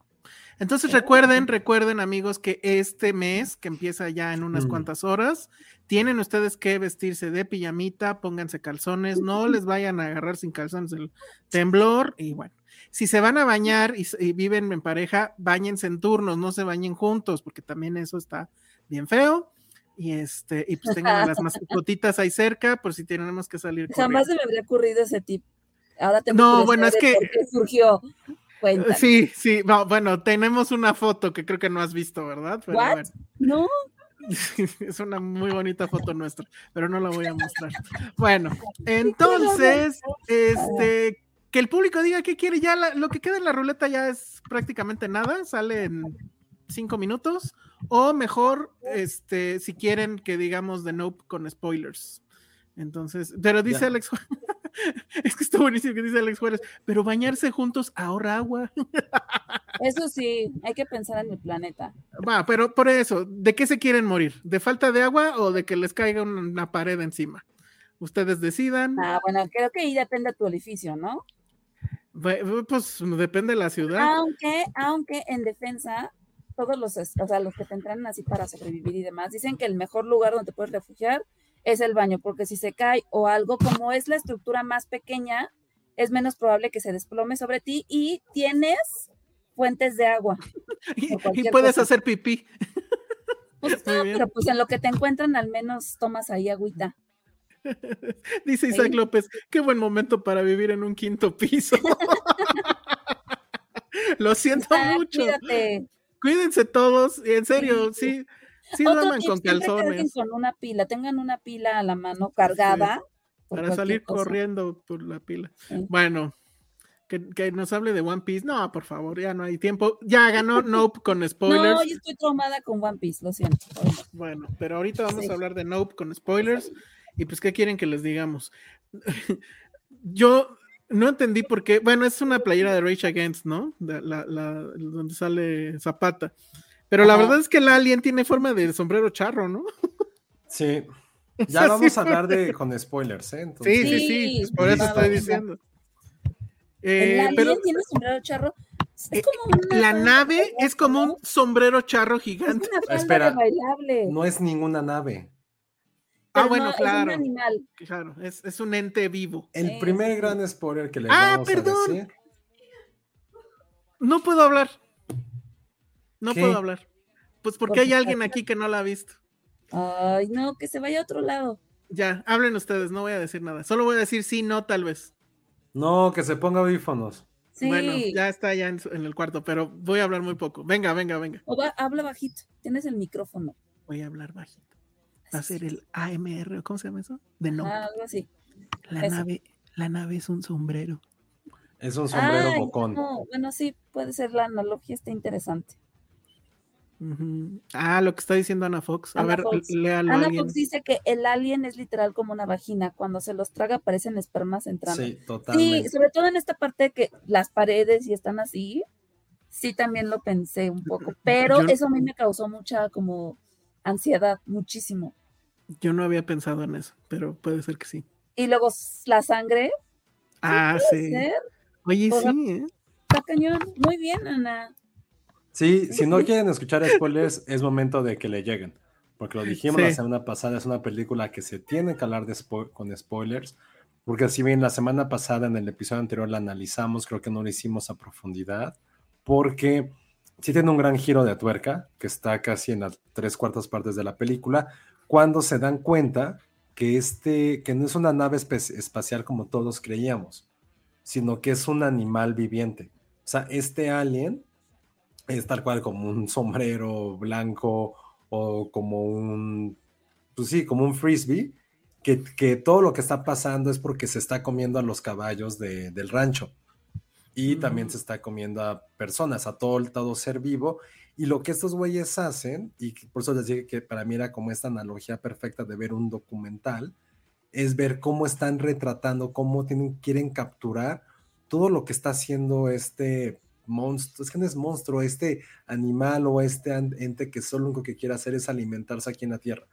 Entonces recuerden, recuerden amigos que este mes, que empieza ya en unas Mm. cuantas horas, tienen ustedes que vestirse de pijamita, pónganse calzones, no les vayan a agarrar sin calzones el temblor y bueno, si se van a bañar y, viven en pareja, bañense en turnos, no se bañen juntos, porque también eso está bien feo. Y este, y pues tengan a las mascotitas ahí cerca, por si tenemos que salir. Jamás corriendo. se me habría ocurrido ese tip. Ahora te No, bueno, es que- ¿Por qué surgió? Cuéntame. Sí, sí, no, bueno, tenemos una foto que creo que no has visto, ¿verdad? Pero What? bueno. No, es una muy bonita foto nuestra, pero no la voy a mostrar. Bueno, entonces, este, que el público diga qué quiere, ya la- lo que queda en la ruleta ya es prácticamente nada, sale en cinco minutos, o mejor, este, si quieren que digamos de Nope con spoilers. Entonces, pero dice Ya. Alex es que está buenísimo que dice Alex Juárez, pero bañarse juntos ahorra agua. eso sí, hay que pensar en el planeta. Va, pero por eso, ¿de qué se quieren morir? ¿De falta de agua o de que les caiga una, pared encima? Ustedes decidan. Ah, bueno, creo que ahí depende de tu edificio, ¿no? Pues depende de la ciudad. Aunque, aunque en defensa, todos los, o sea, los que te entrenan así para sobrevivir y demás, dicen que el mejor lugar donde te puedes refugiar es el baño, porque si se cae o algo, como es la estructura más pequeña, es menos probable que se desplome sobre ti y tienes fuentes de agua. y, puedes cosa. hacer pipí. Pues Muy no, pero pues en lo que te encuentran al menos tomas ahí agüita. Dice Isaac Sí. López, qué buen momento para vivir en un quinto piso. Lo siento Ah, mucho. cuídate. Cuídense todos, y en serio, sí, sí Otro duerman tip, con calzones con una pila, tengan una pila a la mano cargada. para salir cosa. corriendo por la pila. Sí. Bueno, que, que nos hable de One Piece. No, por favor, ya no hay tiempo. Ya ganó Nope con spoilers. No, yo estoy traumada con One Piece, lo siento. Bueno, pero ahorita vamos Sí. a hablar de Nope con spoilers. Y pues, ¿qué quieren que les digamos? Yo no entendí por qué. Bueno, es una playera de Rage Against, ¿no? De la, la- donde sale Zapata. Pero la verdad es que el alien tiene forma de sombrero charro, ¿no? Sí. Ya vamos sí, a hablar de con spoilers, ¿eh? Entonces, Sí, sí, sí. Sí, por eso estoy diciendo. El Eh, alien pero tiene sombrero charro. Es eh, como una la nave bailable, es como un sombrero charro Es gigante. una Espera, bailable. No es ninguna nave. Ah, bueno, no, Es claro. un animal. Claro, es, es un ente vivo. El Sí, primer sí. gran spoiler que le Ah, vamos perdón. a decir. No puedo hablar. No ¿Qué? puedo hablar. Pues porque Porque hay alguien aquí que no la ha visto. Ay, no, que se vaya a otro lado. Ya, hablen ustedes, no voy a decir nada. Solo voy a decir sí, no, tal vez. No, que se ponga audífonos. Sí. Bueno, ya está ya en, su- en el cuarto, pero voy a hablar muy poco. Venga, venga, venga. O va- habla bajito. Tienes el micrófono. Voy a hablar bajito. Va a ser el AMR, ¿o ¿cómo se llama eso? De no. Ah, algo así. la eso. nave, la nave es un sombrero. Es un sombrero Ay, bocón. no, bueno, sí, puede ser la analogía, está interesante. Ah, lo que está diciendo Ana Fox. A Ana ver, Fox. léalo Ana alguien. Fox dice que el alien es literal como una vagina. Cuando se los traga parecen espermas entrando. Sí, Sí, totalmente. sobre todo en esta parte de que las paredes y están así, sí también lo pensé un poco, pero Yo- eso a mí me causó mucha como ansiedad, muchísimo. Yo no había pensado en eso, pero puede ser que sí. Y luego la sangre, Ah, sí. ser, Oye, Por la- sí, ¿eh? está cañón. Muy bien, Ana. Sí, si no quieren escuchar spoilers, es momento de que le lleguen. Porque lo dijimos la semana pasada, es una película que se tiene que hablar de spo- con spoilers. Porque si bien la semana pasada en el episodio anterior la analizamos, creo que no lo hicimos a profundidad. Porque sí tiene un gran giro de tuerca, que está casi en las tres cuartas partes de la película, cuando se dan cuenta que, este, que no es una nave espacial como todos creíamos, sino que es un animal viviente. O sea, este alien es tal cual como un sombrero blanco o como un, pues sí, como un frisbee, que, que todo lo que está pasando es porque se está comiendo a los caballos de- del rancho y también Mm. se está comiendo a personas, a todo, todo ser vivo. Y lo que estos güeyes hacen, y por eso les dije que para mí era como esta analogía perfecta de ver un documental, es ver cómo están retratando, cómo tienen, quieren capturar todo lo que está haciendo este monstruo, es que no es monstruo, este animal o este ente que solo lo único que quiere hacer es alimentarse aquí en la Tierra.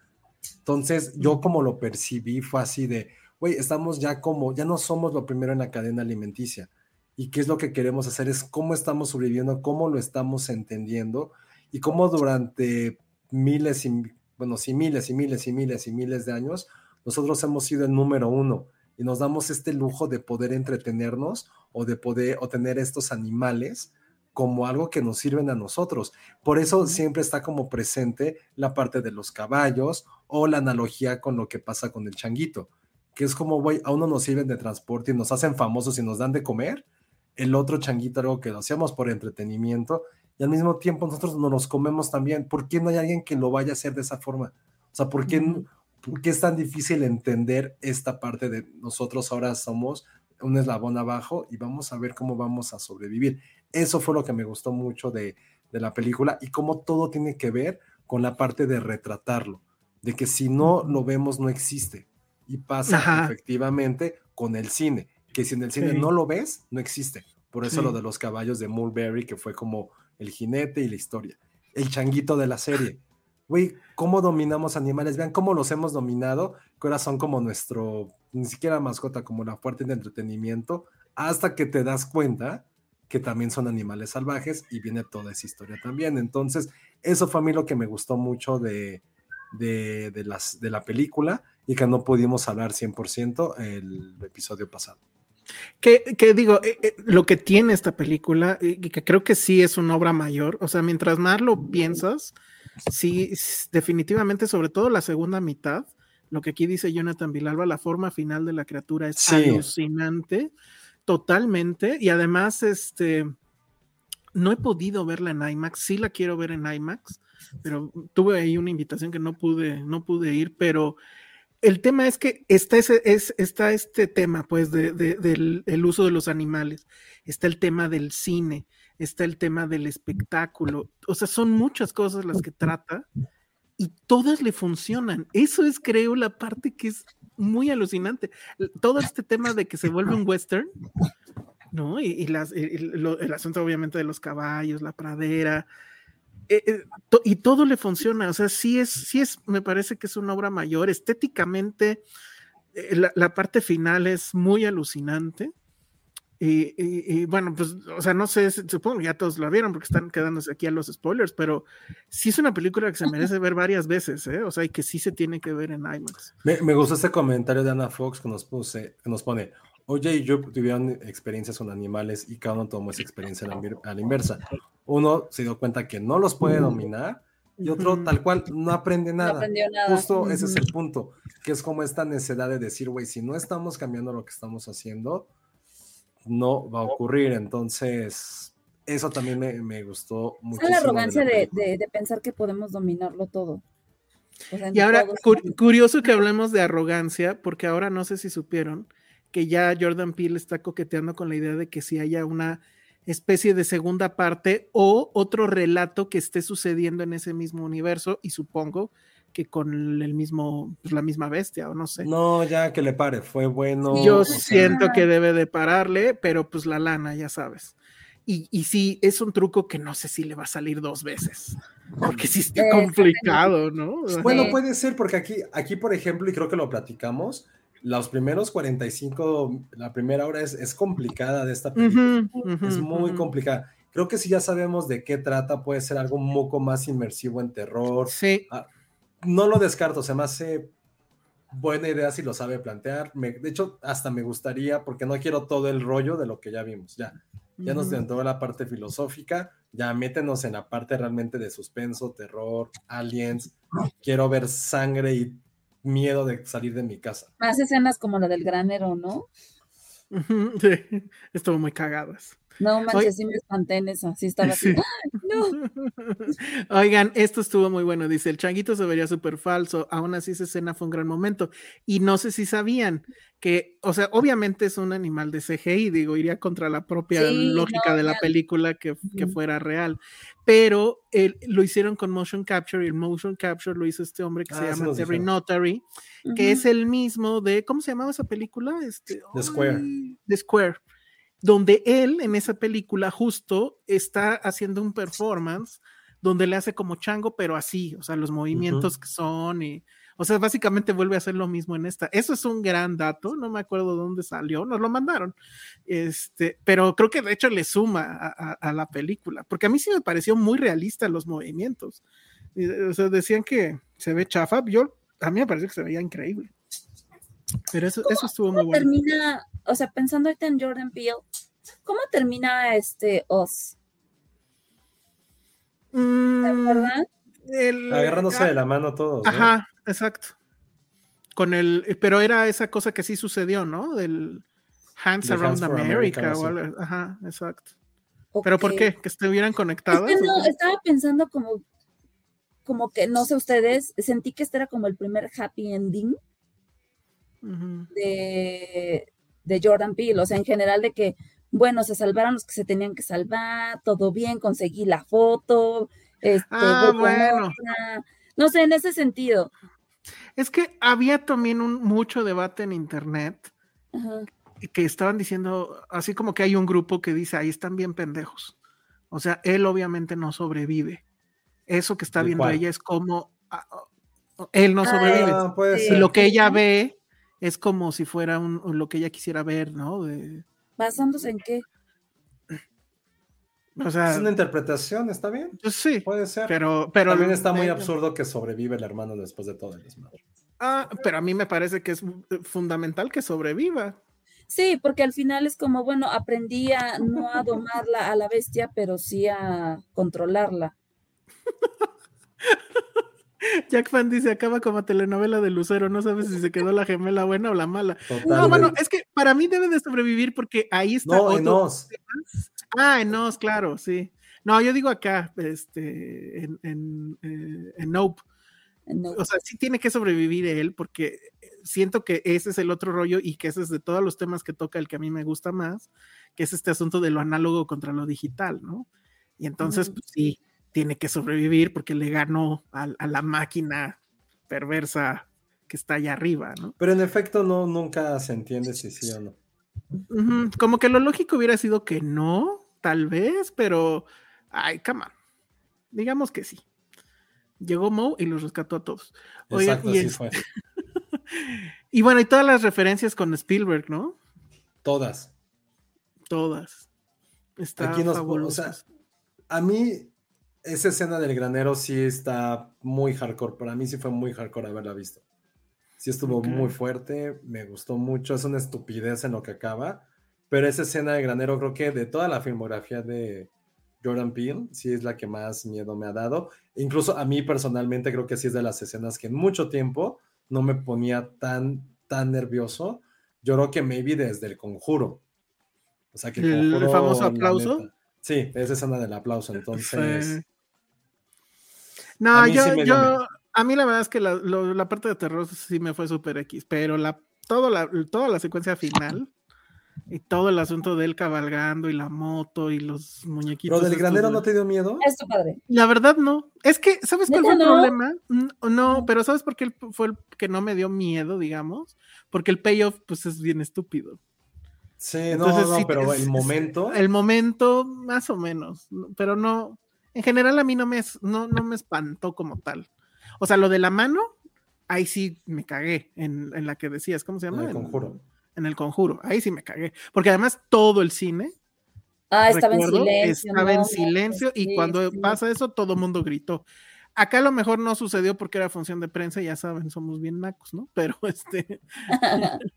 Entonces, yo como lo percibí fue así de, güey, estamos ya como, ya no somos lo primero en la cadena alimenticia. Y qué es lo que queremos hacer es cómo estamos sobreviviendo, cómo lo estamos entendiendo y cómo durante miles y, bueno, sí, miles y miles y miles y miles de años, nosotros hemos sido el número uno y nos damos este lujo de poder entretenernos o de poder o tener estos animales como algo que nos sirven a nosotros. Por eso siempre está como presente la parte de los caballos o la analogía con lo que pasa con el changuito, que es como, güey, a uno nos sirven de transporte y nos hacen famosos y nos dan de comer, el otro changuito algo que lo hacemos por entretenimiento y al mismo tiempo nosotros nos los comemos también. ¿Por qué no hay alguien que lo vaya a hacer de esa forma? O sea, ¿por qué, ¿por qué es tan difícil entender esta parte de nosotros ahora somos un eslabón abajo y vamos a ver cómo vamos a sobrevivir? Eso fue lo que me gustó mucho de, de la película y cómo todo tiene que ver con la parte de retratarlo, de que si no lo vemos no existe. Y pasa efectivamente con el cine, que si en el cine no lo ves, no existe. Por eso lo de los caballos de Mulberry, que fue como el jinete y la historia. El changuito de la serie. Güey, ¿cómo dominamos animales? Vean cómo los hemos dominado, que ahora son como nuestro, ni siquiera mascota, como la fuerte de entretenimiento, hasta que te das cuenta que también son animales salvajes y viene toda esa historia también. Entonces, eso fue a mí lo que me gustó mucho de, de, las, de la película y que no pudimos hablar 100% el episodio pasado. Que, que digo, eh, eh, lo que tiene esta película, y que creo que sí es una obra mayor, o sea, mientras más lo piensas, sí, definitivamente, sobre todo la segunda mitad, lo que aquí dice Jonathan Vilalba, la forma final de la criatura es alucinante, totalmente, y además, este, no he podido verla en IMAX, sí la quiero ver en IMAX, pero tuve ahí una invitación que no pude, no pude ir, pero el tema es que está, ese, es, está este tema, pues, de, del uso de los animales, está el tema del cine, está el tema del espectáculo, o sea, son muchas cosas las que trata y todas le funcionan. Eso es, creo, la parte que es muy alucinante. Todo este tema de que se vuelve un western, ¿no? Y, las, el asunto obviamente de los caballos, la pradera, eh, eh, y todo le funciona, o sea, sí es, sí es, me parece que es una obra mayor, estéticamente, eh, la, parte final es muy alucinante. Y, bueno, pues, o sea, no sé, supongo que ya todos lo vieron porque están quedándose aquí a los spoilers, pero sí es una película que se merece ver varias veces, ¿eh? O sea, y que sí se tiene que ver en IMAX. Me, me gustó este comentario de Ana Fox que nos, puse, que nos pone, Oye y yo tuvieron experiencias con animales y cada uno tomó esa experiencia a la, inversa. Uno se dio cuenta que no los puede dominar y otro tal cual no aprende nada. Justo ese es el punto, que es como esta necesidad de decir, güey, si no estamos cambiando lo que estamos haciendo, no va a ocurrir. Entonces, eso también me, gustó mucho. Es la arrogancia de, pensar que podemos dominarlo todo. y ahora, curioso que hablemos de arrogancia, porque ahora no sé si supieron que ya Jordan Peele está coqueteando con la idea de que si haya una especie de segunda parte o otro relato que esté sucediendo en ese mismo universo y supongo que con el mismo, pues la misma bestia o no sé. No, ya que le pare, fue bueno. Yo siento que debe de pararle, pero pues la lana, ya sabes. Y, y sí, es un truco que no sé si le va a salir dos veces, porque sí está complicado, ¿no? Bueno, puede ser, porque aquí, aquí, por ejemplo, y creo que lo platicamos, los primeros 45, la primera hora es, es complicada de esta película. es muy complicada. Creo que si ya sabemos de qué trata, puede ser algo un poco más inmersivo en terror. Sí. No lo descarto, se me hace buena idea si lo sabe plantear. de hecho, hasta me gustaría, porque no quiero todo el rollo de lo que ya vimos. Ya, ya nos entró la parte filosófica, ya métenos en la parte realmente de suspenso, terror, aliens. Quiero ver sangre y miedo de salir de mi casa. Más escenas como la del granero, ¿no? Sí, estuvo muy cagadas. No manches, sí me espanté en eso, sí estaba así. No. Oigan, esto estuvo muy bueno. Dice: el changuito se vería súper falso. Aún así, esa escena fue un gran momento. Y no sé si sabían que, o sea, obviamente es un animal de CGI, digo, iría contra la propia lógica de la película que, que, fuera real. Pero lo hicieron con motion capture y el motion capture lo hizo este hombre que se ah, llama Terry Notary, que es el mismo de, ¿cómo se llamaba esa película? Este, The Square. The Square donde él en esa película justo está haciendo un performance donde le hace como chango, pero así, o sea, los movimientos que son y, o sea, básicamente vuelve a hacer lo mismo en esta. Eso es un gran dato, no me acuerdo dónde salió, nos lo mandaron, este, pero creo que de hecho le suma a, a la película, porque a mí sí me pareció muy realista los movimientos. O sea, decían que se ve chafa, yo, a mí me pareció que se veía increíble. Pero eso, eso estuvo muy bueno. termina, o sea, pensando ahorita en Jordan Peele, ¿cómo termina este Oz? Mm, el- Agarrándose de la mano todos. ¿no? Ajá, exacto. Con el, pero era esa cosa que sí sucedió, ¿no? Del Hands De Around Hands America. America, o sí. algo- Ajá, exacto. ¿Pero por qué? ¿Que estuvieran Es conectadas? que o no, qué? estaba pensando como, como que, no sé ustedes, sentí que este era como el primer happy ending de, de Jordan Peele, o sea, en general de que, bueno, se salvaron los que se tenían que salvar, todo bien, conseguí la foto, este, Ah, bueno. otra. No sé, en ese sentido. Es que había también un, mucho debate en internet Ajá. que estaban diciendo, así como que hay un grupo que dice, ahí están bien pendejos. O sea, él obviamente no sobrevive. Eso que está ¿De viendo cuál? ella es como, ah, ah, él no Ah, sobrevive. Ah. Y lo que ella ve es como si fuera un, lo que ella quisiera ver, ¿no? De- ¿Basándose en qué? o sea, Es una interpretación, ¿está bien? pues sí, Puede ser. pero, pero También está muy absurdo que sobrevive el hermano después de todo el desmadre. ah, pero a mí me parece que es eh, fundamental que sobreviva. Sí, porque al final es como, bueno, aprendí a no a domarla a la bestia, pero sí a controlarla. Jack Fan dice, acaba como telenovela de Lucero, no sabes si se quedó la gemela buena o la mala. Totalmente. No, bueno, es que para mí debe de sobrevivir porque ahí está No, en otro- Oz. Ah, en Oz, claro, sí. No, yo digo acá, este, en, en, eh, en Nope. No. O sea, sí tiene que sobrevivir él porque siento que ese es el otro rollo y que ese es de todos los temas que toca el que a mí me gusta más, que es este asunto de lo análogo contra lo digital, ¿no? Y entonces, pues sí, tiene que sobrevivir porque le ganó a, a la máquina perversa que está allá arriba, ¿no? Pero en efecto, no, nunca se entiende si sí o no. Como que lo lógico hubiera sido que no, tal vez, pero, ay, come on. Digamos que sí. Llegó Moe y los rescató a todos. Oigan, Exacto, y, fue. y bueno, y todas las referencias con Spielberg, ¿no? Todas. Todas. Está Aquí nos, o sea, a mí esa escena del granero sí está muy hardcore. Para mí sí fue muy hardcore haberla visto. Sí estuvo muy fuerte, me gustó mucho. Es una estupidez en lo que acaba. Pero esa escena del granero, creo que de toda la filmografía de Jordan Peele, sí es la que más miedo me ha dado. Incluso a mí personalmente creo que sí es de las escenas que en mucho tiempo no me ponía tan, tan nervioso. Yo creo que maybe desde el conjuro. O sea que ¿El Conjuro, famoso la aplauso? neta- Sí, esa escena del aplauso. Entonces, Sí. No, yo, sí yo, a mí la verdad es que la, lo- la parte de terror sí me fue super X, pero la, todo la, toda la secuencia final y todo el asunto de él cabalgando y la moto y los muñequitos. ¿Pero del granero no te dio miedo? Está padre. La verdad no. Es que, ¿sabes cuál fue el problema? No, pero ¿sabes por qué fue el que no me dio miedo, digamos? Porque el payoff, pues, es bien estúpido. Sí, Entonces, no, no, sí, pero es- el momento. El momento, más o menos, no- pero no, en general a mí no me, es- no, no me espantó como tal. O sea, lo de la mano, ahí sí me cagué en, en la que decías, ¿cómo se En llama? el conjuro. En el conjuro, ahí sí me cagué. Porque además todo el cine, Ah, estaba en silencio. estaba en no, silencio y cuando sí. pasa eso, todo el mundo gritó. Acá a lo mejor no sucedió porque era función de prensa, ya saben, somos bien nacos, ¿no? Pero este.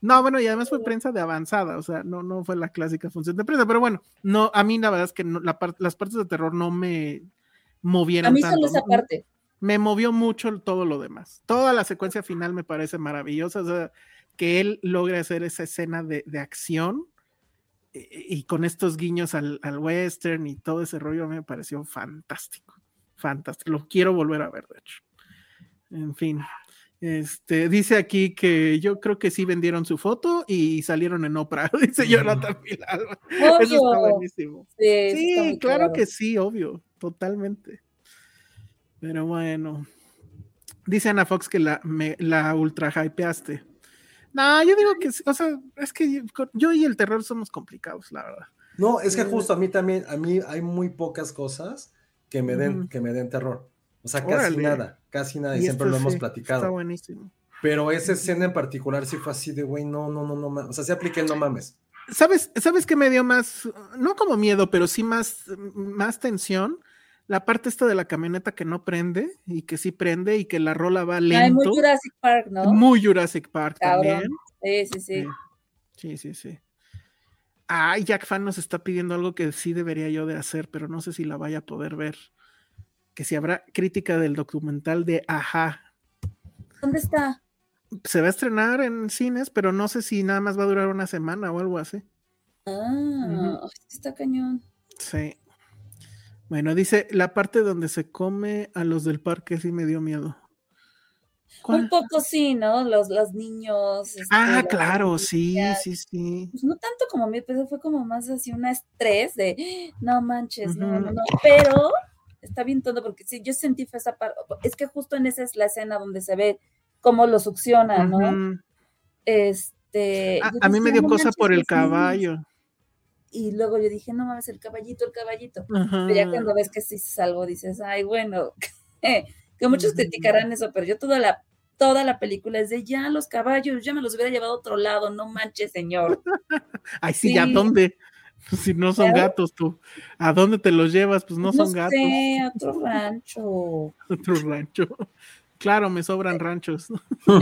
No, bueno, y además fue prensa de avanzada, o sea, no, no fue la clásica función de prensa, pero bueno, no, a mí la verdad es que no- la par- las partes de terror no me movieron A mí tanto. solo esa ¿no? parte. Me movió mucho todo lo demás. Toda la secuencia final me parece maravillosa, o sea, que él logre hacer esa escena de, de acción y, y con estos guiños al, al western y todo ese rollo me pareció fantástico, fantástico. Lo quiero volver a ver, de hecho. En fin. Este, dice aquí que yo creo que sí vendieron su foto y salieron en Oprah, dice Jonathan Villalba. Eso está Obvio. buenísimo. Sí, eso está Sí, muy claro que sí, obvio, totalmente. Pero bueno. Dice Ana Fox que la, me, la ultra hypeaste. No, yo digo que, sí, o sea, es que yo- yo y el terror somos complicados, la verdad. No, es que Eh. justo a mí también, a mí hay muy pocas cosas que me den, que me den terror. O sea, casi Órale. nada, casi nada, y, Y siempre lo hemos platicado. Está buenísimo. Pero esa escena en particular sí fue así de, güey, no, no, no, no, ma-". o sea, sí apliqué el no mames. ¿Sabes, ¿Sabes qué me dio más, no como miedo, pero sí más, más tensión? La parte esta de la camioneta que no prende y que sí prende y que la rola va Ay, lento. muy Jurassic Park, ¿no? Muy Jurassic Park Cabrón. también. Sí, sí, sí. Sí, sí, sí. Ay, Jack Fan nos está pidiendo algo que sí debería yo de hacer, pero no sé si la vaya a poder ver. Que si habrá crítica del documental de Ajá. ¿Dónde está? Se va a estrenar en cines, pero no sé si nada más va a durar una semana o algo así. Ah, está cañón. Sí. Bueno, dice la parte donde se come a los del parque sí me dio miedo. ¿Cuál? Un poco sí, ¿no? Los, los niños. este, Ah, claro, sí, sí, sí. Pues no tanto como mí, pero fue como más así un estrés de "Ah, no manches, no, no, no. Pero está bien todo porque sí, yo sentí esa parte. Es que justo en esa es la escena donde se ve cómo lo succiona, ¿no? Este. a, mí me dio "No cosa manches, por el los niños". caballo. Y luego yo dije, no mames, el caballito, el caballito. Pero ya cuando ves que sí es algo, dices, ay, bueno, que muchos criticarán eso, pero yo toda la, toda la película es de ya los caballos, ya me los hubiera llevado a otro lado, no manches, señor. Ay, sí, ¿a Sí. dónde? Si no son gatos, tú. ¿A dónde te los llevas? Pues no son gatos. sé, a otro rancho. Otro rancho. Claro, me sobran ranchos.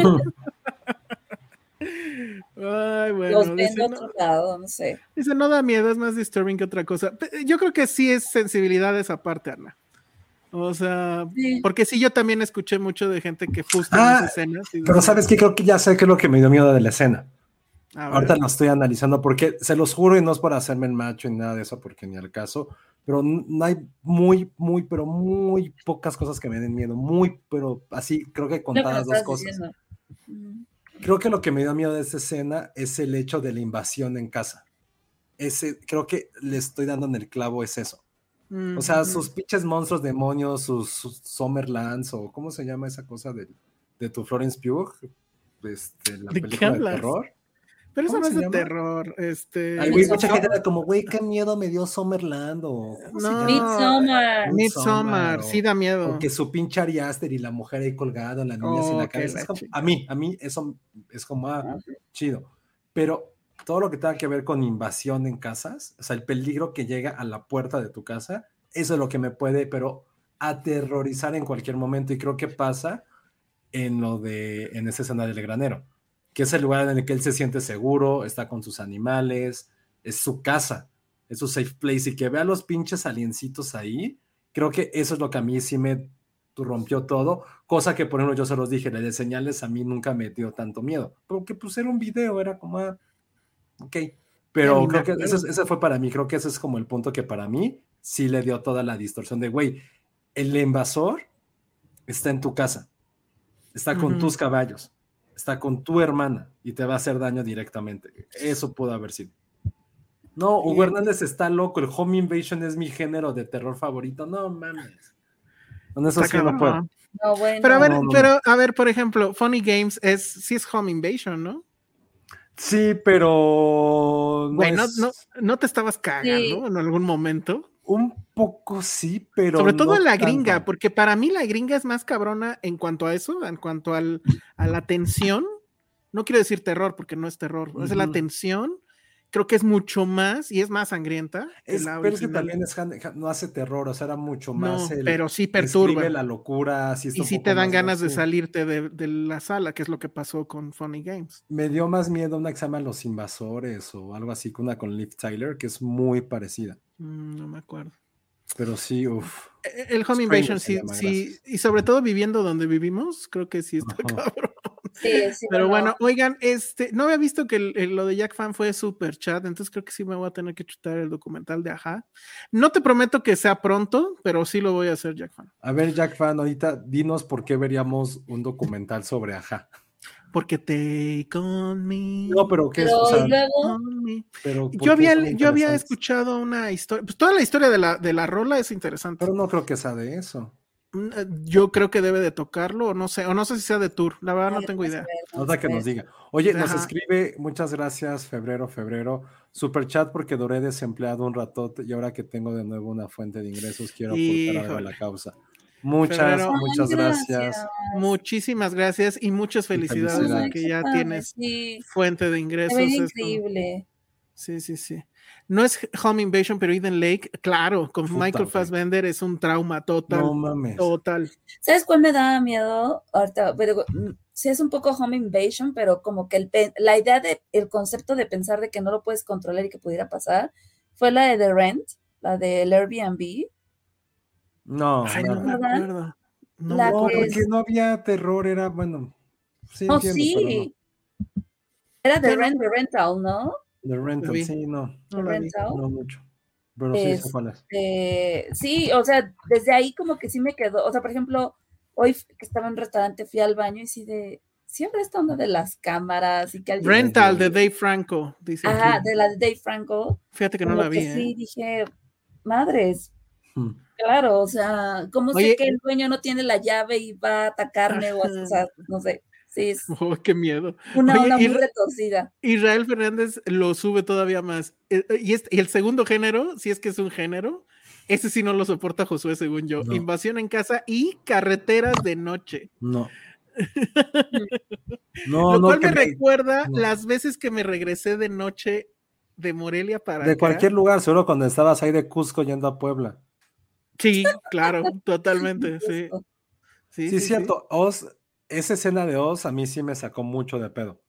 Ay, bueno. los dice, no, otro lado, no sé. dice, no da miedo, es más disturbing que otra cosa. Yo creo que sí es sensibilidad esa parte, Ana. O sea, Sí. porque sí, yo también escuché mucho de gente que justo en Ah, esas escenas. Pero sabes qué, creo que ya sé qué es lo que me dio miedo de la escena. Ahorita lo estoy analizando porque se los juro y no es por hacerme el macho ni nada de eso, porque ni al caso, pero no hay muy, muy, pero muy pocas cosas que me den miedo. Muy, pero así, creo que contadas me dos cosas. diciendo. Creo que lo que me dio miedo de esta escena es el hecho de la invasión en casa. Ese, creo que le estoy dando en el clavo es eso. O sea, sus pinches monstruos, demonios, sus, sus Summerlands, o ¿cómo se llama esa cosa de, de tu Florence Pugh? Este, la ¿De qué película de terror. Pero eso ¿cómo no es de terror. Este. Ay, güey, Midsommar. mucha gente era como, güey, qué miedo me dio Summerland, o ¿cómo se No. Midsommar. Midsommar, sí da miedo. Que su pinche Ari Aster y la mujer ahí colgada, la niña sin Oh, la cabeza. la Es como- a mí, a mí eso es como, ah, chido. Pero todo lo que tenga que ver con invasión en casas, o sea, el peligro que llega a la puerta de tu casa, eso es lo que me puede, pero aterrorizar en cualquier momento. Y creo que pasa en lo de, en esa escena del granero, que es el lugar en el que él se siente seguro, está con sus animales, es su casa, es su safe place. Y que vea los pinches aliencitos ahí, creo que eso es lo que a mí sí me rompió todo, cosa que por ejemplo yo se los dije, la de señales a mí nunca me dio tanto miedo, porque pues era un video, era como, ah, ok, pero creo que ese, ese fue para mí, creo que ese es como el punto que para mí sí le dio toda la distorsión de, güey, el invasor está en tu casa, está con tus caballos, está con tu hermana y te va a hacer daño directamente. Eso pudo haber sido. No, Hugo. Hernández está loco, el home invasion es mi género de terror favorito, no mames. Con eso sí no puedo. No, bueno. Pero a ver, No, no, no. pero a ver, por ejemplo, Funny Games es sí es Home Invasion, ¿no? Sí, pero no Güey, no, es- no, no te estabas cagando Sí. en algún momento. Un poco sí, pero Sobre todo no en la tanto. gringa, porque para mí la gringa es más cabrona en cuanto a eso, en cuanto al, a la tensión. No quiero decir terror, porque no es terror, es la tensión. Creo que es mucho más y es más sangrienta. que Es, la pero es que también es no hace terror, o sea, era mucho No, más el pero sí perturba. la locura, sí Y sí te dan ganas de salirte de, de la sala, que es lo que pasó con Funny Games. Me dio más miedo una que se llama Los Invasores o algo así, que una con Liv Tyler, que es muy parecida. Mm, no me acuerdo. Pero sí, uff. Eh, El Home Invasion sí, llama, sí, y sobre todo viviendo donde vivimos, creo que sí está Ajá. cabrón. Sí, sí, Pero no. bueno, oigan, este, no había visto que el- el- lo de Jack Fan fue super chat, entonces creo que sí me voy a tener que chutar el documental de Aja. No te prometo que sea pronto, pero sí lo voy a hacer Jack Fan. A ver, Jack Fan, ahorita dinos por qué veríamos un documental sobre Aja. Porque Take on me. No, pero qué es, Pero o sea, y luego, on me. pero ¿por Yo había, yo había escuchado una historia, pues toda la historia de la, de la rola es interesante. Pero no creo que sea de eso. Mm, eh, Yo creo que debe de tocarlo, o no sé, o no sé si sea de tour, la verdad no tengo a idea. Nota a que nos diga. Oye, nos escribe, muchas gracias, febrero, febrero. Super chat porque duré desempleado un ratote y ahora que tengo de nuevo una fuente de ingresos, quiero aportar algo a la causa. Muchas, Febrero. muchas gracias. Muchísimas gracias y muchas felicidades felicidades. de que ya tienes Sí, fuente de ingresos. esto- increíble. Sí, sí, sí. No es Home Invasion, pero Eden Lake, claro, con Puta, Michael. Fassbender es un trauma total. No mames. Total. ¿Sabes cuál me daba miedo? Ahorita, pero mm, sí es un poco home invasion, pero como que el la idea de, el concepto de pensar de que no lo puedes controlar y que pudiera pasar, fue la de The Rent, la del Airbnb. No, Ay, no, no me. No La no, porque es- no había terror, era bueno. Sí, No, entiendo, pero sí. Era The Rent, The Rental, ¿no? no. The Rental, sí, no, No The vi. Rental. no mucho. Pero sí, sé cuál es. Eh, sí, o sea, desde ahí como que sí me quedó, o sea, por ejemplo, hoy que estaba en un restaurante fui al baño y sí de, siempre esta onda de las cámaras y que alguien... Rental de Dave Franco, dice. Ajá, aquí. de la de Dave Franco. Fíjate que no la vi. que sí ¿eh? dije, madres, Hmm. Claro, o sea, ¿cómo Oye, sé que el dueño no tiene la llave y va a atacarme o, o sea, no sé, sí, es Oh, qué miedo. una Oye, muy re- retorcida. Israel Fernández lo sube todavía más. Eh, eh, Y, este- y el segundo género, si es que es un género, ese sí no lo soporta Josué, según yo. No. Invasión en casa y carreteras de noche. No. No, lo cual me me- recuerda no. las veces que me regresé de noche de Morelia para de acá. cualquier lugar, seguro cuando estabas ahí de Cusco yendo a Puebla. Sí, claro, totalmente, sí. Sí, Sí, sí, cierto. Oz, esa escena de Oz a mí sí me sacó mucho de pedo.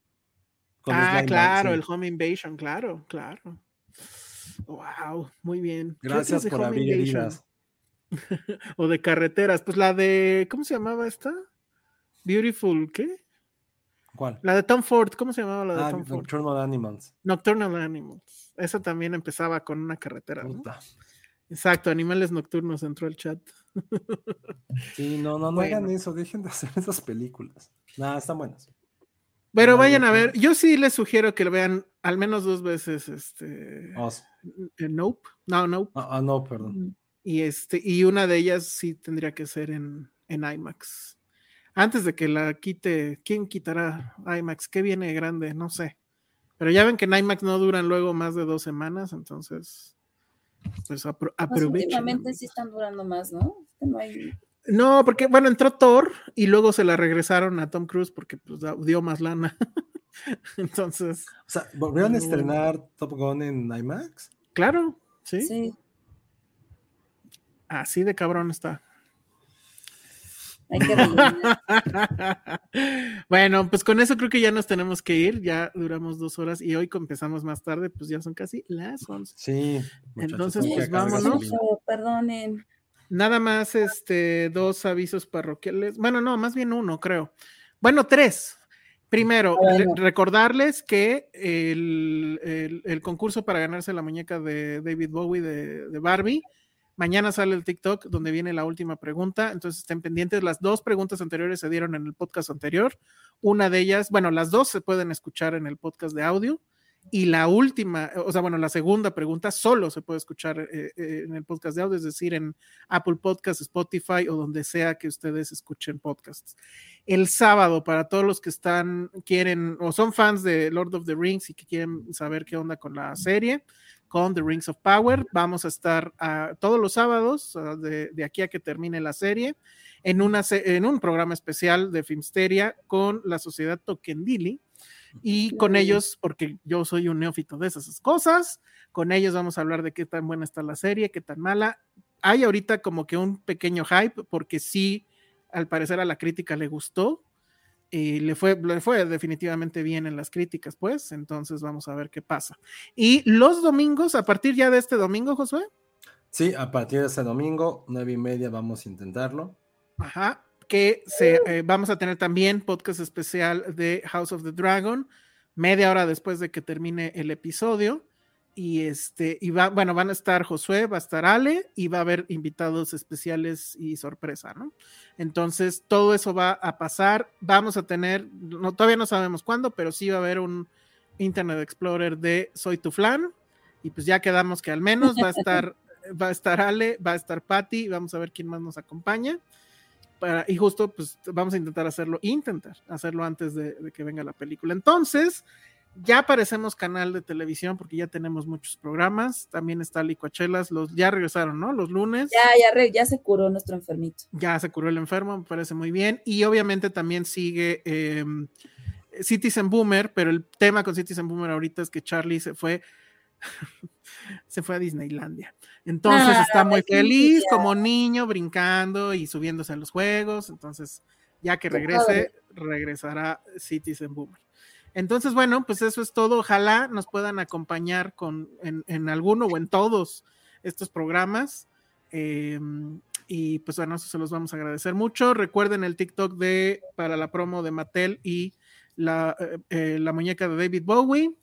Con Ah, Slime claro, Man, el. Home Invasion, claro, claro. Wow, muy bien. ¿Qué Gracias por abrir heridas. O de carreteras. Pues la de, ¿cómo se llamaba esta? Beautiful, ¿qué? ¿Cuál? La de Tom Ford, ¿cómo se llamaba la de Ah, Tom Ford? Nocturnal Animals. Nocturnal Animals. Esa también empezaba con una carretera, ¿no? Exacto, animales nocturnos entró el chat. Sí, no, no, no Bueno. hagan eso, dejen de hacer esas películas. Nada, están buenas. Pero No, vayan a ver, yo sí les sugiero que lo vean al menos dos veces, este, Oz. eh, Nope, no, Nope, Ah, ah, no, perdón. Mm. y este, y una de ellas sí tendría que ser en, en IMAX. Antes de que la quite, ¿quién quitará IMAX? ¿Qué viene grande? No sé. Pero ya ven que en IMAX no duran luego más de dos semanas, entonces, pues apro- Pues aprovechen. sí están durando más, ¿no? No hay... No, porque bueno, entró Thor y luego se la regresaron a Tom Cruise porque pues, dio más lana. Entonces, O sea, ¿volvieron a estrenar Top Gun en IMAX? claro, sí, Sí, así de cabrón está. Hay que rellenar. bueno, pues con eso creo que ya nos tenemos que ir. Ya duramos dos horas y hoy como empezamos más tarde, pues ya son casi las 11. Sí. Entonces, pues, vámonos. Perdonen. Nada más, este, dos avisos parroquiales. Bueno, no, más bien uno, creo. Bueno, tres. Primero, re- recordarles que el, el- el concurso para ganarse la muñeca de David Bowie de, de Barbie, mañana sale el TikTok donde viene la última pregunta, entonces estén pendientes. Las dos preguntas anteriores se dieron en el podcast anterior. Una de ellas, bueno, las dos se pueden escuchar en el podcast de audio. Y la última, o sea, bueno, la segunda pregunta solo se puede escuchar eh, eh, en el podcast de audio, es decir, en Apple Podcasts, Spotify o donde sea que ustedes escuchen podcasts. El sábado, para todos los que están, quieren o son fans de Lord of the Rings y que quieren saber qué onda con la serie, con The Rings of Power, vamos a estar ah, todos los sábados, ah, de, de aquí a que termine la serie, en, una, en un programa especial de Filmsteria con la sociedad Tokendili. Y con ellos, porque yo soy un neófito de esas cosas, con ellos vamos a hablar de qué tan buena está la serie, qué tan mala. Hay ahorita como que un pequeño hype, porque sí, al parecer a la crítica le gustó. Y le fue, le fue definitivamente bien en las críticas, pues. Entonces vamos a ver qué pasa. Y los domingos, a partir ya de este domingo, Josué, Sí, a partir de este domingo, nueve y media, vamos a intentarlo. Ajá, que se, eh, vamos a tener también podcast especial de House of the Dragon, media hora después de que termine el episodio. Y este, y va, bueno, van a estar Josué, va a estar Ale y va a haber invitados especiales y sorpresa, ¿no? Entonces, todo eso va a pasar. Vamos a tener, no, todavía no sabemos cuándo, pero sí va a haber un Internet Explorer de Soy tu Flan. Y pues ya quedamos que al menos va a estar, va a estar Ale, va a estar Patty, vamos a ver quién más nos acompaña. para, y justo pues vamos a intentar hacerlo, intentar hacerlo antes de, de que venga la película. Entonces, ya parecemos canal de televisión porque ya tenemos muchos programas. También está Licuachelas, los ya regresaron, ¿no? Los lunes. Ya, ya, re- ya se curó nuestro enfermito. Ya se curó el enfermo, me parece muy bien. Y obviamente también sigue eh, Citizen Boomer, pero el tema con Citizen Boomer ahorita es que Charlie se fue. se fue a Disneylandia. Entonces Ah, está muy feliz como niño, brincando y subiéndose a los juegos. Entonces, ya que regrese, regresará Citizen Boomer. Entonces, bueno, pues eso es todo. Ojalá nos puedan acompañar con, en, alguno o en todos estos programas. Eh, y pues bueno, eso se los vamos a agradecer mucho. Recuerden el TikTok de para la promo de Mattel y la, eh, eh, la muñeca de David Bowie.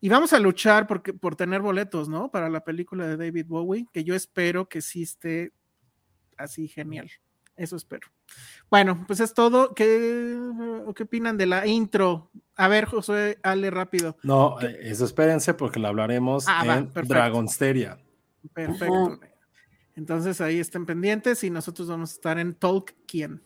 Y vamos a luchar porque, por tener boletos, ¿no? Para la película de David Bowie, que yo espero que sí esté así genial. Eso espero. Bueno, pues es todo. ¿Qué, qué opinan de la intro? A ver, José, Ale, rápido. No, eh, eso espérense porque lo hablaremos Ah, va, en perfecto. Dragonsteria. Perfecto. Entonces ahí estén pendientes y nosotros vamos a estar en Tolkien.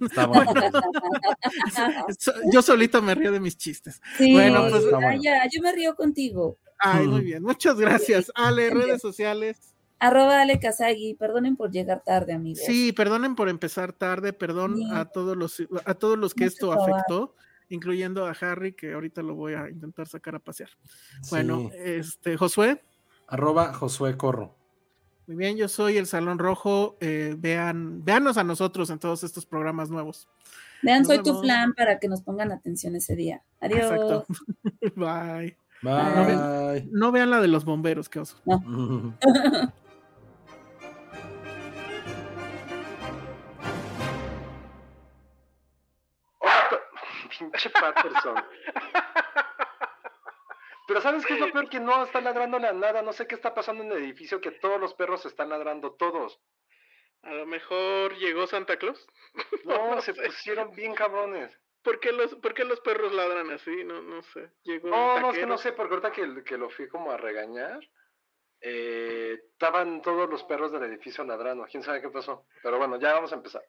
Está bueno. Yo solito me río de mis chistes. Sí, Bueno, pues, ah, bueno. ya, yo me río contigo. Ay, muy Ujú. bien. Muchas gracias. Ale, redes sociales. Arroba Ale Kazagi, perdonen por llegar tarde, amigos. Sí, perdonen por empezar tarde, perdón Sí. a todos los a todos los que Mucho esto trabajo. afectó, incluyendo a Harry, que ahorita lo voy a intentar sacar a pasear. Bueno, Sí. este, Josué, Arroba Josué Corro. muy bien, yo soy el Salón Rojo. eh, vean, véanos a nosotros en todos estos programas nuevos. Vean, Nos soy tu flan para que nos pongan atención ese día. Adiós. Exacto. Bye. Bye. No vean la de los bomberos, qué oso. Hola, Pinche Patterson. Pero ¿sabes qué es lo peor? Que no está ladrándole a nada. No sé qué está pasando en el edificio que todos los perros están ladrando, todos. A lo mejor llegó Santa Claus. No, se pusieron bien cabrones. ¿Por qué los, por qué los perros ladran así? No, no sé. Llegó No, no, es que no sé, porque ahorita que, que lo fui como a regañar, eh, estaban todos los perros del edificio ladrando. ¿Quién sabe qué pasó? Pero bueno, ya vamos a empezar.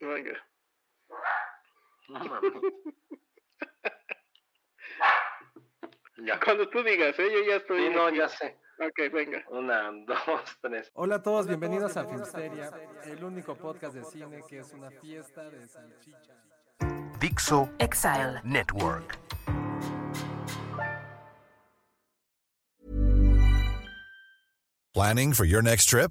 Venga. No mames. ya. Cuando tú digas, ¿eh? Yo ya estoy. Sí, no, aquí. ya sé. Ok, venga. Una, dos, tres. Hola a todos, bienvenidos a Filmsteria, el único podcast de cine que es una fiesta de salchichas. Dixo Exile. Network. Planning for your next trip?